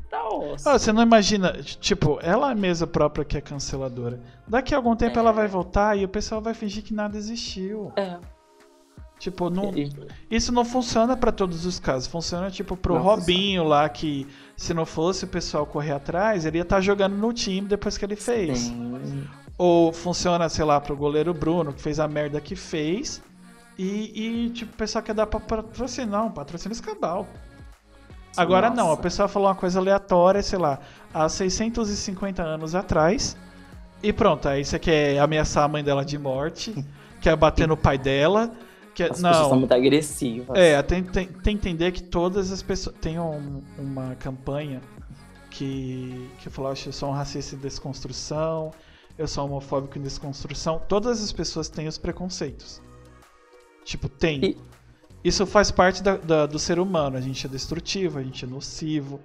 [SPEAKER 2] tá osso.
[SPEAKER 1] Ah, você não imagina, tipo, ela mesma própria que é canceladora. Daqui a algum tempo é. ela vai voltar e o pessoal vai fingir que nada existiu.
[SPEAKER 2] É.
[SPEAKER 1] Tipo, não, isso não funciona para todos os casos. Funciona, tipo, pro não Robinho funciona. lá, que se não fosse o pessoal correr atrás, ele ia estar tá jogando no time depois que ele fez. Sim. Ou funciona, sei lá, pro goleiro Bruno, que fez a merda que fez. E, e, tipo, o pessoal quer dar pra patrocínio. Não, patrocínio escambau. Agora Nossa. não, a pessoa falou uma coisa aleatória, sei lá, há 650 anos atrás. E pronto, aí você quer ameaçar a mãe dela de morte, quer bater no pai dela. Quer...
[SPEAKER 2] As
[SPEAKER 1] não.
[SPEAKER 2] pessoas são muito agressivas.
[SPEAKER 1] É, tem, tem, tem que entender que todas as pessoas. Tem um, uma campanha que, que falou: eu sou um racista em desconstrução, eu sou homofóbico em desconstrução. Todas as pessoas têm os preconceitos. Tipo, tem. E... Isso faz parte da, da, do ser humano. A gente é destrutivo, a gente é nocivo.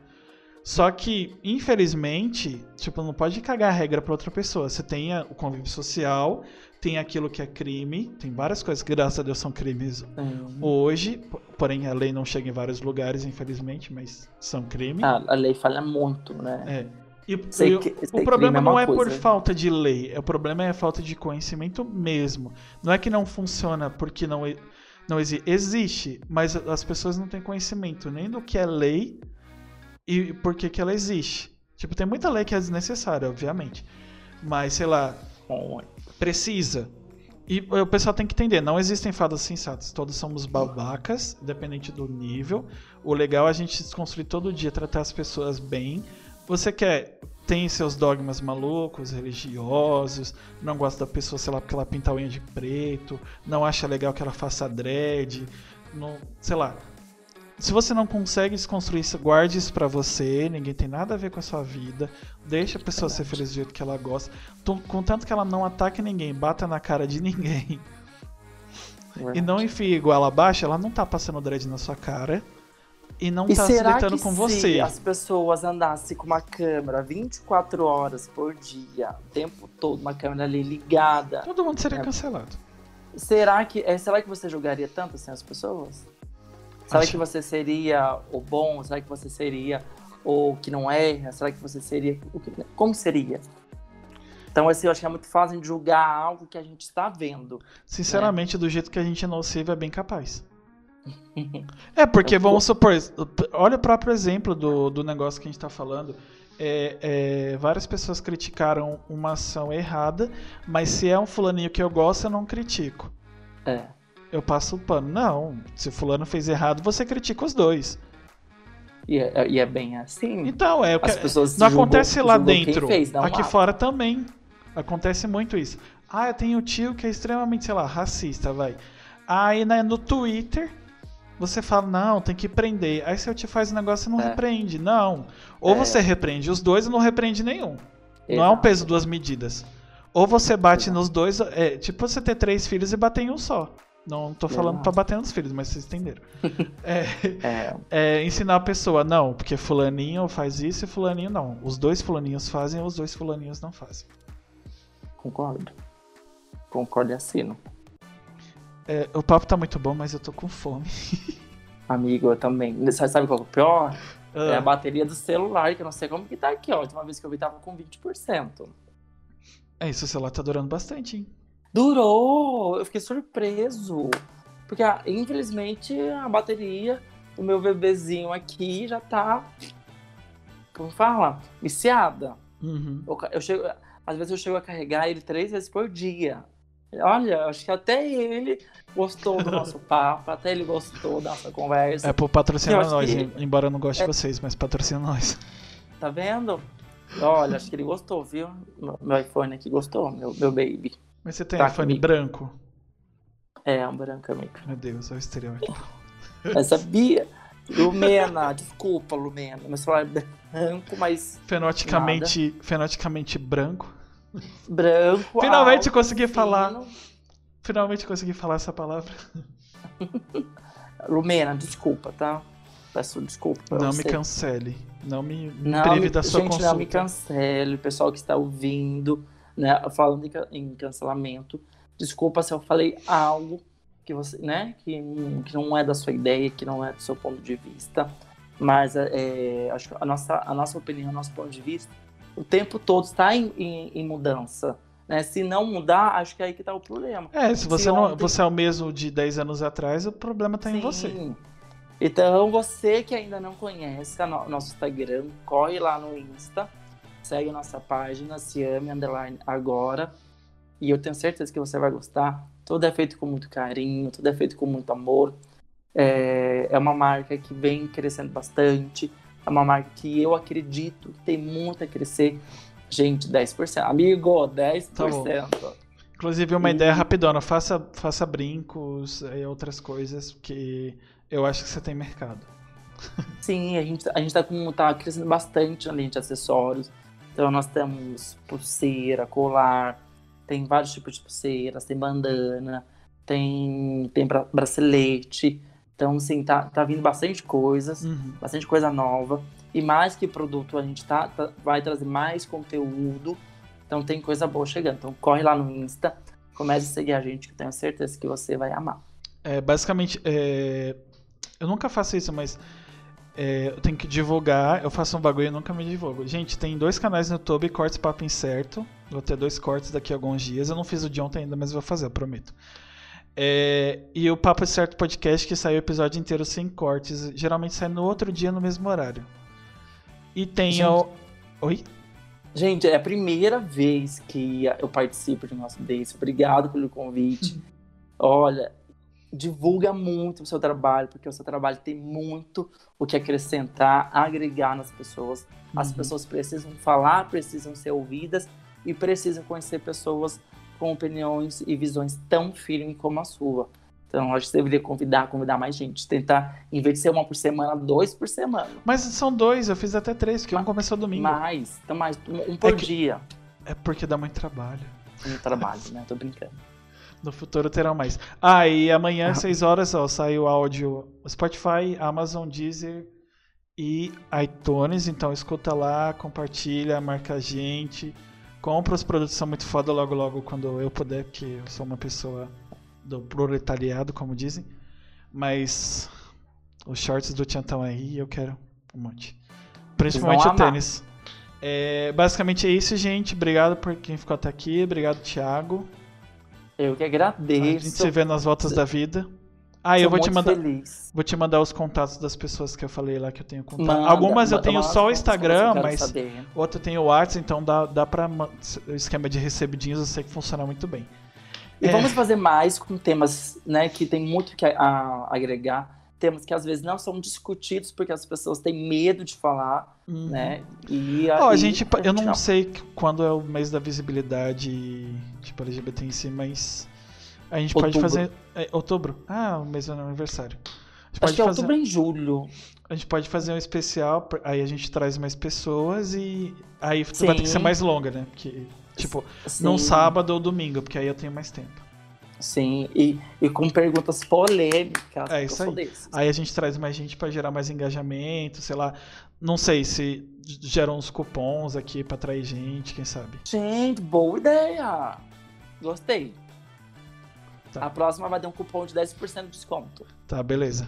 [SPEAKER 1] Só que, infelizmente, tipo, não pode cagar a regra para outra pessoa. Você tem o convívio social, tem aquilo que é crime, tem várias coisas que, graças a Deus, são crimes uhum. hoje. Porém, a lei não chega em vários lugares, infelizmente, mas são crimes.
[SPEAKER 2] Ah, a lei falha muito, né?
[SPEAKER 1] É. E, e que, o problema não é, coisa. por falta de lei, o problema é a falta de conhecimento mesmo. Não é que não funciona porque não, não existe. Existe, mas as pessoas não têm conhecimento nem do que é lei e por que, que ela existe. Tipo, tem muita lei que é desnecessária, obviamente. Mas, sei lá, precisa. E o pessoal tem que entender, não existem fadas sensatas. Todos somos babacas, independente do nível. O legal é a gente desconstruir todo dia, tratar as pessoas bem você quer tem seus dogmas malucos, religiosos, não gosta da pessoa, sei lá, porque ela pinta a unha de preto, não acha legal que ela faça dread, não, sei lá. Se você não consegue desconstruir isso, guarde isso pra você, ninguém tem nada a ver com a sua vida, deixa a pessoa ser feliz do jeito que ela gosta, contanto que ela não ataque ninguém, bata na cara de ninguém. E não enfie igual abaixo, ela não tá passando dread na sua cara, e não
[SPEAKER 2] E
[SPEAKER 1] tá se
[SPEAKER 2] que
[SPEAKER 1] com
[SPEAKER 2] se
[SPEAKER 1] você.
[SPEAKER 2] as pessoas andassem com uma câmera 24 horas por dia, o tempo todo, uma câmera ali ligada,
[SPEAKER 1] Todo mundo seria
[SPEAKER 2] É.
[SPEAKER 1] cancelado.
[SPEAKER 2] será que, é, será que você julgaria tanto assim as pessoas? Será
[SPEAKER 1] Acho-
[SPEAKER 2] que você seria o bom? Será que você seria o que não erra? Será que você seria o que, como seria? Então, assim, eu acho que é muito fácil de julgar algo que a gente está vendo.
[SPEAKER 1] Sinceramente, do jeito que a gente é nocivo, é bem capaz. É, porque vamos supor, olha o próprio exemplo do, do negócio que a gente tá falando. É, é, várias pessoas criticaram uma ação errada, mas se é um fulaninho que eu gosto, eu não critico.
[SPEAKER 2] É.
[SPEAKER 1] Eu passo o pano. Não, se o fulano fez errado, você critica os dois.
[SPEAKER 2] E é, e é bem assim.
[SPEAKER 1] Então, é,
[SPEAKER 2] As
[SPEAKER 1] que-
[SPEAKER 2] pessoas
[SPEAKER 1] não
[SPEAKER 2] julgam-
[SPEAKER 1] acontece lá dentro.
[SPEAKER 2] fez, não
[SPEAKER 1] aqui fora também. Acontece muito isso. Ah, eu tenho um tio que é extremamente, sei lá, racista, vai. Aí né, no Twitter você fala, não, tem que prender. Aí seu tio faz um negócio e não
[SPEAKER 2] É.
[SPEAKER 1] repreende. Não. Ou
[SPEAKER 2] É.
[SPEAKER 1] você repreende os dois ou não repreende nenhum. Não é um
[SPEAKER 2] Exato.
[SPEAKER 1] peso duas medidas. Ou você bate
[SPEAKER 2] Exato.
[SPEAKER 1] nos dois, é tipo você ter três filhos e bater em um só. Não tô falando
[SPEAKER 2] Exato.
[SPEAKER 1] pra bater nos filhos, mas vocês entenderam. é,
[SPEAKER 2] É,
[SPEAKER 1] é, ensinar a pessoa, não, porque fulaninho faz isso e fulaninho não. Os dois fulaninhos fazem, os dois fulaninhos não fazem.
[SPEAKER 2] concordo. Concordo e assino.
[SPEAKER 1] É, o papo tá muito bom, mas eu tô com fome.
[SPEAKER 2] Amigo, eu também. Sabe sabe qual é o pior? É a
[SPEAKER 1] Ah,
[SPEAKER 2] bateria do celular, que eu não sei como que tá aqui, ó. A última vez que eu vi tava com 20%.
[SPEAKER 1] é isso, o celular tá durando bastante, hein?
[SPEAKER 2] Durou! Eu fiquei surpreso. Porque, ah, infelizmente, a bateria do meu bebezinho aqui já tá. Como fala? Viciada.
[SPEAKER 1] Uhum.
[SPEAKER 2] Eu, eu chego, às vezes eu chego a carregar ele três vezes por dia. Olha, acho que até ele gostou do nosso papo, até ele gostou da nossa conversa.
[SPEAKER 1] Apple patrocina
[SPEAKER 2] Eu acho
[SPEAKER 1] nós,
[SPEAKER 2] que-
[SPEAKER 1] embora eu não goste
[SPEAKER 2] É.
[SPEAKER 1] de vocês, mas patrocina nós.
[SPEAKER 2] Tá vendo? Olha, acho que ele gostou, viu? Meu, meu iPhone aqui gostou, meu, meu baby.
[SPEAKER 1] Mas você tem
[SPEAKER 2] Tá
[SPEAKER 1] iPhone
[SPEAKER 2] comigo.
[SPEAKER 1] branco?
[SPEAKER 2] É, um branco, amigo.
[SPEAKER 1] Meu Deus, olha o estereótipo.
[SPEAKER 2] Mas sabia? Lumena, desculpa, Lumena. Meu celular é branco, mas
[SPEAKER 1] Fenoticamente, fenoticamente branco.
[SPEAKER 2] branco.
[SPEAKER 1] Finalmente
[SPEAKER 2] alto,
[SPEAKER 1] consegui
[SPEAKER 2] fino.
[SPEAKER 1] falar. Finalmente consegui falar essa palavra.
[SPEAKER 2] Lumena, desculpa, tá? Peço desculpa
[SPEAKER 1] Não
[SPEAKER 2] você.
[SPEAKER 1] me cancele. Não me, me
[SPEAKER 2] Não,
[SPEAKER 1] prive
[SPEAKER 2] me-
[SPEAKER 1] da sua
[SPEAKER 2] gente,
[SPEAKER 1] consulta.
[SPEAKER 2] não me cancele, o pessoal que está ouvindo, né, falando em, ca- em cancelamento. Desculpa se eu falei algo que você, né, que, não- que não é da sua ideia, que não é do seu ponto de vista. Mas é, acho que a nossa, a nossa opinião, o nosso ponto de vista, o tempo todo está em, em- em mudança. Né? Se não mudar, acho que é aí que está o problema.
[SPEAKER 1] É, se você,
[SPEAKER 2] Se
[SPEAKER 1] não,
[SPEAKER 2] ontem-
[SPEAKER 1] você é o mesmo de 10 anos atrás, o problema tá em você.
[SPEAKER 2] Então, você que ainda não conhece o no- nosso Instagram, corre lá no Insta, segue a nossa página, se ame underline agora. E eu tenho certeza que você vai gostar. Tudo é feito com muito carinho, tudo é feito com muito amor. É, é uma marca que vem crescendo bastante. É uma marca que eu acredito que tem muito a crescer. Gente, 10%. Amigo, 10%.
[SPEAKER 1] Tá Inclusive, uma
[SPEAKER 2] E-
[SPEAKER 1] ideia rapidona, faça, faça brincos e outras coisas, porque eu acho que você tem mercado.
[SPEAKER 2] Sim, a gente, a gente tá, com, tá crescendo bastante na linha de acessórios. Então nós temos pulseira, colar, tem vários tipos de pulseiras, tem bandana, tem, tem bra- bracelete. Então, assim, tá, tá vindo bastante coisas,
[SPEAKER 1] Uhum.
[SPEAKER 2] bastante coisa nova. E mais que produto, a gente tá, tá- vai trazer mais conteúdo. Então tem coisa boa chegando. Então corre lá no Insta, comece a seguir a gente, que eu tenho certeza que você vai amar.
[SPEAKER 1] É, basicamente, é, eu nunca faço isso, mas é, eu tenho que divulgar. Eu faço um bagulho e nunca me divulgo. Gente, tem dois canais no YouTube, Cortes Papo Incerto. Vou ter dois cortes daqui a alguns dias. Eu não fiz o de ontem ainda, mas vou fazer, eu prometo. É, e o Papo Certo Podcast, que saiu o episódio inteiro sem cortes. Geralmente sai no outro dia, no mesmo horário. E tem
[SPEAKER 2] Gente.
[SPEAKER 1] o. Oi?
[SPEAKER 2] Gente, é a primeira vez que eu participo de um nosso desse. Obrigado pelo convite. Olha, divulga muito o seu trabalho, porque o seu trabalho tem muito o que acrescentar, agregar nas pessoas. As
[SPEAKER 1] Uhum.
[SPEAKER 2] pessoas precisam falar, precisam ser ouvidas e precisam conhecer pessoas com opiniões e visões tão firmes como a sua. Então, acho que você deveria convidar, convidar mais gente. Tentar, em vez de ser uma por semana, dois por semana.
[SPEAKER 1] Mas são dois, eu fiz até três, porque um começou domingo.
[SPEAKER 2] Mais, então mais, um um por
[SPEAKER 1] que-
[SPEAKER 2] dia.
[SPEAKER 1] É porque dá muito trabalho.
[SPEAKER 2] No trabalho, né? Tô brincando.
[SPEAKER 1] No futuro terão mais. Ah, e amanhã, às 6 horas, ó, sai o áudio Spotify, Amazon, Deezer e iTunes. Então escuta lá, compartilha, marca a gente. Compra os produtos, são muito foda logo logo quando eu puder, porque eu sou uma pessoa do proletariado, como dizem. Mas os shorts do Tian estão aí eu quero um monte. Principalmente o tênis. É, basicamente é isso, gente. Obrigado por quem ficou até aqui. Obrigado, Thiago.
[SPEAKER 2] Eu que agradeço. A
[SPEAKER 1] gente se vê nas voltas da vida. Ah, Sou eu vou te mandar. Feliz. Vou te mandar os contatos das pessoas que eu falei lá que eu tenho contato. Manda, Algumas eu tenho só o Instagram, mas saber. outro eu tenho o WhatsApp, então dá, dá pra. O esquema de recebidinhos eu sei que funciona muito bem.
[SPEAKER 2] E é. vamos fazer mais com temas, né, que tem muito que a, a, agregar temas que às vezes não são discutidos porque as pessoas têm medo de falar, uhum. né?
[SPEAKER 1] E oh, a gente, eu não, não sei quando é o mês da visibilidade tipo LGBT em si, mas a gente outubro. pode fazer é, outubro. Ah, o mês do aniversário.
[SPEAKER 2] Acho que é fazer... outubro em julho.
[SPEAKER 1] A gente pode fazer um especial, aí a gente traz mais pessoas e aí Sim. vai ter que ser mais longa, né? Porque, tipo, Sim. num sábado ou domingo, porque aí eu tenho mais tempo.
[SPEAKER 2] Sim, e, e com perguntas polêmicas.
[SPEAKER 1] É isso aí. Aí a gente traz mais gente para gerar mais engajamento, sei lá. Não sei se geram uns cupons aqui para atrair gente, quem sabe.
[SPEAKER 2] Gente, boa ideia! Gostei. Tá. A próxima vai dar um cupom de 10% de desconto.
[SPEAKER 1] Tá, beleza.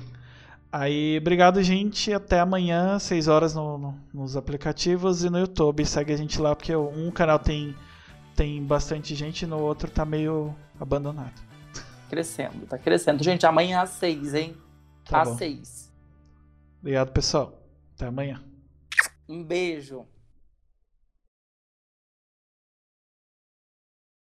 [SPEAKER 1] Aí, obrigado, gente. Até amanhã, 6 horas no, no, nos aplicativos e no YouTube. Segue a gente lá, porque um canal tem, tem bastante gente e no outro tá meio abandonado.
[SPEAKER 2] Crescendo, tá crescendo. Gente, amanhã às seis, hein? Tá às bom. seis.
[SPEAKER 1] Obrigado, pessoal. Até amanhã.
[SPEAKER 2] Um beijo.